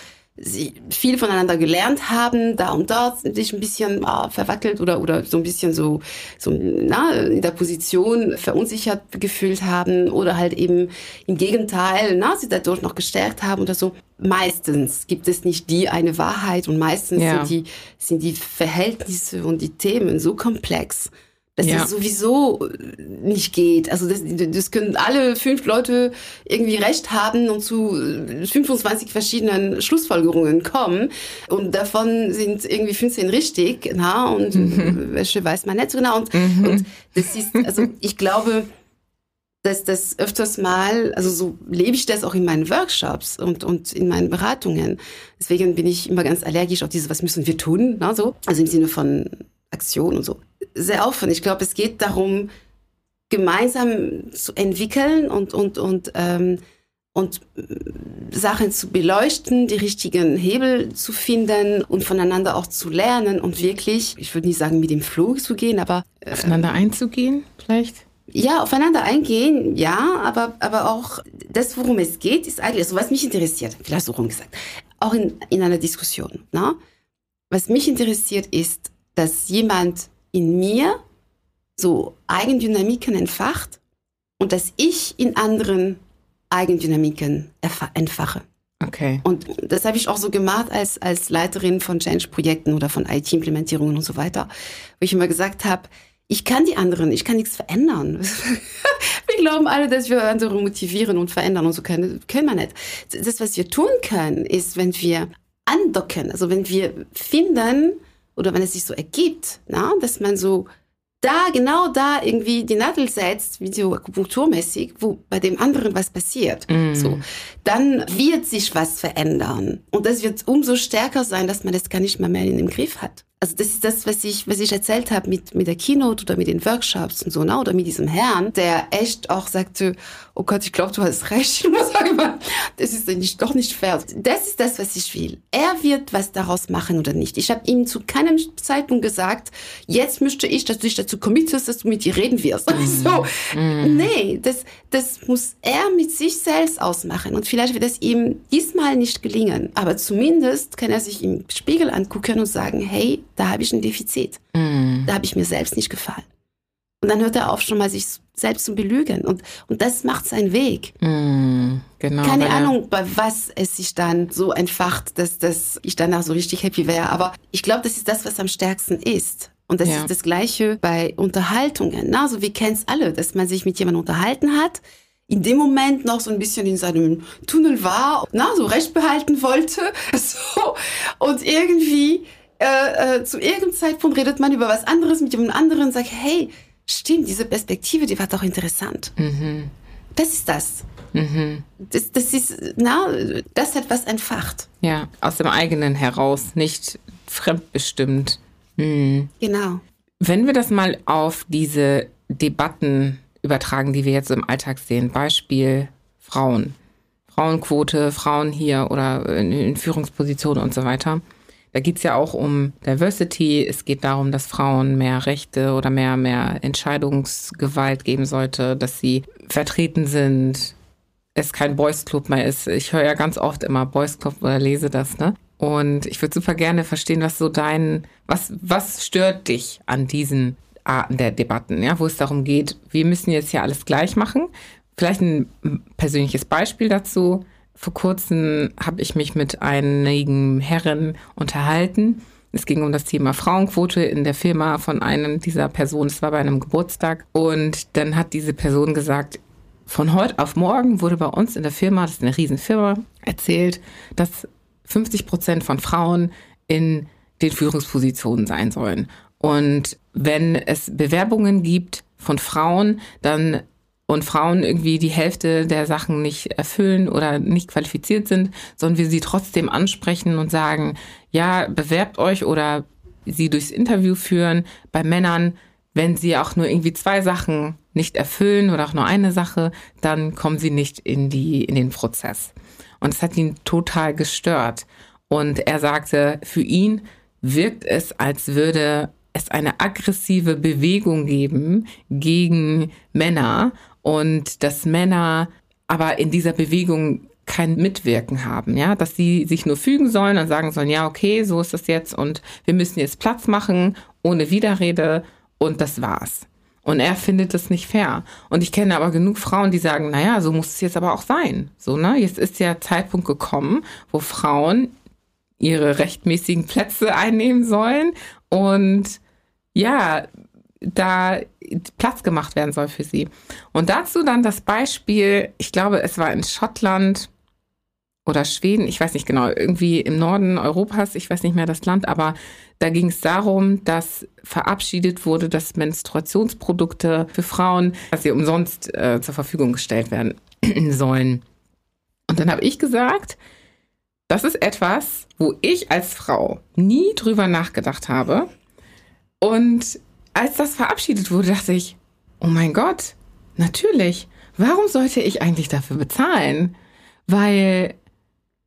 viel voneinander gelernt haben, da und dort sich ein bisschen ah, verwackelt oder oder so ein bisschen so so na, in der Position verunsichert gefühlt haben oder halt eben im Gegenteil, na, sie dadurch noch gestärkt haben oder so. Meistens gibt es nicht die eine Wahrheit und meistens ja. sind die sind die Verhältnisse und die Themen so komplex, dass ja. das sowieso äh, nicht geht. Also das, das können alle fünf Leute irgendwie recht haben und zu 25 äh, verschiedenen Schlussfolgerungen kommen. Und davon sind irgendwie 15 richtig, na, und mhm. welche weiß man nicht so genau. Und, mhm. und das ist, also ich glaube, dass das öfters mal, also so lebe ich das auch in meinen Workshops und, und in meinen Beratungen. Deswegen bin ich immer ganz allergisch auf diese, was müssen wir tun, na, so. Also im Sinne von Aktion und so sehr offen. Ich glaube, es geht darum, gemeinsam zu entwickeln und, und, und, ähm, und Sachen zu beleuchten, die richtigen Hebel zu finden und voneinander auch zu lernen und wirklich, ich würde nicht sagen, mit dem Floh zu gehen, aber äh, aufeinander einzugehen, vielleicht? Ja, aufeinander eingehen, ja, aber, aber auch das, worum es geht, ist eigentlich, also was mich interessiert, vielleicht so rumgesagt, auch in, in einer Diskussion. Na? Was mich interessiert, ist, dass jemand in mir so Eigendynamiken entfacht und dass ich in anderen Eigendynamiken entfache. Okay. Und das habe ich auch so gemacht als, als Leiterin von Change-Projekten oder von IT-Implementierungen und so weiter, wo ich immer gesagt habe, ich kann die anderen, ich kann nichts verändern. wir glauben alle, dass wir andere motivieren und verändern und so können, können wir nicht. Das, was wir tun können, ist, wenn wir andocken, also wenn wir finden oder wenn es sich so ergibt, na, dass man so da, genau da irgendwie die Nadel setzt, wie so akupunkturmäßig, wo bei dem anderen was passiert, mm. so, dann wird sich was verändern. Und das wird umso stärker sein, dass man das gar nicht mehr mehr in dem Griff hat also das ist das, was ich, was ich erzählt habe mit, mit der Keynote oder mit den Workshops und so, ne? oder mit diesem Herrn, der echt auch sagte, oh Gott, ich glaube, du hast recht. Ich muss sagen, das ist nicht, doch nicht fair. Das ist das, was ich will. Er wird was daraus machen oder nicht. Ich habe ihm zu keinem Zeitpunkt gesagt, jetzt möchte ich, dass du dich dazu committest, dass du mit dir reden wirst. Mm. So, mm. nee, das, das muss er mit sich selbst ausmachen. Und vielleicht wird es ihm diesmal nicht gelingen. Aber zumindest kann er sich im Spiegel angucken und sagen, hey, da habe ich ein Defizit. Mm. Da habe ich mir selbst nicht gefallen. Und dann hört er auf, schon mal sich selbst zu belügen. Und, und das macht seinen Weg. Mm, genau, Keine Ahnung, bei was es sich dann so entfacht, dass, dass ich danach so richtig happy wäre. Aber ich glaube, das ist das, was am stärksten ist. Und das ja. ist das Gleiche bei Unterhaltungen. Na, also wir kennen es alle, dass man sich mit jemandem unterhalten hat, in dem Moment noch so ein bisschen in seinem Tunnel war, na, so recht behalten wollte. So. Und irgendwie äh, äh, zu irgendeinem Zeitpunkt redet man über was anderes mit jemand anderen und sagt, hey, stimmt, diese Perspektive, die war doch interessant. Mhm. Das ist das. Mhm. Das, das ist, na, das hat was entfacht. Ja, aus dem eigenen heraus, nicht fremdbestimmt. Mhm. Genau. Wenn wir das mal auf diese Debatten übertragen, die wir jetzt im Alltag sehen, Beispiel Frauen, Frauenquote, Frauen hier oder in, in Führungspositionen und so weiter. Da geht es ja auch um Diversity. Es geht darum, dass Frauen mehr Rechte oder mehr, mehr Entscheidungsgewalt geben sollte, dass sie vertreten sind, es kein Boys Club mehr ist. Ich höre ja ganz oft immer Boys Club oder lese das, ne? Und ich würde super gerne verstehen, was so dein, was, was stört dich an diesen Arten der Debatten, ja, wo es darum geht, wir müssen jetzt hier alles gleich machen. Vielleicht ein persönliches Beispiel dazu. Vor kurzem habe ich mich mit einigen Herren unterhalten. Es ging um das Thema Frauenquote in der Firma von einem dieser Personen. Es war bei einem Geburtstag. Und dann hat diese Person gesagt, von heute auf morgen wurde bei uns in der Firma, das ist eine Riesenfirma, erzählt, dass 50 Prozent von Frauen in den Führungspositionen sein sollen. Und wenn es Bewerbungen gibt von Frauen, dann und Frauen irgendwie die Hälfte der Sachen nicht erfüllen oder nicht qualifiziert sind, sondern wir sie trotzdem ansprechen und sagen, ja, bewerbt euch oder sie durchs Interview führen. Bei Männern, wenn sie auch nur irgendwie zwei Sachen nicht erfüllen oder auch nur eine Sache, dann kommen sie nicht in die, in den Prozess. Und es hat ihn total gestört. Und er sagte, für ihn wirkt es, als würde es eine aggressive Bewegung geben gegen Männer und dass Männer aber in dieser Bewegung kein Mitwirken haben, ja, dass sie sich nur fügen sollen und sagen sollen, ja, okay, so ist das jetzt und wir müssen jetzt Platz machen ohne Widerrede und das war's. Und er findet das nicht fair. Und ich kenne aber genug Frauen, die sagen, naja, so muss es jetzt aber auch sein. So, ne? Jetzt ist der Zeitpunkt gekommen, wo Frauen ihre rechtmäßigen Plätze einnehmen sollen und ja, da Platz gemacht werden soll für sie. Und dazu dann das Beispiel, ich glaube, es war in Schottland oder Schweden, ich weiß nicht genau, irgendwie im Norden Europas, ich weiß nicht mehr das Land, aber da ging es darum, dass verabschiedet wurde, dass Menstruationsprodukte für Frauen, dass sie umsonst äh, zur Verfügung gestellt werden sollen. Und dann habe ich gesagt, das ist etwas, wo ich als Frau nie drüber nachgedacht habe. Und als das verabschiedet wurde, dachte ich, oh mein Gott, Natürlich. Warum sollte ich eigentlich dafür bezahlen? Weil,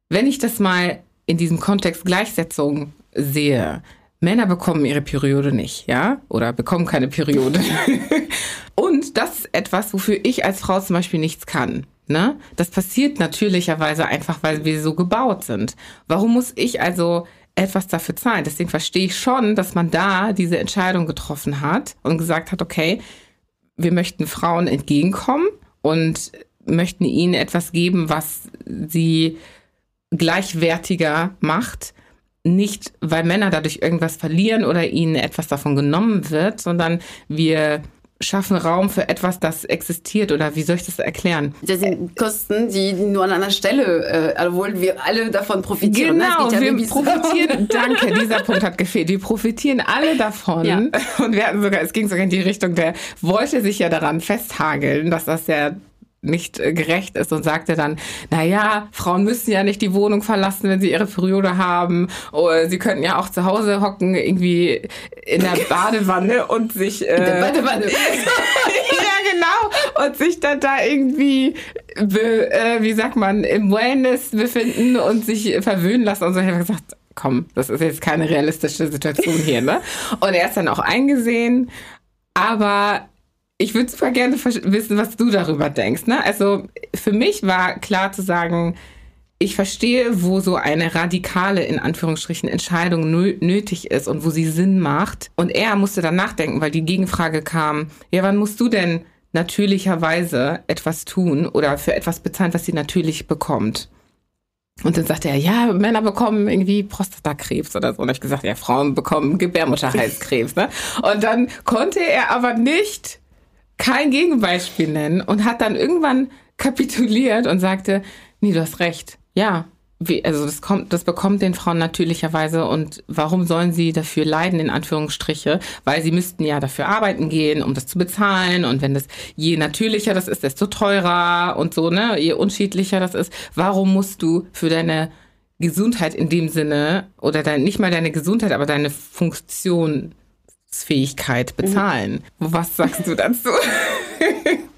wenn ich das mal in diesem Kontext Gleichsetzung sehe, Männer bekommen ihre Periode nicht, ja? Oder bekommen keine Periode. Und das ist etwas, wofür ich als Frau zum Beispiel nichts kann. Ne? Das passiert natürlicherweise einfach, weil wir so gebaut sind. Warum muss ich also etwas dafür zahlen? Deswegen verstehe ich schon, dass man da diese Entscheidung getroffen hat und gesagt hat, okay, wir möchten Frauen entgegenkommen und möchten ihnen etwas geben, was sie gleichwertiger macht. Nicht, weil Männer dadurch irgendwas verlieren oder ihnen etwas davon genommen wird, sondern wir schaffen Raum für etwas, das existiert oder wie soll ich das erklären? Das sind Kosten, die nur an einer Stelle, äh, obwohl wir alle davon profitieren. Ne? Genau, ja wir profitieren, danke, dieser Punkt hat gefehlt. Wir profitieren alle davon ja. und wir hatten sogar, es ging sogar in die Richtung, der wollte sich ja daran festhageln, dass das ja nicht äh, gerecht ist und sagte dann, na ja, Frauen müssen ja nicht die Wohnung verlassen, wenn sie ihre Periode haben. Oder sie könnten ja auch zu Hause hocken, irgendwie in der Badewanne und sich... Äh, in der Badewanne. ja, genau. Und sich dann da irgendwie, be, äh, wie sagt man, im Wellness befinden und sich verwöhnen lassen. Und so ich habe gesagt, komm, das ist jetzt keine realistische Situation hier, ne? Und er ist dann auch eingesehen, aber ich würde super gerne wissen, was du darüber denkst. Ne? Also für mich war klar zu sagen, ich verstehe, wo so eine radikale, in Anführungsstrichen, Entscheidung nötig ist und wo sie Sinn macht. Und er musste dann nachdenken, weil die Gegenfrage kam, ja, wann musst du denn natürlicherweise etwas tun oder für etwas bezahlen, was sie natürlich bekommt? Und dann sagte er, ja, Männer bekommen irgendwie Prostatakrebs oder so. Und ich gesagt, ja, Frauen bekommen Gebärmutterhalskrebs. Ne? Und dann konnte er aber nicht kein Gegenbeispiel nennen und hat dann irgendwann kapituliert und sagte, nee, du hast recht. Ja, wie, also das kommt, das bekommt den Frauen natürlicherweise und warum sollen sie dafür leiden, in Anführungsstriche? Weil sie müssten ja dafür arbeiten gehen, um das zu bezahlen und wenn das je natürlicher das ist, desto teurer und so, ne, je unschädlicher das ist. Warum musst du für deine Gesundheit in dem Sinne oder dein, nicht mal deine Gesundheit, aber deine Funktion Fähigkeit bezahlen. Mhm. Was sagst du dazu?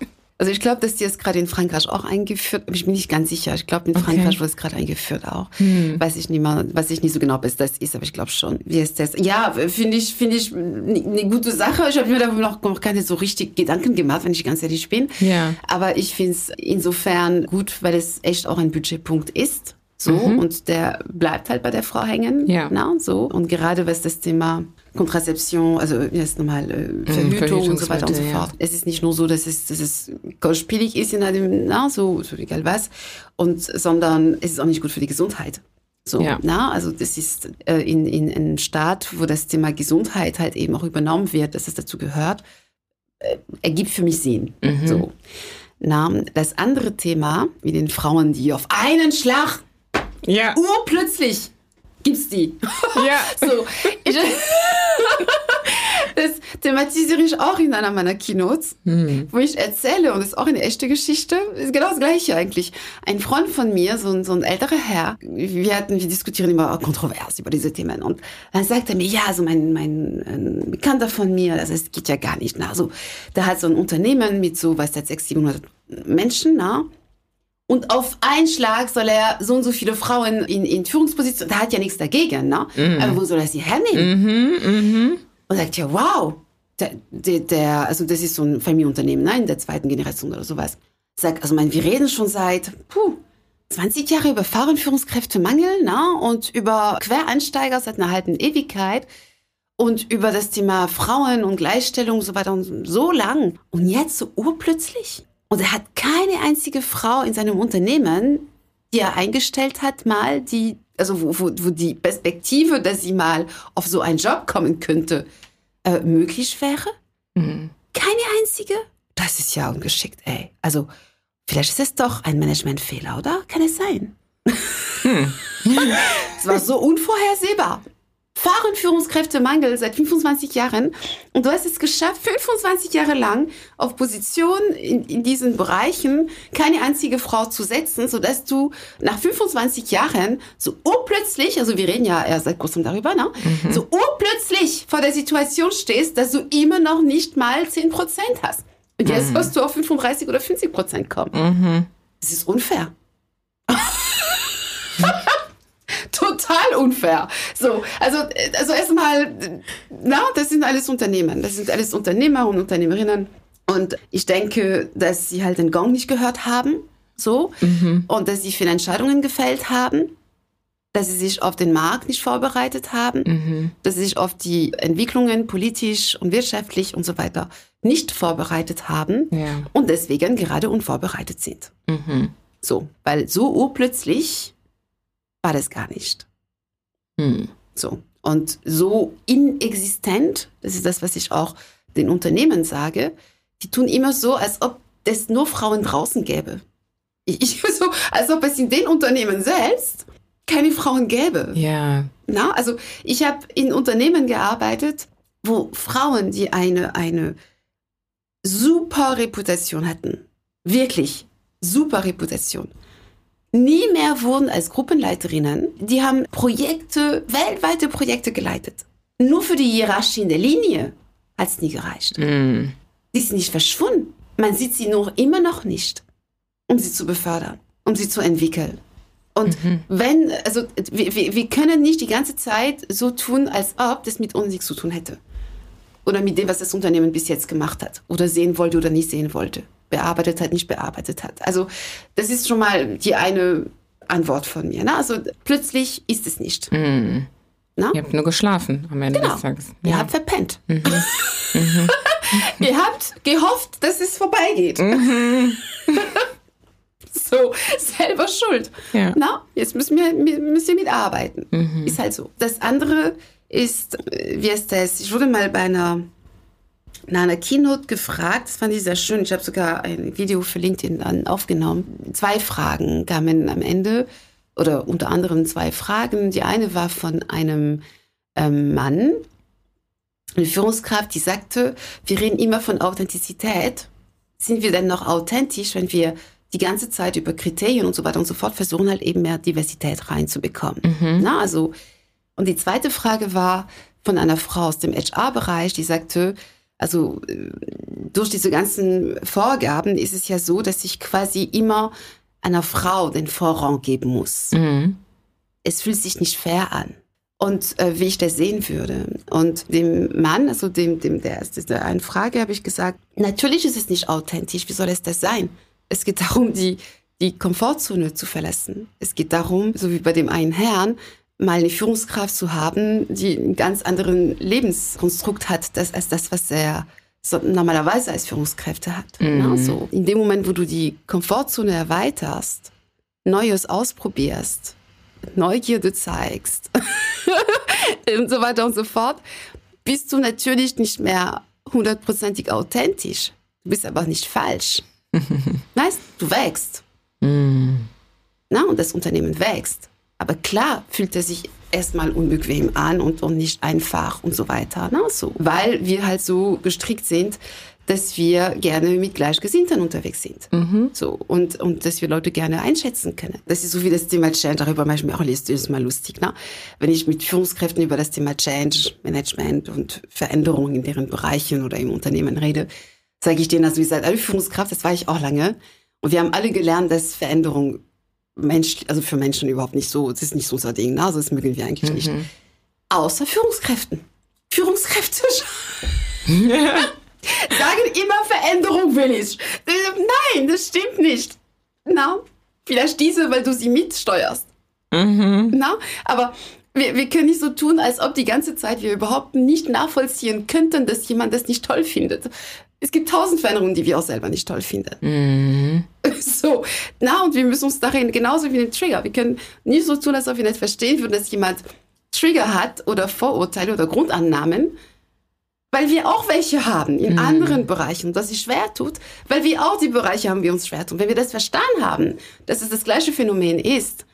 Also ich glaube, dass die es gerade in Frankreich auch eingeführt, ich bin nicht ganz sicher. Ich glaube, in Frankreich okay. wurde es gerade eingeführt auch. Hm. Weiß ich nicht mal, weiß ich nicht so genau, bis das ist, aber ich glaube schon. Wie ist das? Ja, finde ich, finde ich eine gute Sache. Ich habe mir darüber noch, noch keine so richtig Gedanken gemacht, wenn ich ganz ehrlich bin. Ja. Aber ich finde es insofern gut, weil es echt auch ein Budgetpunkt ist. So, mhm. und der bleibt halt bei der Frau hängen. Ja. Na, so. Und gerade was das Thema Kontrazeption, also jetzt nochmal äh, mhm, Verhütung und so weiter und so fort. Ja. Es ist nicht nur so, dass es, dass es kostspielig ist in einem, na, so, so egal was, und, sondern es ist auch nicht gut für die Gesundheit. So, ja. na, also das ist äh, in, in, in einem Staat, wo das Thema Gesundheit halt eben auch übernommen wird, dass es dazu gehört, äh, ergibt für mich Sinn. Mhm. So. Na, das andere Thema, wie den Frauen, die auf einen Schlag ja. urplötzlich gibt's die. Ja. so. Ich, das thematisiere ich auch in einer meiner Keynotes, hm. wo ich erzähle, und das ist auch eine echte Geschichte, ist genau das Gleiche eigentlich. Ein Freund von mir, so ein, so ein älterer Herr, wir hatten, wir diskutieren immer kontrovers über diese Themen. Und dann sagt er mir, ja, also mein, mein Bekannter von mir, das heißt, geht ja gar nicht. Na, also, der hat so ein Unternehmen mit so, was das, 600, 700 Menschen, na, und auf einen Schlag soll er so und so viele Frauen in, in Führungspositionen, da hat ja nichts dagegen, ne? Mhm. Aber wo soll er sie hernehmen? Mhm, mh. Und sagt ja, wow, der, der, der, also das ist so ein Familienunternehmen, ne, in der zweiten Generation oder sowas. Sag, also mein, wir reden schon seit puh, 20 Jahre über Frauenführungskräftemangel ne, und über Quereinsteiger seit einer halben Ewigkeit und über das Thema Frauen und Gleichstellung und so weiter und so lang. Und jetzt so urplötzlich? Und er hat keine einzige Frau in seinem Unternehmen, die er eingestellt hat, mal, die, also wo, wo, wo die Perspektive, dass sie mal auf so einen Job kommen könnte, äh, möglich wäre. Mhm. Keine einzige? Das ist ja ungeschickt, ey. Also, vielleicht ist es doch ein Managementfehler, oder? Kann es sein? Hm. es war so unvorhersehbar. Fahrenführungskräftemangel seit 25 Jahren. Und du hast es geschafft, 25 Jahre lang auf Positionen in, in diesen Bereichen keine einzige Frau zu setzen, sodass du nach 25 Jahren so urplötzlich, also wir reden ja erst seit kurzem darüber, ne? Mhm. so urplötzlich vor der Situation stehst, dass du immer noch nicht mal 10 Prozent hast. Und jetzt mhm. wirst du auf 35 oder 50 Prozent kommen. Mhm. Das ist unfair. Total unfair. So, also, also erstmal, na, das sind alles Unternehmen. Das sind alles Unternehmer und Unternehmerinnen. Und ich denke, dass sie halt den Gong nicht gehört haben, so, mhm. und dass sie viele Entscheidungen gefällt haben dass sie sich auf den Markt nicht vorbereitet haben, mhm. dass sie sich auf die Entwicklungen politisch und wirtschaftlich und so weiter nicht vorbereitet haben ja. und deswegen gerade unvorbereitet sind. Mhm. So, weil so urplötzlich war das gar nicht. Mhm. So, und so inexistent, das ist das, was ich auch den Unternehmen sage, die tun immer so, als ob es nur Frauen draußen gäbe. Ich, so, als ob es in den Unternehmen selbst keine Frauen gäbe. Ja. Na, also ich habe in Unternehmen gearbeitet, wo Frauen, die eine, eine super Reputation hatten, wirklich super Reputation, nie mehr wurden als Gruppenleiterinnen. Die haben Projekte, weltweite Projekte geleitet. Nur für die Hierarchie in der Linie hat es nie gereicht. Mm. Die sind nicht verschwunden. Man sieht sie nur immer noch nicht, um sie zu befördern, um sie zu entwickeln. Und mhm. wenn, also wir, wir können nicht die ganze Zeit so tun, als ob das mit uns nichts zu tun hätte. Oder mit dem, was das Unternehmen bis jetzt gemacht hat. Oder sehen wollte oder nicht sehen wollte. Bearbeitet hat, nicht bearbeitet hat. Also das ist schon mal die eine Antwort von mir. Ne? Also plötzlich ist es nicht. Na? Ihr habt nur geschlafen am Ende genau. des Tages. Ja. Ihr habt verpennt. Mhm. mhm. Ihr habt gehofft, dass es vorbeigeht. Mhm. so selber schuld. Ja. Na, jetzt müssen wir, müssen wir mitarbeiten. Mhm. Ist halt so. Das andere ist, wie ist das? Ich wurde mal bei einer, nach einer Keynote gefragt, das fand ich sehr schön. Ich habe sogar ein Video für LinkedIn dann aufgenommen. Zwei Fragen kamen am Ende oder unter anderem zwei Fragen. Die eine war von einem ähm, Mann, eine Führungskraft, die sagte, wir reden immer von Authentizität. Sind wir denn noch authentisch, wenn wir die ganze Zeit über Kriterien und so weiter und so fort versuchen halt eben mehr Diversität reinzubekommen. Mhm. Na, also, und die zweite Frage war von einer Frau aus dem HR-Bereich, die sagte, also äh, durch diese ganzen Vorgaben ist es ja so, dass ich quasi immer einer Frau den Vorrang geben muss. Mhm. Es fühlt sich nicht fair an. Und äh, wie ich das sehen würde. Und dem Mann, also dem, dem der ist der einen Frage, habe ich gesagt, natürlich ist es nicht authentisch. Wie soll es das sein? Es geht darum, die, die Komfortzone zu verlassen. Es geht darum, so wie bei dem einen Herrn, mal eine Führungskraft zu haben, die einen ganz anderen Lebenskonstrukt hat, das, als das, was er so normalerweise als Führungskräfte hat. Mhm. Ja, so. In dem Moment, wo du die Komfortzone erweiterst, Neues ausprobierst, Neugierde zeigst und so weiter und so fort, bist du natürlich nicht mehr hundertprozentig authentisch. Du bist aber nicht falsch. Weißt, du wächst. Mm. Na, und das Unternehmen wächst. Aber klar fühlt er sich erstmal unbequem an und, und nicht einfach und so weiter. Na, so. Weil wir halt so gestrickt sind, dass wir gerne mit Gleichgesinnten unterwegs sind. Mhm. So, und, und dass wir Leute gerne einschätzen können. Das ist so wie das Thema Change, darüber mache ich mir auch ist mal lustig. Ne? Wenn ich mit Führungskräften über das Thema Change, Management und Veränderungen in deren Bereichen oder im Unternehmen rede, sage ich denen, also wie gesagt, alle Führungskraft, das war ich auch lange. Und wir haben alle gelernt, dass Veränderung Mensch, also für Menschen überhaupt nicht so, es ist nicht so unser Ding, ne? also das mögen wir eigentlich mhm. nicht. Außer Führungskräften. Führungskräfte sagen immer, Veränderung will ich. Nein, das stimmt nicht. Na, vielleicht diese, weil du sie mitsteuerst. Mhm. Na, aber wir, wir können nicht so tun, als ob die ganze Zeit wir überhaupt nicht nachvollziehen könnten, dass jemand das nicht toll findet es gibt tausend Veränderungen, die wir auch selber nicht toll finden. Mhm. So, na, und wir müssen uns darin genauso wie den Trigger. Wir können nicht so tun, als ob wir nicht verstehen würden, dass jemand Trigger hat oder Vorurteile oder Grundannahmen, weil wir auch welche haben in mhm. anderen Bereichen und das sich schwer tut, weil wir auch die Bereiche haben, die uns schwer tun. Wenn wir das verstanden haben, dass es das gleiche Phänomen ist,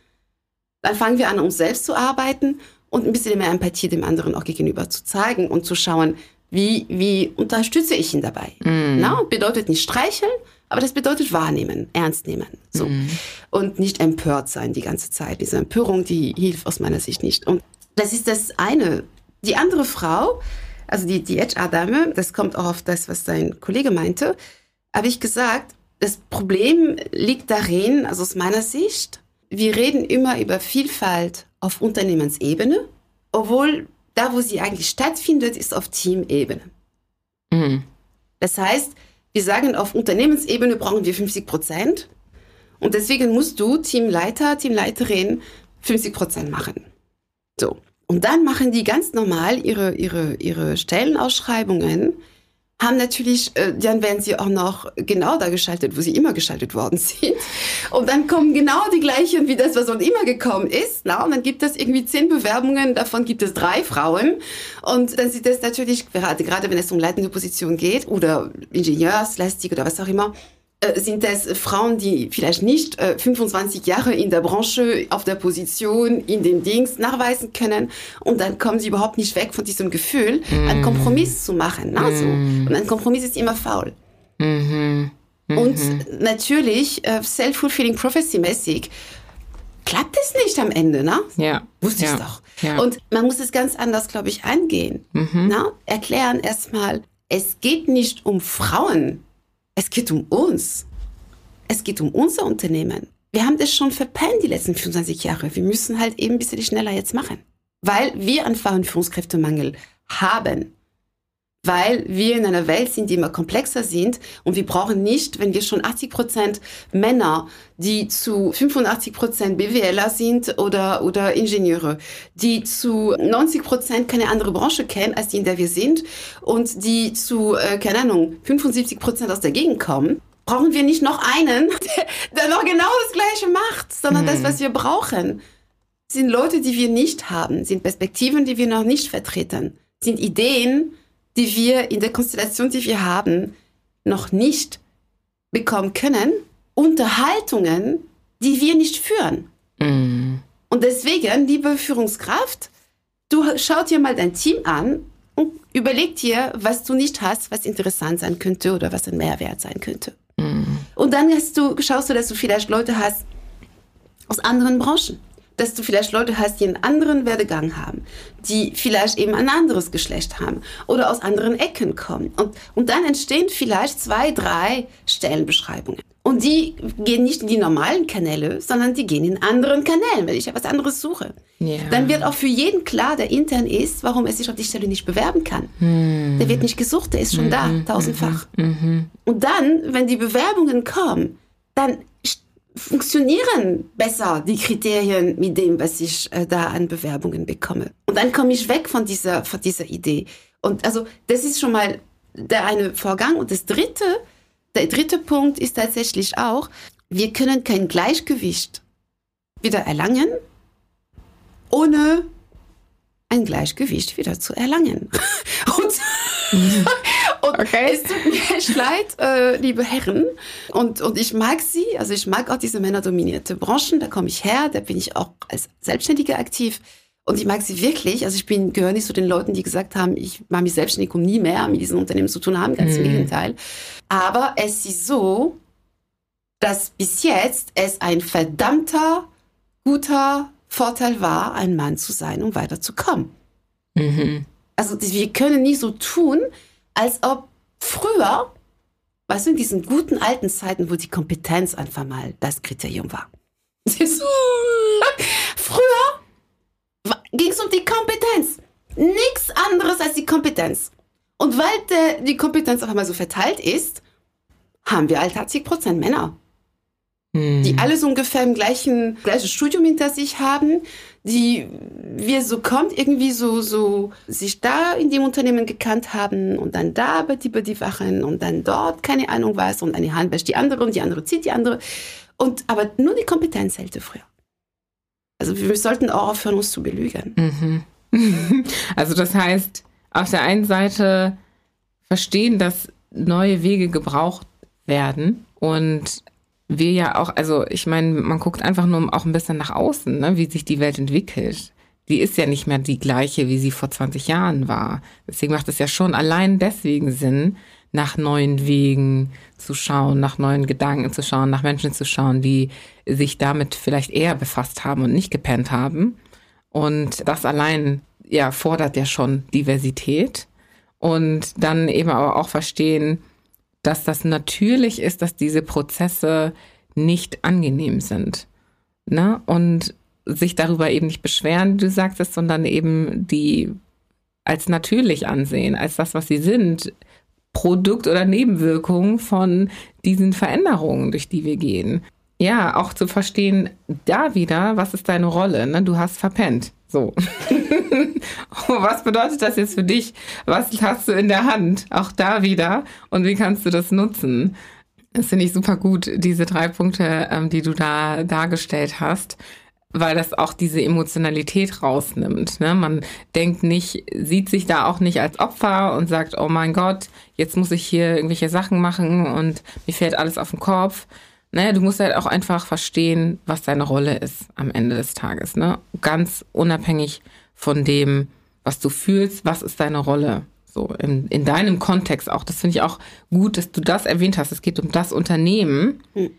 dann fangen wir an, uns selbst zu arbeiten und ein bisschen mehr Empathie dem anderen auch gegenüber zu zeigen und zu schauen, wie, wie unterstütze ich ihn dabei? Mm. Na, bedeutet nicht streicheln, aber das bedeutet wahrnehmen, ernst nehmen. So. Mm. Und nicht empört sein die ganze Zeit. Diese Empörung, die hilft aus meiner Sicht nicht. Und das ist das eine. Die andere Frau, also die, die HR-Dame, das kommt auch auf das, was dein Kollege meinte, habe ich gesagt, das Problem liegt darin, also aus meiner Sicht, wir reden immer über Vielfalt auf Unternehmensebene, obwohl da, wo sie eigentlich stattfindet, ist auf Teamebene. Mhm. Das heißt, wir sagen, auf Unternehmensebene brauchen wir 50 Prozent. Und deswegen musst du Teamleiter, Teamleiterin 50 Prozent machen. So. Und dann machen die ganz normal ihre, ihre, ihre Stellenausschreibungen haben natürlich, äh, dann werden sie auch noch genau da geschaltet, wo sie immer geschaltet worden sind. Und dann kommen genau die gleichen wie das, was schon immer gekommen ist. Na? Und dann gibt es irgendwie zehn Bewerbungen, davon gibt es drei Frauen. Und dann sieht das natürlich, gerade, gerade wenn es um leitende Position geht oder Ingenieurslästig oder was auch immer, sind es Frauen, die vielleicht nicht äh, 25 Jahre in der Branche, auf der Position, in den Dings nachweisen können und dann kommen sie überhaupt nicht weg von diesem Gefühl, mm. einen Kompromiss zu machen. Na, so. Mm. Und ein Kompromiss ist immer faul. Mm -hmm. -hmm. Und natürlich, äh, self-fulfilling prophecy-mäßig, klappt es nicht am Ende, ne? Ja. Wusste ja. ich doch. Ja. Und man muss es ganz anders, glaube ich, angehen. -hmm. Na? Erklären erstmal, es geht nicht um Frauen es geht um uns. Es geht um unser Unternehmen. Wir haben das schon verpennt die letzten 25 Jahre. Wir müssen halt eben ein bisschen schneller jetzt machen. Weil wir einen Führungskräftemangel haben weil wir in einer Welt sind, die immer komplexer sind und wir brauchen nicht, wenn wir schon 80 Prozent Männer, die zu 85 Prozent BWLer sind oder, oder Ingenieure, die zu 90 Prozent keine andere Branche kennen, als die, in der wir sind und die zu, äh, keine Ahnung, 75 Prozent aus der Gegend kommen, brauchen wir nicht noch einen, der, noch genau das Gleiche macht, sondern mhm. das, was wir brauchen, sind Leute, die wir nicht haben, sind Perspektiven, die wir noch nicht vertreten, sind Ideen, die wir in der Konstellation, die wir haben, noch nicht bekommen können, Unterhaltungen, die wir nicht führen. Mm. Und deswegen, liebe Führungskraft, du schau dir mal dein Team an und überleg dir, was du nicht hast, was interessant sein könnte oder was ein Mehrwert sein könnte. Mm. Und dann hast du, schaust du, dass du vielleicht Leute hast aus anderen Branchen dass du vielleicht Leute hast, die einen anderen Werdegang haben, die vielleicht eben ein anderes Geschlecht haben oder aus anderen Ecken kommen. Und, und dann entstehen vielleicht zwei, drei Stellenbeschreibungen. Und die gehen nicht in die normalen Kanäle, sondern die gehen in anderen Kanälen, wenn ich etwas anderes suche. Ja. Dann wird auch für jeden klar, der intern ist, warum er sich auf die Stelle nicht bewerben kann. Hm. Der wird nicht gesucht, der ist schon mhm. da, tausendfach. Mhm. Und dann, wenn die Bewerbungen kommen, dann funktionieren besser die Kriterien mit dem, was ich äh, da an Bewerbungen bekomme. Und dann komme ich weg von dieser, von dieser Idee. Und also das ist schon mal der eine Vorgang. Und das dritte, der dritte Punkt ist tatsächlich auch, wir können kein Gleichgewicht wieder erlangen, ohne ein Gleichgewicht wieder zu erlangen. Und und okay. es tut mir echt leid, äh, liebe Herren. Und, und ich mag sie, also ich mag auch diese männerdominierte Branchen, da komme ich her, da bin ich auch als Selbstständige aktiv. Und ich mag sie wirklich. Also ich bin, gehöre nicht zu den Leuten, die gesagt haben, ich mache mich selbstständig, um nie mehr mit diesen Unternehmen zu tun haben. Ganz mhm. im Gegenteil. Aber es ist so, dass bis jetzt es ein verdammter, guter Vorteil war, ein Mann zu sein, um weiterzukommen. Mhm. Also wir können nicht so tun, als ob früher, was in diesen guten alten Zeiten, wo die Kompetenz einfach mal das Kriterium war. früher ging es um die Kompetenz. Nichts anderes als die Kompetenz. Und weil der, die Kompetenz auf einmal so verteilt ist, haben wir halt 80 Prozent Männer hm. die alles ungefähr im gleichen gleiches Studium hinter sich haben, die wir so kommt irgendwie so so sich da in dem Unternehmen gekannt haben und dann da bei die, bei die Wachen und dann dort keine Ahnung was und eine Hand wäscht die andere und die andere zieht die andere und aber nur die Kompetenz hält früher. Also wir sollten auch aufhören, uns zu belügen. Mhm. Also das heißt, auf der einen Seite verstehen, dass neue Wege gebraucht werden und wir ja auch, also ich meine, man guckt einfach nur auch ein bisschen nach außen, ne, wie sich die Welt entwickelt. Die ist ja nicht mehr die gleiche, wie sie vor 20 Jahren war. Deswegen macht es ja schon allein deswegen Sinn, nach neuen Wegen zu schauen, nach neuen Gedanken zu schauen, nach Menschen zu schauen, die sich damit vielleicht eher befasst haben und nicht gepennt haben. Und das allein ja fordert ja schon Diversität und dann eben aber auch verstehen, dass das natürlich ist, dass diese Prozesse nicht angenehm sind. Ne? Und sich darüber eben nicht beschweren, du sagst es, sondern eben die als natürlich ansehen, als das, was sie sind, Produkt oder Nebenwirkung von diesen Veränderungen, durch die wir gehen. Ja, auch zu verstehen, da wieder, was ist deine Rolle? Ne? Du hast verpennt. So. was bedeutet das jetzt für dich? Was hast du in der Hand? Auch da wieder. Und wie kannst du das nutzen? Das finde ich super gut, diese drei Punkte, ähm, die du da dargestellt hast weil das auch diese Emotionalität rausnimmt. Ne? Man denkt nicht, sieht sich da auch nicht als Opfer und sagt, oh mein Gott, jetzt muss ich hier irgendwelche Sachen machen und mir fällt alles auf den Kopf. Naja, du musst halt auch einfach verstehen, was deine Rolle ist am Ende des Tages. Ne? Ganz unabhängig von dem, was du fühlst, was ist deine Rolle? So in, in deinem Kontext auch. Das finde ich auch gut, dass du das erwähnt hast. Es geht um das Unternehmen hm.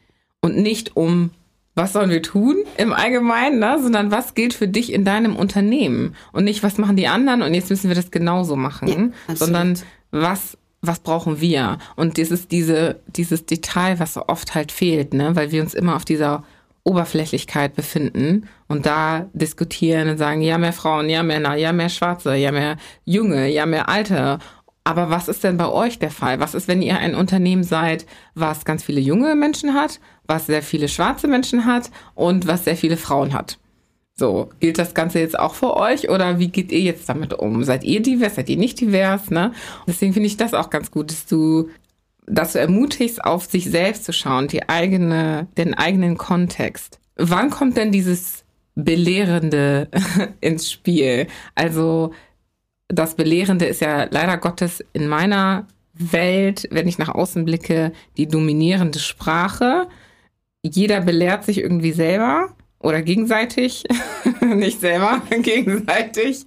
und nicht um was sollen wir tun im Allgemeinen, ne? sondern was gilt für dich in deinem Unternehmen und nicht, was machen die anderen und jetzt müssen wir das genauso machen, ja, sondern was was brauchen wir? Und das ist diese, dieses Detail, was so oft halt fehlt, ne? weil wir uns immer auf dieser Oberflächlichkeit befinden und da diskutieren und sagen, ja, mehr Frauen, ja, Männer, ja, mehr Schwarze, ja, mehr Junge, ja, mehr Alte. Aber was ist denn bei euch der Fall? Was ist, wenn ihr ein Unternehmen seid, was ganz viele junge Menschen hat, was sehr viele schwarze Menschen hat und was sehr viele Frauen hat? So, gilt das Ganze jetzt auch für euch oder wie geht ihr jetzt damit um? Seid ihr divers, seid ihr nicht divers? Ne? Deswegen finde ich das auch ganz gut, dass du, dass du ermutigst, auf sich selbst zu schauen, die eigene, den eigenen Kontext. Wann kommt denn dieses Belehrende ins Spiel? Also, das Belehrende ist ja leider Gottes in meiner Welt, wenn ich nach außen blicke, die dominierende Sprache. Jeder belehrt sich irgendwie selber oder gegenseitig, nicht selber, gegenseitig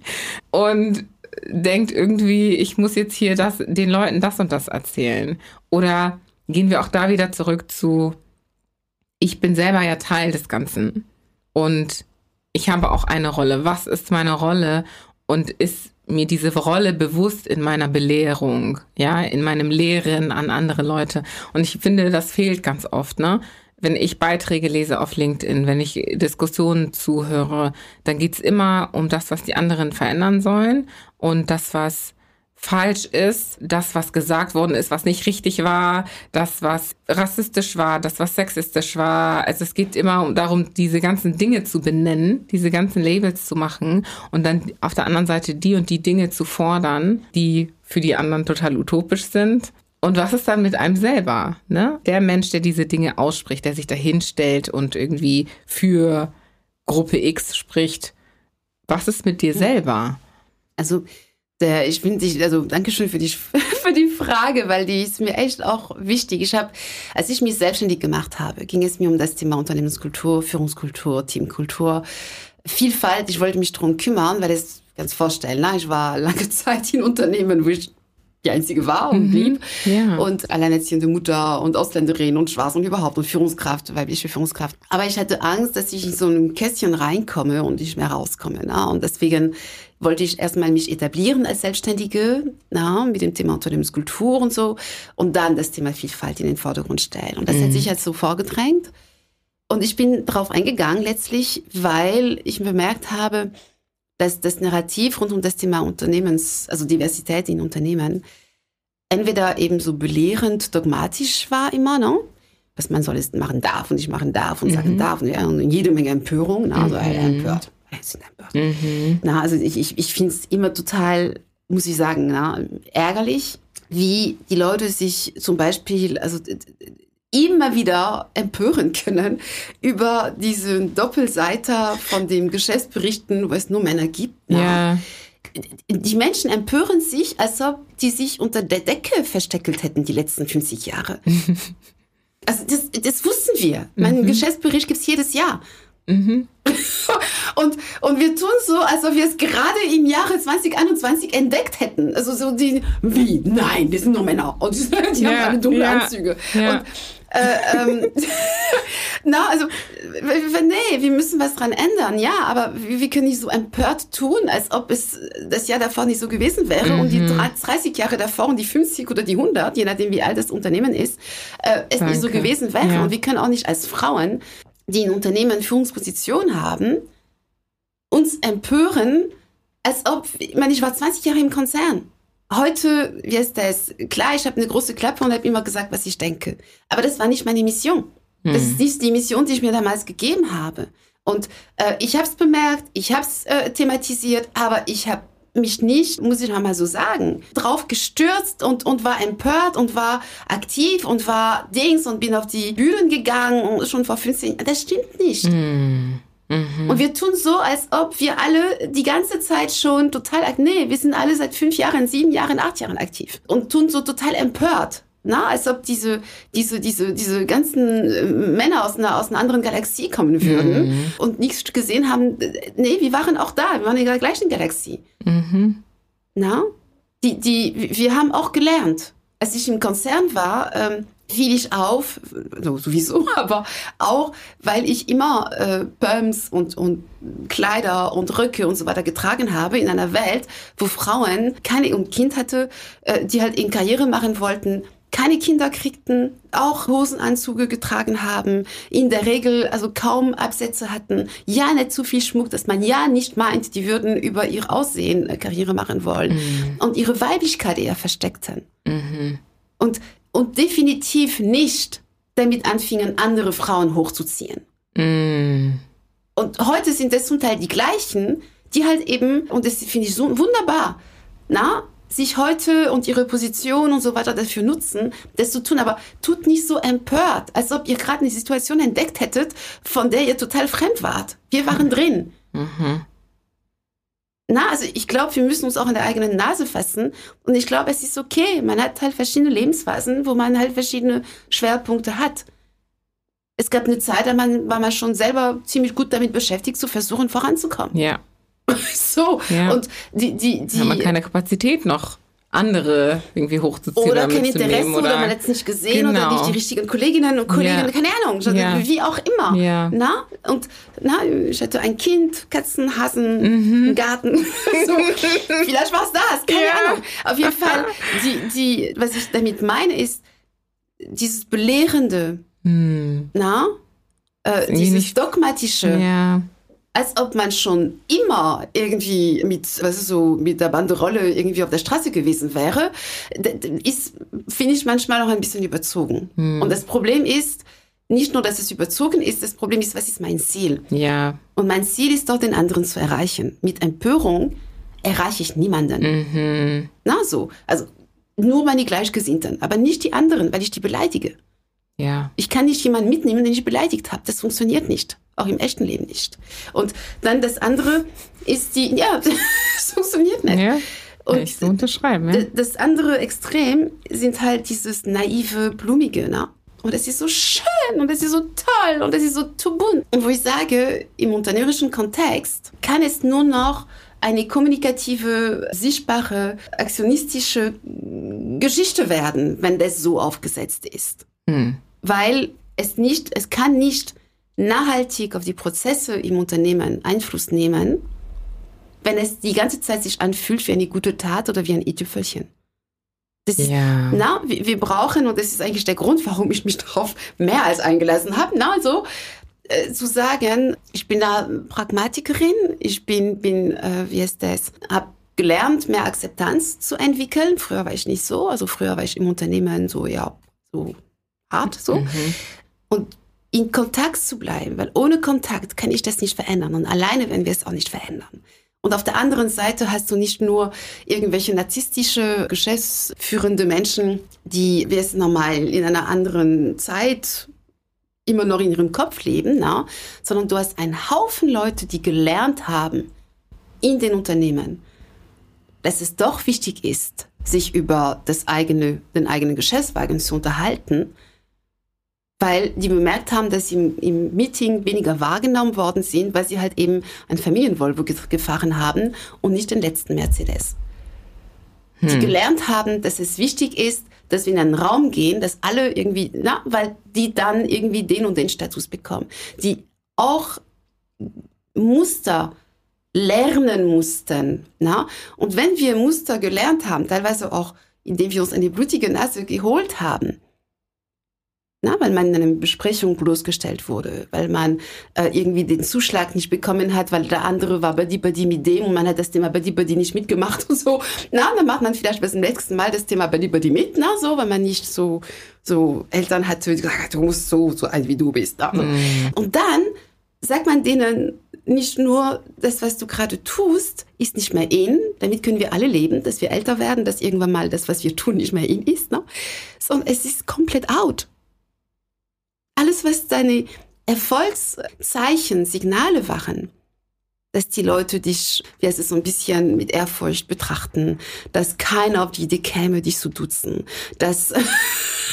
und denkt irgendwie, ich muss jetzt hier das, den Leuten das und das erzählen. Oder gehen wir auch da wieder zurück zu, ich bin selber ja Teil des Ganzen und ich habe auch eine Rolle. Was ist meine Rolle? Und ist mir diese Rolle bewusst in meiner Belehrung, ja, in meinem Lehren an andere Leute. Und ich finde, das fehlt ganz oft, ne? Wenn ich Beiträge lese auf LinkedIn, wenn ich Diskussionen zuhöre, dann geht's immer um das, was die anderen verändern sollen und das, was falsch ist, das, was gesagt worden ist, was nicht richtig war, das, was rassistisch war, das, was sexistisch war. Also es geht immer darum, diese ganzen Dinge zu benennen, diese ganzen Labels zu machen und dann auf der anderen Seite die und die Dinge zu fordern, die für die anderen total utopisch sind und was ist dann mit einem selber? Ne? Der Mensch, der diese Dinge ausspricht, der sich dahin stellt und irgendwie für Gruppe X spricht. Was ist mit dir selber? Also, der, ich finde dich, also Dankeschön für die, für die Frage, weil die ist mir echt auch wichtig. Ich habe, als ich mich selbstständig gemacht habe, ging es mir um das Thema Unternehmenskultur, Führungskultur, Teamkultur, Vielfalt. Ich wollte mich darum kümmern, weil es ganz vorstellen, na, ich war lange Zeit in Unternehmen, wo ich die einzige war und mhm. blieb. Ja. Und alleinerziehende Mutter und Ausländerin und Schwarz und überhaupt und Führungskraft, weibliche Führungskraft. Aber ich hatte Angst, dass ich in so ein Kästchen reinkomme und nicht mehr rauskomme. Na? Und deswegen wollte ich erstmal mich etablieren als Selbstständige na, mit dem Thema Unternehmenskultur und so und dann das Thema Vielfalt in den Vordergrund stellen. Und das mhm. hat sich jetzt so vorgedrängt. Und ich bin darauf eingegangen letztlich, weil ich bemerkt habe, dass das Narrativ rund um das Thema Unternehmens, also Diversität in Unternehmen, entweder eben so belehrend, dogmatisch war immer, ne? was man soll es machen darf und nicht machen darf und mhm. sagen darf und, ja, und jede Menge Empörung, ne? also mhm. empört. Sind empört. Mhm. Na, also ich, ich, ich finde es immer total, muss ich sagen, na, ärgerlich, wie die Leute sich zum Beispiel, also immer wieder empören können über diesen Doppelseiter von dem Geschäftsberichten, wo es nur Männer gibt. Ja. Die Menschen empören sich, als ob die sich unter der Decke versteckelt hätten die letzten 50 Jahre. also das, das wussten wir. Mein mhm. Geschäftsbericht gibt's jedes Jahr. Mhm. und, und wir tun so, als ob wir es gerade im Jahre 2021 entdeckt hätten. Also so die, wie? Nein, das sind nur Männer. Und die ja, haben alle dunkle ja, Anzüge. Ja. Und Äh, ähm, na, also, nee, wir müssen was dran ändern, ja, aber wir, wir können nicht so empört tun, als ob es das Jahr davor nicht so gewesen wäre mhm. und die 30 Jahre davor und die 50 oder die 100, je nachdem wie alt das Unternehmen ist, äh, es Danke. nicht so gewesen wäre. Ja. Und wir können auch nicht als Frauen, die in Unternehmen Führungsposition haben, uns empören, als ob, ich meine, ich war 20 Jahre im Konzern heute, wie ist das? Klar, ich habe eine große Klappe und habe immer gesagt, was ich denke. Aber das war nicht meine Mission. Das mhm. ist nicht die Mission, die ich mir damals gegeben habe. Und äh, ich habe es bemerkt, ich habe es äh, thematisiert, aber ich habe mich nicht, muss ich noch mal so sagen, drauf gestürzt und, und war empört und war aktiv und war Dings und bin auf die Bühnen gegangen schon vor 15 Jahren. Das stimmt nicht. Mhm. Mhm. Und wir tun so, als ob wir alle die ganze Zeit schon total, nee, wir sind alle seit fünf Jahren, sieben Jahren, acht Jahren aktiv und tun so total empört. Na, als ob diese, diese, diese, diese ganzen äh, Männer aus einer, aus einer anderen Galaxie kommen würden mhm. und nichts gesehen haben. Nee, wir waren auch da, wir waren in der gleichen Galaxie. Mhm. Na, die, die, wir haben auch gelernt. Als ich im Konzern war, ähm, fiel ich auf, sowieso, aber auch, weil ich immer äh, Pumps und, und Kleider und Röcke und so weiter getragen habe in einer Welt, wo Frauen keine und Kind hatte, äh, die halt in Karriere machen wollten, keine Kinder kriegten, auch Hosenanzüge getragen haben, in der Regel also kaum Absätze hatten, ja nicht zu viel Schmuck, dass man ja nicht meint, die würden über ihr Aussehen äh, Karriere machen wollen mhm. und ihre Weiblichkeit eher versteckten. Mhm. Und und definitiv nicht damit anfingen, andere Frauen hochzuziehen. Mm. Und heute sind das zum Teil die gleichen, die halt eben, und das finde ich so wunderbar, na, sich heute und ihre Position und so weiter dafür nutzen, das zu tun, aber tut nicht so empört, als ob ihr gerade eine Situation entdeckt hättet, von der ihr total fremd wart. Wir waren drin. Mhm na, also ich glaube, wir müssen uns auch an der eigenen Nase fassen. Und ich glaube, es ist okay. Man hat halt verschiedene Lebensphasen, wo man halt verschiedene Schwerpunkte hat. Es gab eine Zeit, da man, war man schon selber ziemlich gut damit beschäftigt, zu versuchen, voranzukommen. Ja. so. Ja. Und die, die, die. Haben wir keine Kapazität noch andere irgendwie hochzuziehen oder, kein Interesse oder, oder man hat es nicht gesehen genau. oder nicht die richtigen Kolleginnen und Kollegen, ja. keine Ahnung, ja. wie auch immer. Ja. Na? Und na, ich hatte ein Kind, Katzen, Hasen, mhm. einen Garten. so, vielleicht war es das, keine. Ahnung. Auf jeden Fall, die, die, was ich damit meine, ist dieses Belehrende, mhm. na? Äh, dieses Dogmatische. Ja als ob man schon immer irgendwie mit, was ist so, mit der Banderolle irgendwie auf der Straße gewesen wäre, ist, finde ich manchmal auch ein bisschen überzogen. Hm. Und das Problem ist, nicht nur, dass es überzogen ist, das Problem ist, was ist mein Ziel? Ja. Und mein Ziel ist doch, den anderen zu erreichen. Mit Empörung erreiche ich niemanden. Mhm. Na, so. Also, nur meine Gleichgesinnten, aber nicht die anderen, weil ich die beleidige. Ja. Ich kann nicht jemanden mitnehmen, den ich beleidigt habe. Das funktioniert nicht. Auch im echten Leben nicht. Und dann das andere ist die, ja, das funktioniert nicht. Ja. Und ich so unterschreiben. Ja. Das andere Extrem sind halt dieses naive, blumige, ne? Und es ist so schön und es ist so toll und es ist so zu bunt. Und wo ich sage, im unternehmerischen Kontext kann es nur noch eine kommunikative, sichtbare, aktionistische Geschichte werden, wenn das so aufgesetzt ist. Hm. Weil es nicht, es kann nicht nachhaltig auf die Prozesse im Unternehmen Einfluss nehmen, wenn es die ganze Zeit sich anfühlt wie eine gute Tat oder wie ein i-Tüpfelchen. Das ist, ja. na, wir, wir, brauchen, und das ist eigentlich der Grund, warum ich mich darauf mehr als eingelassen habe, na, also, äh, zu sagen, ich bin da Pragmatikerin, ich bin, bin äh, wie ist das, habe gelernt, mehr Akzeptanz zu entwickeln. Früher war ich nicht so, also früher war ich im Unternehmen so, ja, so hart, so. Mhm. Und in Kontakt zu bleiben, weil ohne Kontakt kann ich das nicht verändern und alleine werden wir es auch nicht verändern. Und auf der anderen Seite hast du nicht nur irgendwelche narzisstische, geschäftsführende Menschen, die, wie es normal in einer anderen Zeit immer noch in ihrem Kopf leben, na? sondern du hast einen Haufen Leute, die gelernt haben in den Unternehmen, dass es doch wichtig ist, sich über das eigene, den eigenen Geschäftswagen zu unterhalten weil die bemerkt haben, dass sie im, im, Meeting weniger wahrgenommen worden sind, weil sie halt eben ein Familienvolvo gefahren haben und nicht den letzten Mercedes. Hm. Die gelernt haben, dass es wichtig ist, dass wir in einen Raum gehen, dass alle irgendwie, na, weil die dann irgendwie den und den Status bekommen, die auch Muster lernen mussten. Na? Und wenn wir Muster gelernt haben, teilweise auch, indem wir uns eine blutige Nase geholt haben, na, weil man in einer Besprechung bloßgestellt wurde, weil man äh, irgendwie den Zuschlag nicht bekommen hat, weil der andere war bei die bei die mit dem und man hat das Thema bei die bei die nicht mitgemacht und so. Na, dann macht man vielleicht zum nächsten Mal das Thema bei die bei die mit, na, so, weil man nicht so so Eltern hatte, die gesagt, du musst so so alt wie du bist. Na, mm. Und dann sagt man denen nicht nur das, was du gerade tust, ist nicht mehr in, damit können wir alle leben, dass wir älter werden, dass irgendwann mal das, was wir tun, nicht mehr in ist, ne? sondern es ist komplett out. Alles, was deine Erfolgszeichen, Signale waren, dass die Leute dich, wie heißt es, so ein bisschen mit Ehrfurcht betrachten, dass keiner auf die Idee käme, dich zu duzen, dass mm.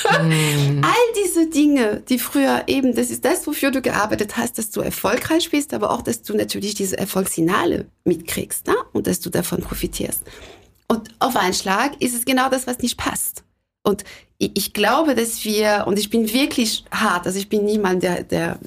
all diese Dinge, die früher eben, das ist das, wofür du gearbeitet hast, dass du erfolgreich bist, aber auch, dass du natürlich diese Erfolgssignale mitkriegst ne? und dass du davon profitierst. Und auf einen Schlag ist es genau das, was nicht passt. Und ich glaube, dass wir, und ich bin wirklich hart, also ich bin niemand, der, der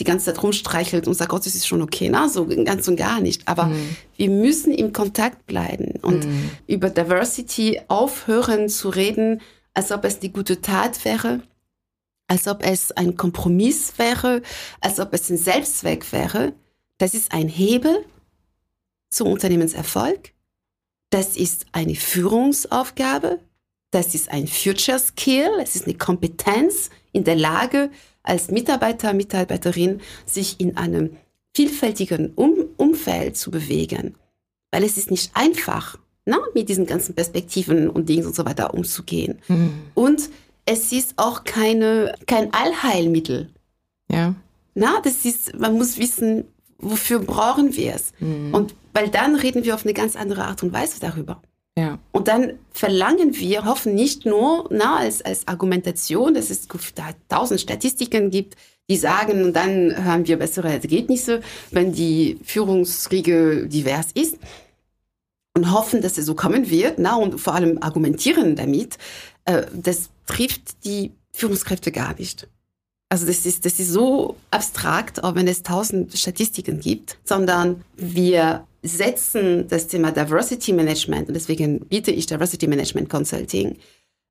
die ganze Zeit rumstreichelt und sagt, Gott, das ist schon okay, na, so ganz und gar nicht. Aber mm. wir müssen im Kontakt bleiben und mm. über Diversity aufhören zu reden, als ob es die gute Tat wäre, als ob es ein Kompromiss wäre, als ob es ein Selbstzweck wäre. Das ist ein Hebel zum Unternehmenserfolg. Das ist eine Führungsaufgabe. Das ist ein Future Skill. Es ist eine Kompetenz in der Lage, als Mitarbeiter, Mitarbeiterin sich in einem vielfältigen um Umfeld zu bewegen. Weil es ist nicht einfach, na, ne, mit diesen ganzen Perspektiven und Dingen und so weiter umzugehen. Mhm. Und es ist auch keine, kein Allheilmittel. Ja. Na, das ist, man muss wissen, wofür brauchen wir es. Mhm. Und weil dann reden wir auf eine ganz andere Art und Weise darüber. Ja. Und dann verlangen wir, hoffen nicht nur na, als, als Argumentation, dass es da tausend Statistiken gibt, die sagen, dann haben wir bessere Ergebnisse, wenn die Führungsriege divers ist. Und hoffen, dass es so kommen wird, na, und vor allem argumentieren damit, äh, das trifft die Führungskräfte gar nicht. Also das ist, das ist so abstrakt, auch wenn es tausend Statistiken gibt, sondern wir setzen das Thema Diversity Management, und deswegen biete ich Diversity Management Consulting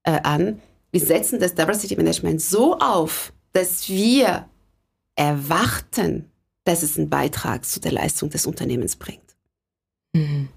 äh, an, wir setzen das Diversity Management so auf, dass wir erwarten, dass es einen Beitrag zu der Leistung des Unternehmens bringt. Mhm.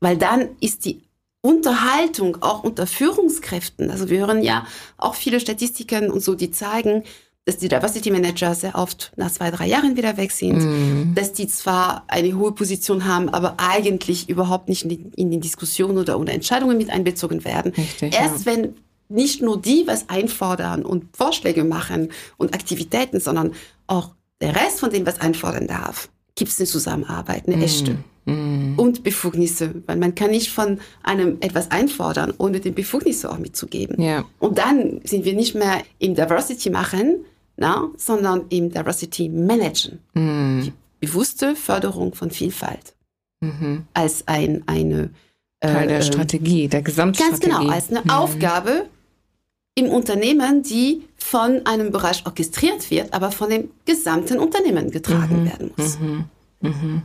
Weil dann ist die Unterhaltung auch unter Führungskräften, also wir hören ja auch viele Statistiken und so, die zeigen, dass die Diversity Manager sehr oft nach zwei, drei Jahren wieder weg sind, mm. dass die zwar eine hohe Position haben, aber eigentlich überhaupt nicht in die, in die Diskussion oder unter Entscheidungen mit einbezogen werden. Richtig, Erst ja. wenn nicht nur die was einfordern und Vorschläge machen und Aktivitäten, sondern auch der Rest von dem was einfordern darf, gibt es eine Zusammenarbeit, eine mm. echte. Mm. Und Befugnisse, weil man kann nicht von einem etwas einfordern, ohne den Befugnisse auch mitzugeben. Ja. Und dann sind wir nicht mehr im Diversity machen, na, sondern im Diversity Managen. Mm. Die bewusste Förderung von Vielfalt mhm. als ein, eine Teil der äh, Strategie, der Gesamtstrategie. Ganz genau, als eine mhm. Aufgabe im Unternehmen, die von einem Bereich orchestriert wird, aber von dem gesamten Unternehmen getragen mhm. werden muss. Mhm. Mhm.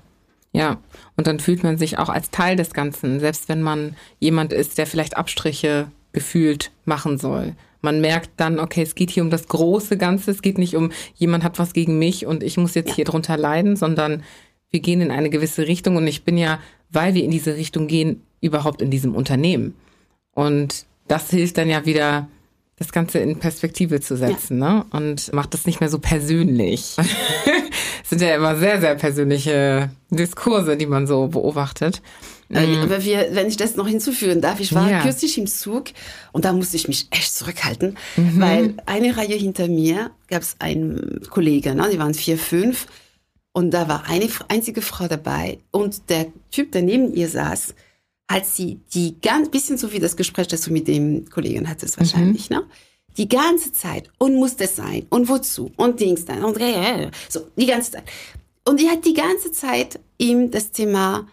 Ja, und dann fühlt man sich auch als Teil des Ganzen, selbst wenn man jemand ist, der vielleicht Abstriche gefühlt machen soll man merkt dann, okay, es geht hier um das große Ganze, es geht nicht um, jemand hat was gegen mich und ich muss jetzt ja. hier drunter leiden, sondern wir gehen in eine gewisse Richtung und ich bin ja, weil wir in diese Richtung gehen, überhaupt in diesem Unternehmen. Und das hilft dann ja wieder, das Ganze in Perspektive zu setzen, ja. ne? Und macht das nicht mehr so persönlich. Es sind ja immer sehr, sehr persönliche Diskurse, die man so beobachtet. Äh, mhm. Aber wir, wenn ich das noch hinzufügen darf, ich war ja. kürzlich im Zug und da musste ich mich echt zurückhalten, mhm. weil eine Reihe hinter mir gab es einen Kollegen, ne, die waren vier, fünf und da war eine einzige Frau dabei und der Typ, der neben ihr saß, hat sie die ganz bisschen so wie das Gespräch, das du mit dem Kollegen hattest wahrscheinlich, mhm. ne? Die ganze Zeit und muss das sein und wozu und Dings dann und so die ganze Zeit und die hat die ganze Zeit ihm das Thema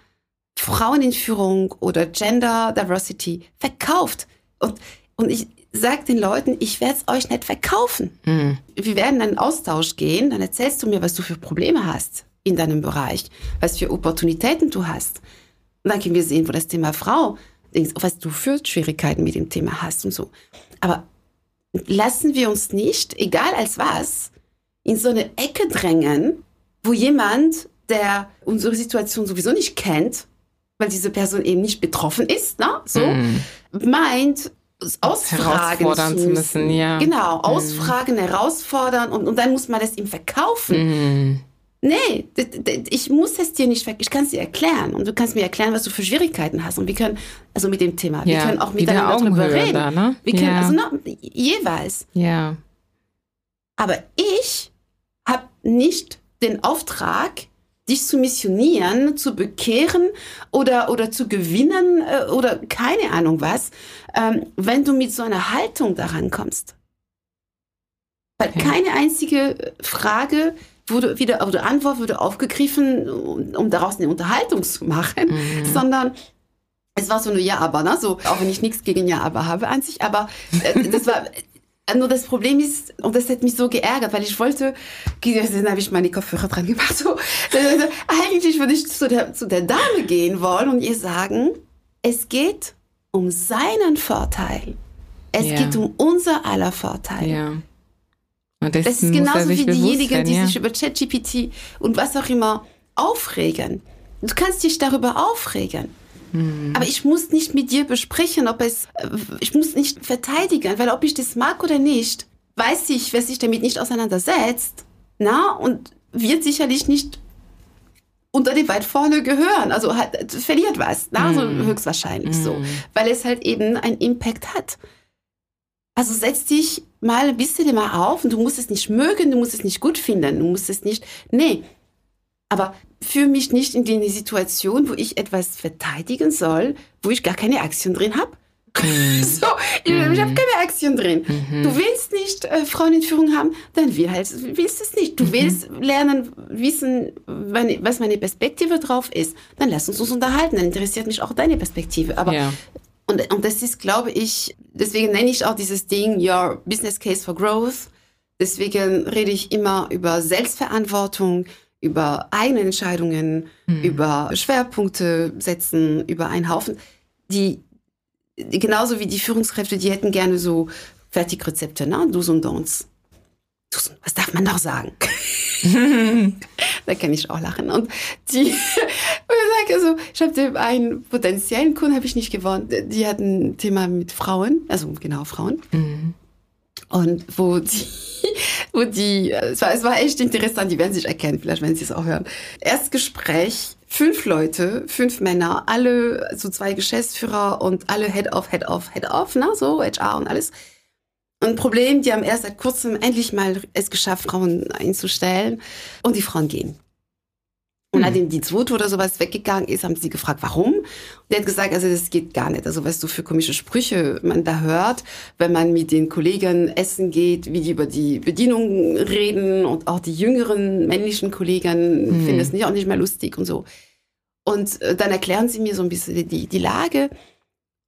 Frauen in Führung oder Gender Diversity verkauft. Und, und ich sag den Leuten, ich werde es euch nicht verkaufen. Mhm. Wir werden einen Austausch gehen, dann erzählst du mir, was du für Probleme hast in deinem Bereich, was für Opportunitäten du hast. Und dann können wir sehen, wo das Thema Frau, was du für Schwierigkeiten mit dem Thema hast und so. Aber lassen wir uns nicht, egal als was, in so eine Ecke drängen, wo jemand, der unsere Situation sowieso nicht kennt, weil diese Person eben nicht betroffen ist, ne? so, mm. meint, ausfragen zu, zu müssen. Ja. Genau, ausfragen, mm. herausfordern und, und dann muss man das ihm verkaufen. Mm. Nee, ich muss es dir nicht weg. Ich kann es dir erklären. Und du kannst mir erklären, was du für Schwierigkeiten hast. Und wir können, also mit dem Thema, wir ja, können auch miteinander darüber reden. Da, ne? Wir können, ja. also na, jeweils. Ja. Aber ich habe nicht den Auftrag, dich zu missionieren, zu bekehren oder, oder zu gewinnen äh, oder keine Ahnung was, ähm, wenn du mit so einer Haltung daran kommst. Weil okay. keine einzige Frage wurde wieder, oder Antwort wurde aufgegriffen, um, um daraus eine Unterhaltung zu machen, mhm. sondern es war so eine Ja-Aber, ne? so, auch wenn ich nichts gegen Ja-Aber habe an sich, aber äh, das war, nur das Problem ist, und das hat mich so geärgert, weil ich wollte, dann habe ich meine Kopfhörer dran gemacht, so, eigentlich würde ich zu der, zu der Dame gehen wollen und ihr sagen, es geht um seinen Vorteil. Es ja. geht um unser aller Vorteil. Und das ist genauso wie diejenigen, die ja. sich über ChatGPT und was auch immer aufregen. Du kannst dich darüber aufregen. Mhm. Aber ich muss nicht mit dir besprechen, ob es, äh, ich muss nicht verteidigen, weil ob ich das mag oder nicht, weiß ich, wer sich damit nicht auseinandersetzt, na, und wird sicherlich nicht unter die weit vorne gehören. Also hat, verliert was, na, so mhm. höchstwahrscheinlich mm. so, weil es halt eben einen Impact hat. Also setz dich mal ein bisschen mal auf und du musst es nicht mögen, du musst es nicht gut finden, du musst es nicht, nee. Aber fühle mich nicht in die Situation, wo ich etwas verteidigen soll, wo ich gar keine Aktien drin habe. Mhm. so, ich, mhm. ich habe keine Aktien drin. Mhm. Du willst nicht äh, Frauen in Führung haben, dann will halt, willst es nicht. Du mhm. willst lernen, wissen, meine, was meine Perspektive drauf ist. Dann lass uns uns unterhalten. Dann interessiert mich auch deine Perspektive. Aber ja. Und, und das ist, glaube ich, deswegen nenne ich auch dieses Ding Your Business Case for Growth. Deswegen rede ich immer über Selbstverantwortung, über eigene Entscheidungen, mhm. über Schwerpunkte setzen, über einen Haufen, die, die, genauso wie die Führungskräfte, die hätten gerne so Fertigrezepte, ne? Do's und Don'ts. Was darf man noch sagen? da kann ich auch lachen. Und die, ich also, ich habe einen potenziellen Kunden habe ich nicht gewonnen. Die hatten ein Thema mit Frauen, also genau Frauen. Mhm. Und wo die, wo die, es war, es war echt interessant, die werden sich erkennen, vielleicht wenn sie es auch hören. Erstgespräch, fünf Leute, fünf Männer, alle so zwei Geschäftsführer und alle Head of, Head of, Head of, ne, so HR und alles. Ein Problem, die haben erst seit kurzem endlich mal es geschafft, Frauen einzustellen und die Frauen gehen. Und mhm. nachdem die zweite oder sowas weggegangen ist, haben sie gefragt, warum? Und er hat gesagt, also das geht gar nicht. Also was du für komische Sprüche man da hört, wenn man mit den Kollegen essen geht, wie die über die Bedienung reden und auch die jüngeren männlichen Kollegen mhm. finden es nicht auch nicht mehr lustig und so. Und äh, dann erklären sie mir so ein bisschen die, die Lage.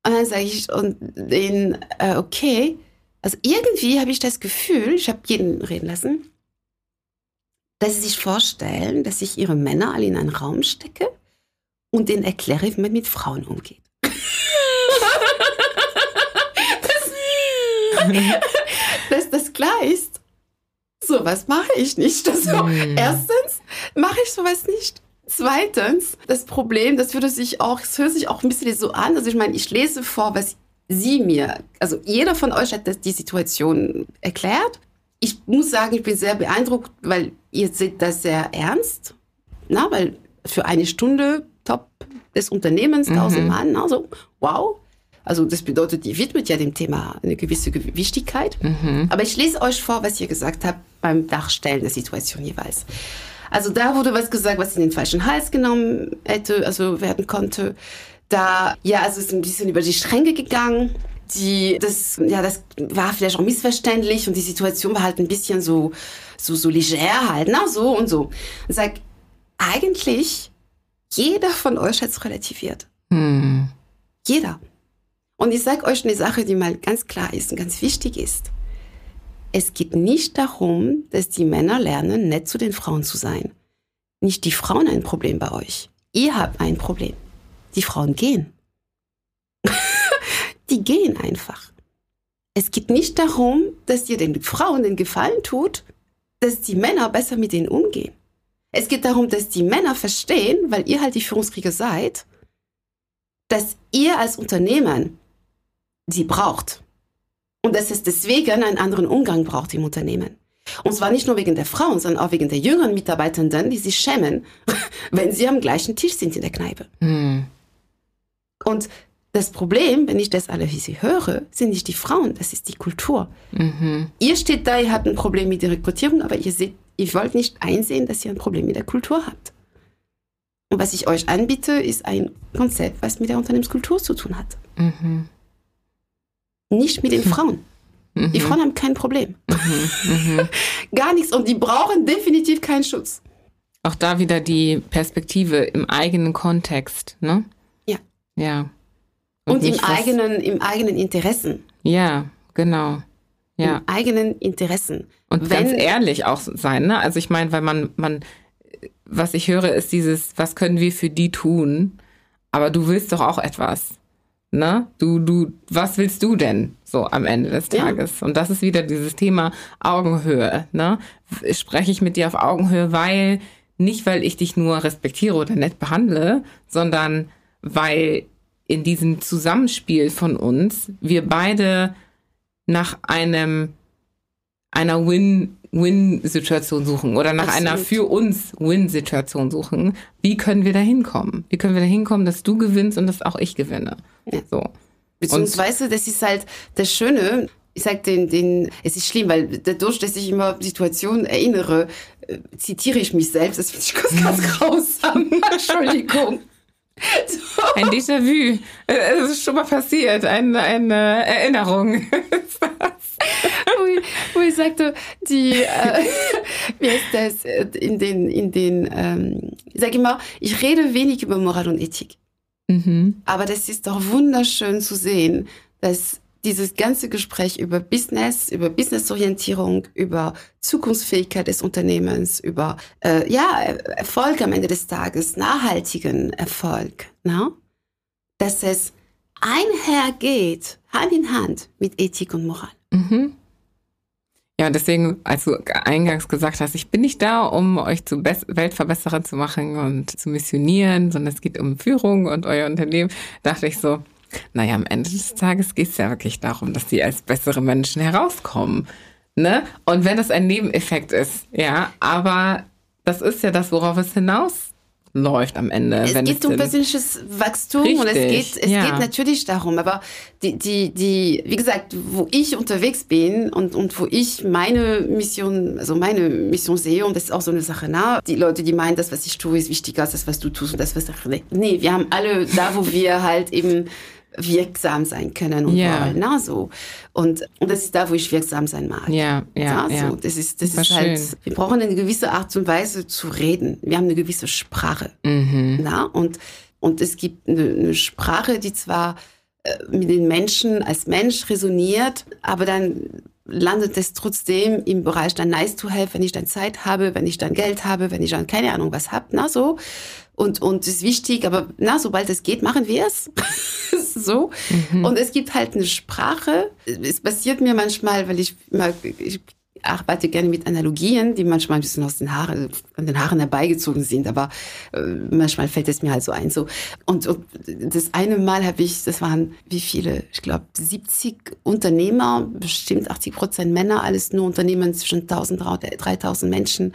Und dann sage ich und denen, äh, okay, also irgendwie habe ich das Gefühl, ich habe jeden reden lassen, dass sie sich vorstellen, dass ich ihre Männer alle in einen Raum stecke und denen erkläre, wie man mit Frauen umgeht. dass das klar ist. So was mache ich nicht. Also, mm. Erstens mache ich sowas nicht. Zweitens, das Problem, das würde sich auch, es hört sich auch ein bisschen so an. Also ich meine, ich lese vor, was Sie mir, also jeder von euch hat das, die Situation erklärt ich muss sagen, ich bin sehr beeindruckt, weil ihr seht das sehr ernst. Na, weil für eine Stunde Top des Unternehmens, mhm. 1000 Mann, also wow. Also das bedeutet, ihr widmet ja dem Thema eine gewisse Wichtigkeit. Mhm. Aber ich lese euch vor, was ihr gesagt habt beim Darstellen der Situation jeweils. Also da wurde was gesagt, was in den falschen Hals genommen hätte, also werden konnte. Da, ja, also es ist ein bisschen über die Stränge gegangen die, das, ja, das war vielleicht auch missverständlich und die Situation war halt ein bisschen so, so, so leger halt, na, so und so. Und sag, eigentlich, jeder von euch hat es relativiert. Hm. Jeder. Und ich sage euch eine Sache, die mal ganz klar ist und ganz wichtig ist. Es geht nicht darum, dass die Männer lernen, nett zu den Frauen zu sein. Nicht die Frauen ein Problem bei euch. Ihr habt ein Problem. Die Frauen gehen. die gehen einfach. Es geht nicht darum, dass ihr den Frauen den Gefallen tut, dass die Männer besser mit denen umgehen. Es geht darum, dass die Männer verstehen, weil ihr halt die Führungskrieger seid, dass ihr als Unternehmen sie braucht. Und dass es deswegen einen anderen Umgang braucht im Unternehmen. Und zwar nicht nur wegen der Frauen, sondern auch wegen der jüngeren Mitarbeitenden, die sich schämen, wenn sie am gleichen Tisch sind in der Kneipe. Hm. Und das Problem, wenn ich das alle wie sie höre, sind nicht die Frauen, das ist die Kultur. Mhm. Ihr steht da, ihr habt ein Problem mit der Rekrutierung, aber ihr seht, ihr wollt nicht einsehen, dass ihr ein Problem mit der Kultur habt. Und was ich euch anbiete, ist ein Konzept, was mit der Unternehmenskultur zu tun hat. Mhm. Nicht mit den Frauen. Mhm. Die Frauen haben kein Problem. Mhm. Gar nichts. Und die brauchen definitiv keinen Schutz. Auch da wieder die Perspektive im eigenen Kontext, ne? Ja. Ja. Und, Und im eigenen, im eigenen Interessen. Ja, genau. Ja. Im eigenen Interessen. Und Wenn, ganz ehrlich auch sein, ne? Also ich meine, weil man, man, was ich höre, ist dieses, was können wir für die tun? Aber du willst doch auch etwas. Ne? Du, du, was willst du denn so am Ende des Tages? Ja. Und das ist wieder dieses Thema Augenhöhe. Ne? Spreche ich mit dir auf Augenhöhe, weil nicht, weil ich dich nur respektiere oder nett behandle, sondern weil in diesem Zusammenspiel von uns wir beide nach einem einer Win Win-Situation suchen oder nach Absolut. einer für uns Win-Situation suchen. Wie können wir da hinkommen? Wie können wir da hinkommen, dass du gewinnst und dass auch ich gewinne? Ja. So. Beziehungsweise, und, das ist halt das Schöne, ich sag den, den, es ist schlimm, weil dadurch, dass ich immer Situationen erinnere, äh, zitiere ich mich selbst. Das finde ich ganz, ganz grausam. Entschuldigung. So. Ein Déjà-vu. Es ist schon mal passiert. Eine, eine Erinnerung. wo, ich, sagte, die, äh, wie heißt das, in den, in den, ähm, ich sage immer, ich rede wenig über Moral und Ethik. Mhm. Aber das ist doch wunderschön zu sehen, dass dieses ganze Gespräch über Business, über Businessorientierung, über Zukunftsfähigkeit des Unternehmens, über äh, ja Erfolg am Ende des Tages, nachhaltigen Erfolg, na? dass es einhergeht, Hand in Hand mit Ethik und Moral. Mhm. Ja, deswegen, als du eingangs gesagt hast, ich bin nicht da, um euch zu Be Weltverbesserer zu machen und zu missionieren, sondern es geht um Führung und euer Unternehmen, dachte ich so, naja, am Ende des Tages geht es ja wirklich darum, dass sie als bessere Menschen herauskommen. Ne? Und wenn das ein Nebeneffekt ist, ja, aber das ist ja das, worauf es hinaus läuft am Ende. Es geht um persönliches Wachstum Richtig, und es geht, es ja. geht natürlich darum, aber die, die, die, wie gesagt, wo ich unterwegs bin und, und wo ich meine Mission, also meine Mission sehe, und das ist auch so eine Sache, na, die Leute, die meinen, das, was ich tue, ist wichtiger als das, was du tust und das, was ich, nee, wir haben alle da, wo wir halt eben wirksam sein können und ja. wollen. Na, so. Und, und das ist da, wo ich wirksam sein mag. Ja, ja. ja, so. Das ist, das ist halt, wir brauchen eine gewisse Art und Weise zu reden. Wir haben eine gewisse Sprache. Mhm. Na, und, und es gibt eine, eine Sprache, die zwar äh, mit den Menschen als Mensch resoniert, aber dann landet es trotzdem im Bereich dann nice to have, wenn ich dann Zeit habe, wenn ich dann Geld habe, wenn ich dann keine Ahnung was hab, na so. Und, und ist wichtig, aber na, sobald es geht, machen wir es. so. Mhm. Und es gibt halt eine Sprache. Es passiert mir manchmal, weil ich, immer, ich arbeite gerne mit Analogien, die manchmal ein bisschen aus den Haaren, an den Haaren herbeigezogen sind, aber äh, manchmal fällt es mir halt so ein. So. Und, und das eine Mal habe ich, das waren wie viele? Ich glaube 70 Unternehmer, bestimmt 80 Prozent Männer, alles nur Unternehmen zwischen 1000 und 3000 Menschen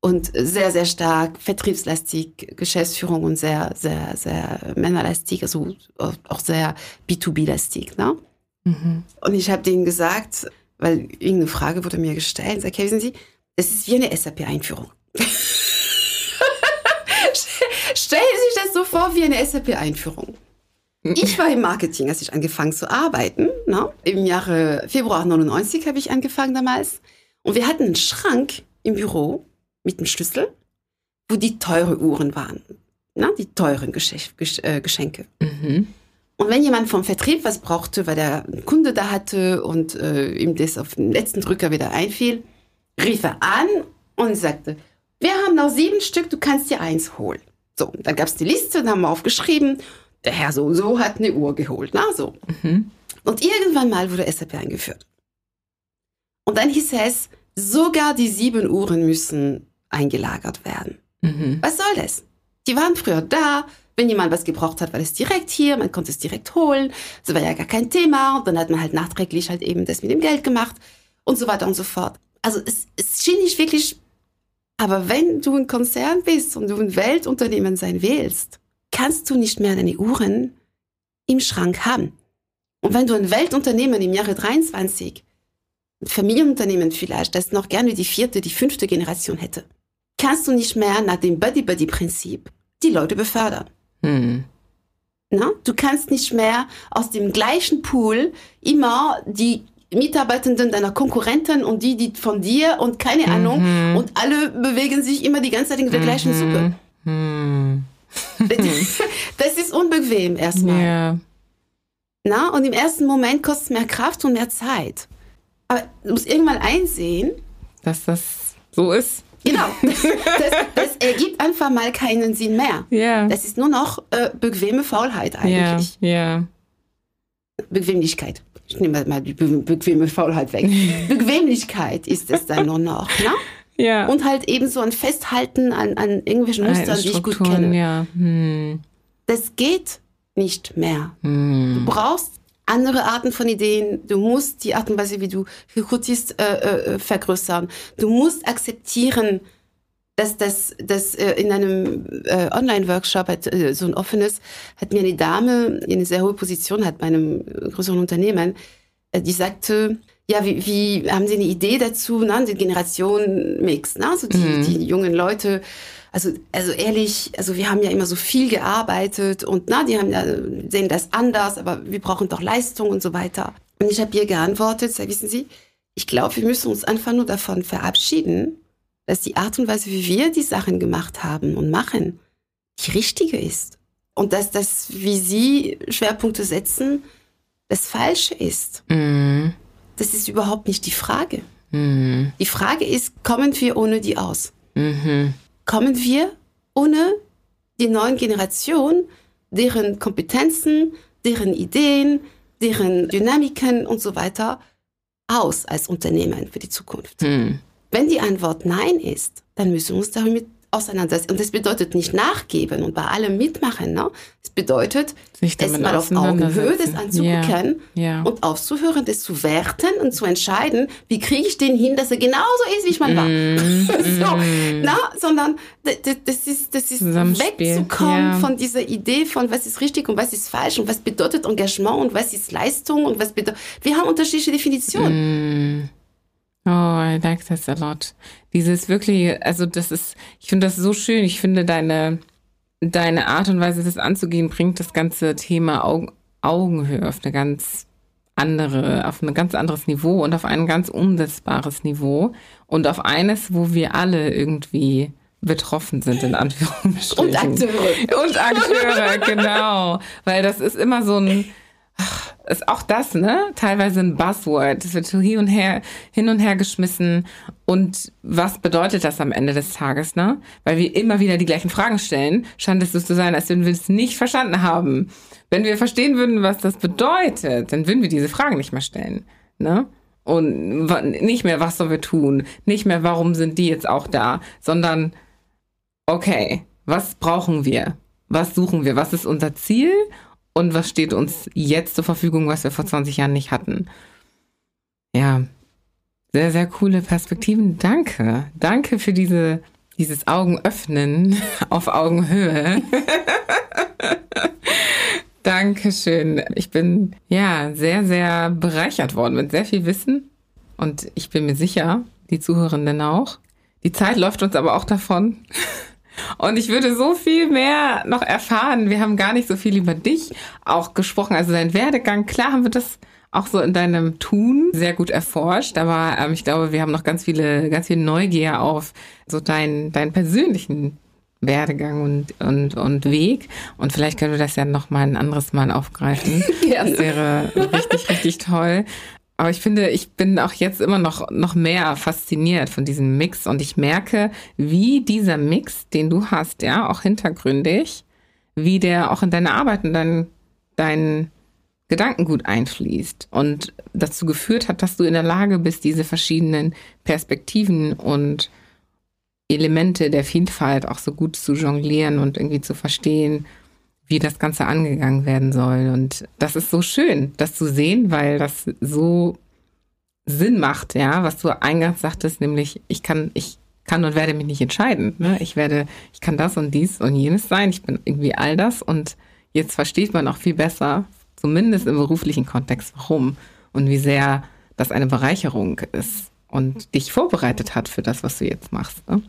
und sehr, sehr stark vertriebslastig, Geschäftsführung und sehr, sehr, sehr männerlastig, also auch sehr B2B-lastig. Ne? Mhm. Und ich habe denen gesagt, weil irgendeine Frage wurde mir gestellt, sag, wissen Sie, es ist wie eine SAP-Einführung. Stellen Sie sich das so vor wie eine SAP-Einführung. Ich war im Marketing, als ich angefangen zu arbeiten. Ne? Im Jahre Februar 99 habe ich angefangen damals. Und wir hatten einen Schrank im Büro mit dem Schlüssel, wo die teure Uhren waren. Ne? Die teuren äh, Geschenke. Mhm. Und wenn jemand vom Vertrieb was brauchte, weil der einen Kunde da hatte und äh, ihm das auf den letzten Drücker wieder einfiel, rief er an und sagte, wir haben noch sieben Stück, du kannst dir eins holen. So, dann gab es die Liste und haben wir aufgeschrieben, der Herr so und so hat eine Uhr geholt. Na, so. Mhm. Und irgendwann mal wurde SAP eingeführt. Und dann hieß es, sogar die sieben Uhren müssen eingelagert werden. Mhm. Was soll das? Die waren früher da, wenn jemand was gebraucht hat, war es direkt hier, man konnte es direkt holen. Das war ja gar kein Thema. Und dann hat man halt nachträglich halt eben das mit dem Geld gemacht und so weiter und so fort. Also es, es schien nicht wirklich, aber wenn du ein Konzern bist und du ein Weltunternehmen sein willst, kannst du nicht mehr deine Uhren im Schrank haben. Und wenn du ein Weltunternehmen im Jahre 23, ein Familienunternehmen vielleicht, das noch gerne die vierte, die fünfte Generation hätte, kannst du nicht mehr nach dem Buddy-Buddy-Prinzip die Leute befördern. Hm. Na? Du kannst nicht mehr aus dem gleichen Pool immer die Mitarbeitenden deiner Konkurrenten und die, die von dir und keine Ahnung mhm. und alle bewegen sich immer die ganze Zeit in der gleichen mhm. Suppe. Mhm. das ist unbequem erstmal. Yeah. Na, und im ersten Moment kostet es mehr Kraft und mehr Zeit. Aber du musst irgendwann einsehen, dass das so ist. Genau. Das, das, ergibt einfach mal keinen Sinn mehr. Yeah. Das ist nur noch äh, bequeme Faulheit eigentlich. Ja. Yeah. Yeah. Bequemlichkeit. Ich nehme mal die be bequeme Faulheit weg. Bequemlichkeit ist es dann nur noch. Ne? Ja. Und halt eben so ein Festhalten an, an irgendwelchen Mustern, die ich gut kenne. Ja. Hm. Das geht nicht mehr. Hm. Du brauchst andere Arten von Ideen. Du musst die Art und Weise, wie du rekrutierst, äh, äh, vergrößern. Du musst akzeptieren, dass das, das äh, in einem äh, Online-Workshop, äh, so ein offenes, hat mir eine Dame, die eine sehr hohe Position hat bei einem größeren Unternehmen, äh, die sagte, ja, wie, wie haben Sie eine Idee dazu, ne, den Generationen-Mix, ne? also die, mhm. die jungen Leute, also, also ehrlich, also wir haben ja immer so viel gearbeitet und na, die haben ja, sehen das anders, aber wir brauchen doch Leistung und so weiter. Und ich habe ihr geantwortet, wissen Sie, ich glaube, wir müssen uns einfach nur davon verabschieden, dass die Art und Weise, wie wir die Sachen gemacht haben und machen, die richtige ist. Und dass das, wie Sie Schwerpunkte setzen, das Falsche ist. Mhm. Das ist überhaupt nicht die Frage. Mhm. Die Frage ist, kommen wir ohne die aus? Mhm kommen wir ohne die neuen Generationen, deren Kompetenzen, deren Ideen, deren Dynamiken und so weiter aus als Unternehmen für die Zukunft. Hm. Wenn die Antwort Nein ist, dann müssen wir uns damit auseinandersetzen. Und das bedeutet nicht nachgeben und bei allem mitmachen. Ne? Es bedeutet, es mal auf Augenhöhe das anzugucken ja, ja. und aufzuhören, das zu werten und zu entscheiden, wie kriege ich den hin, dass er genauso ist, wie ich mal war. Mm, so, mm. na, sondern das ist, das ist wegzukommen ja. von dieser Idee von, was ist richtig und was ist falsch und was bedeutet Engagement und was ist Leistung und was bedeutet. Wir haben unterschiedliche Definitionen. Mm. Oh, I like this a lot. Dieses wirklich, also das ist, ich finde das so schön. Ich finde deine, deine Art und Weise, das anzugehen, bringt das ganze Thema Augen, Augenhöhe auf eine ganz andere, auf ein ganz anderes Niveau und auf ein ganz umsetzbares Niveau und auf eines, wo wir alle irgendwie betroffen sind, in Anführungsstrichen. Und Akteure. Und Akteure, genau. Weil das ist immer so ein, ach, ist auch das, ne? Teilweise ein Buzzword. Das wird so hin und her, hin und her geschmissen. Und was bedeutet das am Ende des Tages, ne? Weil wir immer wieder die gleichen Fragen stellen, scheint es so zu sein, als wenn wir es nicht verstanden haben. Wenn wir verstehen würden, was das bedeutet, dann würden wir diese Fragen nicht mehr stellen, ne? Und nicht mehr, was sollen wir tun? Nicht mehr, warum sind die jetzt auch da? Sondern, okay, was brauchen wir? Was suchen wir? Was ist unser Ziel? Und was steht uns jetzt zur Verfügung, was wir vor 20 Jahren nicht hatten. Ja, sehr, sehr coole Perspektiven. Danke. Danke für diese, dieses Augenöffnen auf Augenhöhe. Dankeschön. Ich bin ja sehr, sehr bereichert worden mit sehr viel Wissen und ich bin mir sicher, die Zuhörenden auch. Die Zeit läuft uns aber auch davon. Und ich würde so viel mehr noch erfahren. Wir haben gar nicht so viel über dich auch gesprochen, also dein Werdegang. Klar haben wir das auch so in deinem Tun sehr gut erforscht, aber ähm, ich glaube, wir haben noch ganz viele, ganz viel Neugier auf so deinen, deinen persönlichen Werdegang und, und, und Weg. Und vielleicht können wir das ja noch mal ein anderes Mal aufgreifen. Gerne. Das wäre richtig, richtig toll. Aber ich finde, ich bin auch jetzt immer noch, noch mehr fasziniert von diesem Mix. Und ich merke, wie dieser Mix, den du hast, ja, auch hintergründig, wie der auch in deine Arbeit und dein, dein Gedankengut einfließt und dazu geführt hat, dass du in der Lage bist, diese verschiedenen Perspektiven und Elemente der Vielfalt auch so gut zu jonglieren und irgendwie zu verstehen, wie das Ganze angegangen werden soll. Und das ist so schön, das zu sehen, weil das so Sinn macht, ja, was du eingangs sagtest, nämlich ich kann, ich kann und werde mich nicht entscheiden. Ne? Ich werde, ich kann das und dies und jenes sein. Ich bin irgendwie all das und jetzt versteht man auch viel besser, zumindest im beruflichen Kontext, warum und wie sehr das eine Bereicherung ist und dich vorbereitet hat für das, was du jetzt machst. Ne?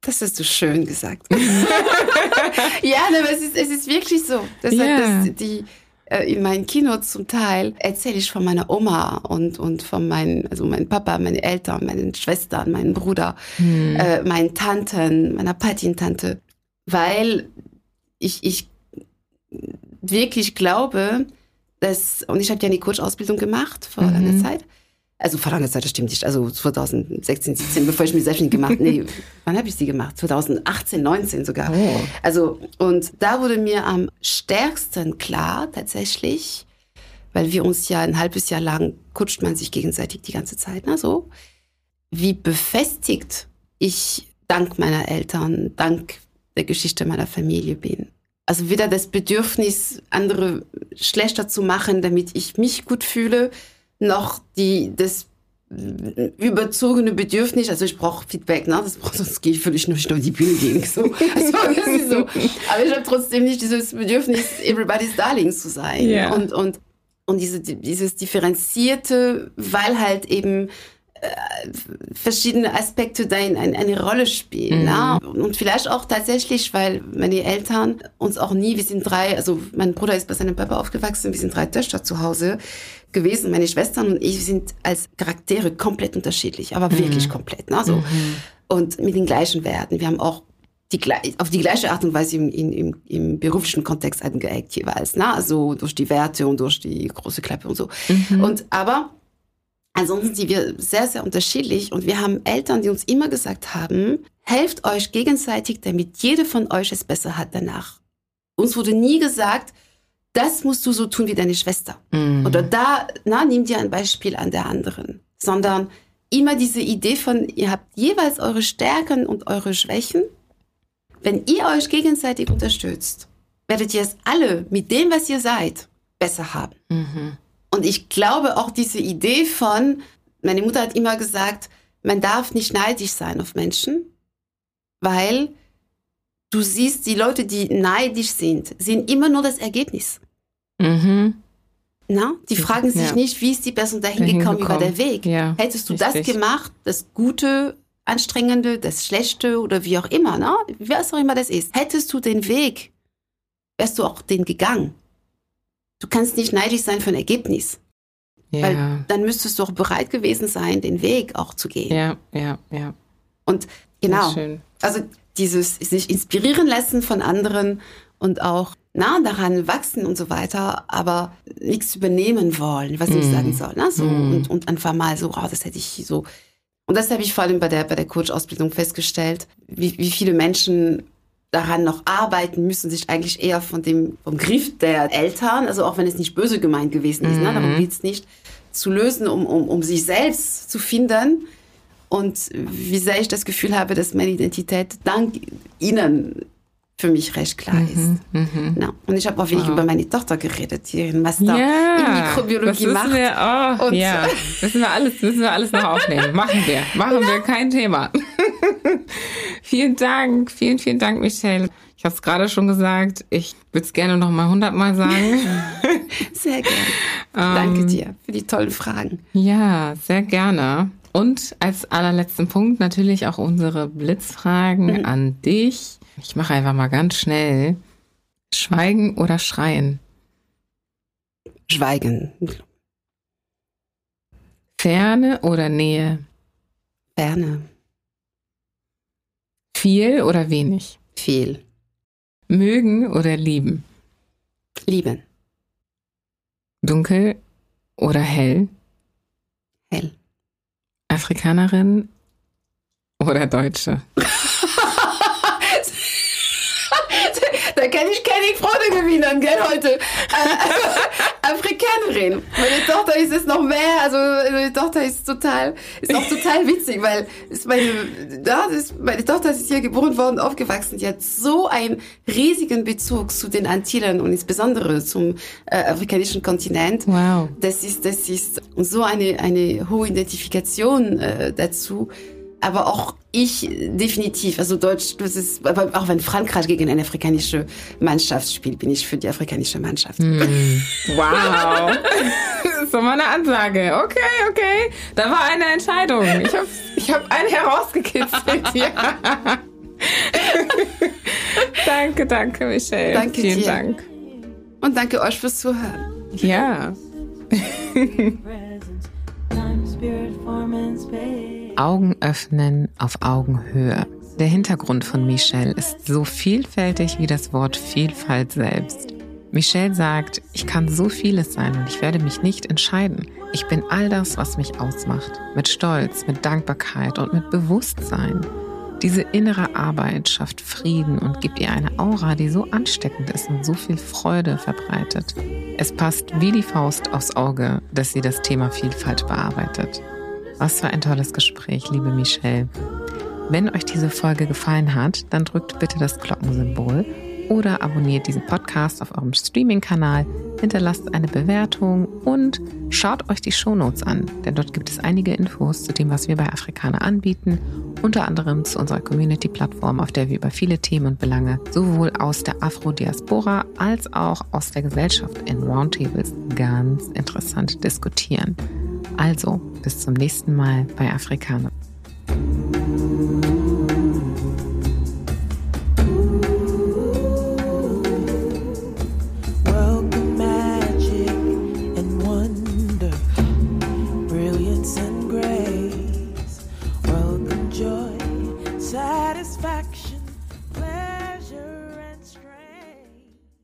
Das hast du schön gesagt. ja, aber es ist, es ist wirklich so. Das yeah. das, die, äh, in meinen Kino zum Teil erzähle ich von meiner Oma und, und von meinen, also meinem Papa, meine Eltern, meinen Schwestern, meinen Bruder, hm. äh, meinen Tanten, meiner Patintante, weil ich, ich wirklich glaube, dass, und ich habe ja eine Coach-Ausbildung gemacht vor mhm. einer Zeit, also vor langer Zeit, das stimmt nicht, also 2016, 17, bevor ich mich selbstständig gemacht nee, wann habe ich sie gemacht? 2018, 19 sogar. Oh. Also, und da wurde mir am stärksten klar, tatsächlich, weil wir uns ja ein halbes Jahr lang kutscht man sich gegenseitig die ganze Zeit, na so, wie befestigt ich dank meiner Eltern, dank der Geschichte meiner Familie bin. Also weder das Bedürfnis, andere schlechter zu machen, damit ich mich gut fühle, noch die, das überzogene Bedürfnis, also ich brauche Feedback, ne? das braucht, sonst gehe ich völlig nur auf die Bühne gehen. So. Also, so. Aber ich habe trotzdem nicht dieses Bedürfnis, everybody's darling zu sein. Yeah. Und, und, und diese, dieses differenzierte, weil halt eben äh, verschiedene Aspekte da in, eine, eine Rolle spielen. Mhm. Ne? Und vielleicht auch tatsächlich, weil meine Eltern uns auch nie, wir sind drei, also mein Bruder ist bei seinem Papa aufgewachsen, wir sind drei Töchter zu Hause gewesen. Meine Schwestern und ich sind als Charaktere komplett unterschiedlich, aber mhm. wirklich komplett. Ne? So. Mhm. Und mit den gleichen Werten. Wir haben auch die, auf die gleiche Art und Weise im, im, im beruflichen Kontext angeeckt jeweils. Ne? Also durch die Werte und durch die große Klappe und so. Mhm. Und aber ansonsten sind wir sehr, sehr unterschiedlich und wir haben Eltern, die uns immer gesagt haben, helft euch gegenseitig, damit jede von euch es besser hat danach. Uns wurde nie gesagt, das musst du so tun wie deine Schwester. Mhm. Oder da, na, nimm dir ein Beispiel an der anderen. Sondern immer diese Idee von, ihr habt jeweils eure Stärken und eure Schwächen. Wenn ihr euch gegenseitig unterstützt, werdet ihr es alle mit dem, was ihr seid, besser haben. Mhm. Und ich glaube auch diese Idee von, meine Mutter hat immer gesagt, man darf nicht neidisch sein auf Menschen, weil du siehst, die Leute, die neidisch sind, sehen immer nur das Ergebnis. Mhm. Na, die fragen sich ja. nicht, wie ist die Person dahin gekommen über der Weg. Ja, Hättest du richtig. das gemacht, das Gute, Anstrengende, das Schlechte oder wie auch immer, na? was auch immer das ist. Hättest du den Weg, wärst du auch den gegangen. Du kannst nicht neidisch sein für ein Ergebnis. Ja. Weil dann müsstest du auch bereit gewesen sein, den Weg auch zu gehen. Ja, ja, ja. Und genau. Also dieses sich inspirieren lassen von anderen und auch nah daran wachsen und so weiter, aber nichts übernehmen wollen, was mm. ich sagen soll. Ne? So, mm. und, und einfach mal so, oh, das hätte ich so. Und das habe ich vor allem bei der, bei der Coach-Ausbildung festgestellt, wie, wie viele Menschen daran noch arbeiten müssen, sich eigentlich eher von dem, vom Griff der Eltern, also auch wenn es nicht böse gemeint gewesen ist, mm. ne? darum geht es nicht, zu lösen, um, um, um sich selbst zu finden und wie sehr ich das Gefühl habe, dass meine Identität dank ihnen für mich recht klar mhm, ist. Mhm, no. Und ich habe auch wenig wow. über meine Tochter geredet, die ihren Master ja, in Mikrobiologie macht. Wir, oh, und ja, müssen wir alles, müssen wir alles noch aufnehmen. Machen wir, machen ja. wir, kein Thema. vielen Dank, vielen, vielen Dank, Michelle. Ich habe es gerade schon gesagt, ich würde es gerne noch mal hundertmal sagen. sehr gerne. Danke ähm, dir für die tollen Fragen. Ja, sehr gerne. Und als allerletzten Punkt natürlich auch unsere Blitzfragen mhm. an dich. Ich mache einfach mal ganz schnell. Schweigen oder schreien? Schweigen. Ferne oder Nähe? Ferne. Viel oder wenig? Viel. Mögen oder lieben? Lieben. Dunkel oder hell? Hell. Afrikanerin oder Deutsche? da kann ich keine Freude gewinnen, gell, heute. Äh, Afrikanerin. Meine Tochter ist es noch mehr, also meine Tochter ist total, ist auch total witzig, weil ist meine, ja, ist, meine Tochter ist hier geboren worden, aufgewachsen, die hat so einen riesigen Bezug zu den Antillen und insbesondere zum äh, afrikanischen Kontinent. Wow. Das ist, das ist so eine, eine hohe Identifikation äh, dazu aber auch ich definitiv, also Deutsch, das ist, aber auch wenn Frankreich gegen eine afrikanische Mannschaft spielt, bin ich für die afrikanische Mannschaft. Mm. Wow. das ist doch mal eine Ansage. Okay, okay. Da war eine Entscheidung. Ich habe ich hab eine herausgekitzelt hier. danke, danke, Michelle. Danke Vielen dir. Dank. Und danke euch fürs Zuhören. Ja. Augen öffnen auf Augenhöhe. Der Hintergrund von Michelle ist so vielfältig wie das Wort Vielfalt selbst. Michelle sagt, ich kann so vieles sein und ich werde mich nicht entscheiden. Ich bin all das, was mich ausmacht. Mit Stolz, mit Dankbarkeit und mit Bewusstsein. Diese innere Arbeit schafft Frieden und gibt ihr eine Aura, die so ansteckend ist und so viel Freude verbreitet. Es passt wie die Faust aufs Auge, dass sie das Thema Vielfalt bearbeitet. Was für ein tolles Gespräch, liebe Michelle. Wenn euch diese Folge gefallen hat, dann drückt bitte das Glockensymbol oder abonniert diesen Podcast auf eurem Streaming-Kanal, hinterlasst eine Bewertung und schaut euch die Shownotes an, denn dort gibt es einige Infos zu dem, was wir bei Afrikaner anbieten, unter anderem zu unserer Community-Plattform, auf der wir über viele Themen und Belange sowohl aus der Afro-Diaspora als auch aus der Gesellschaft in Roundtables ganz interessant diskutieren. Also, bis zum nächsten Mal bei Afrikaner.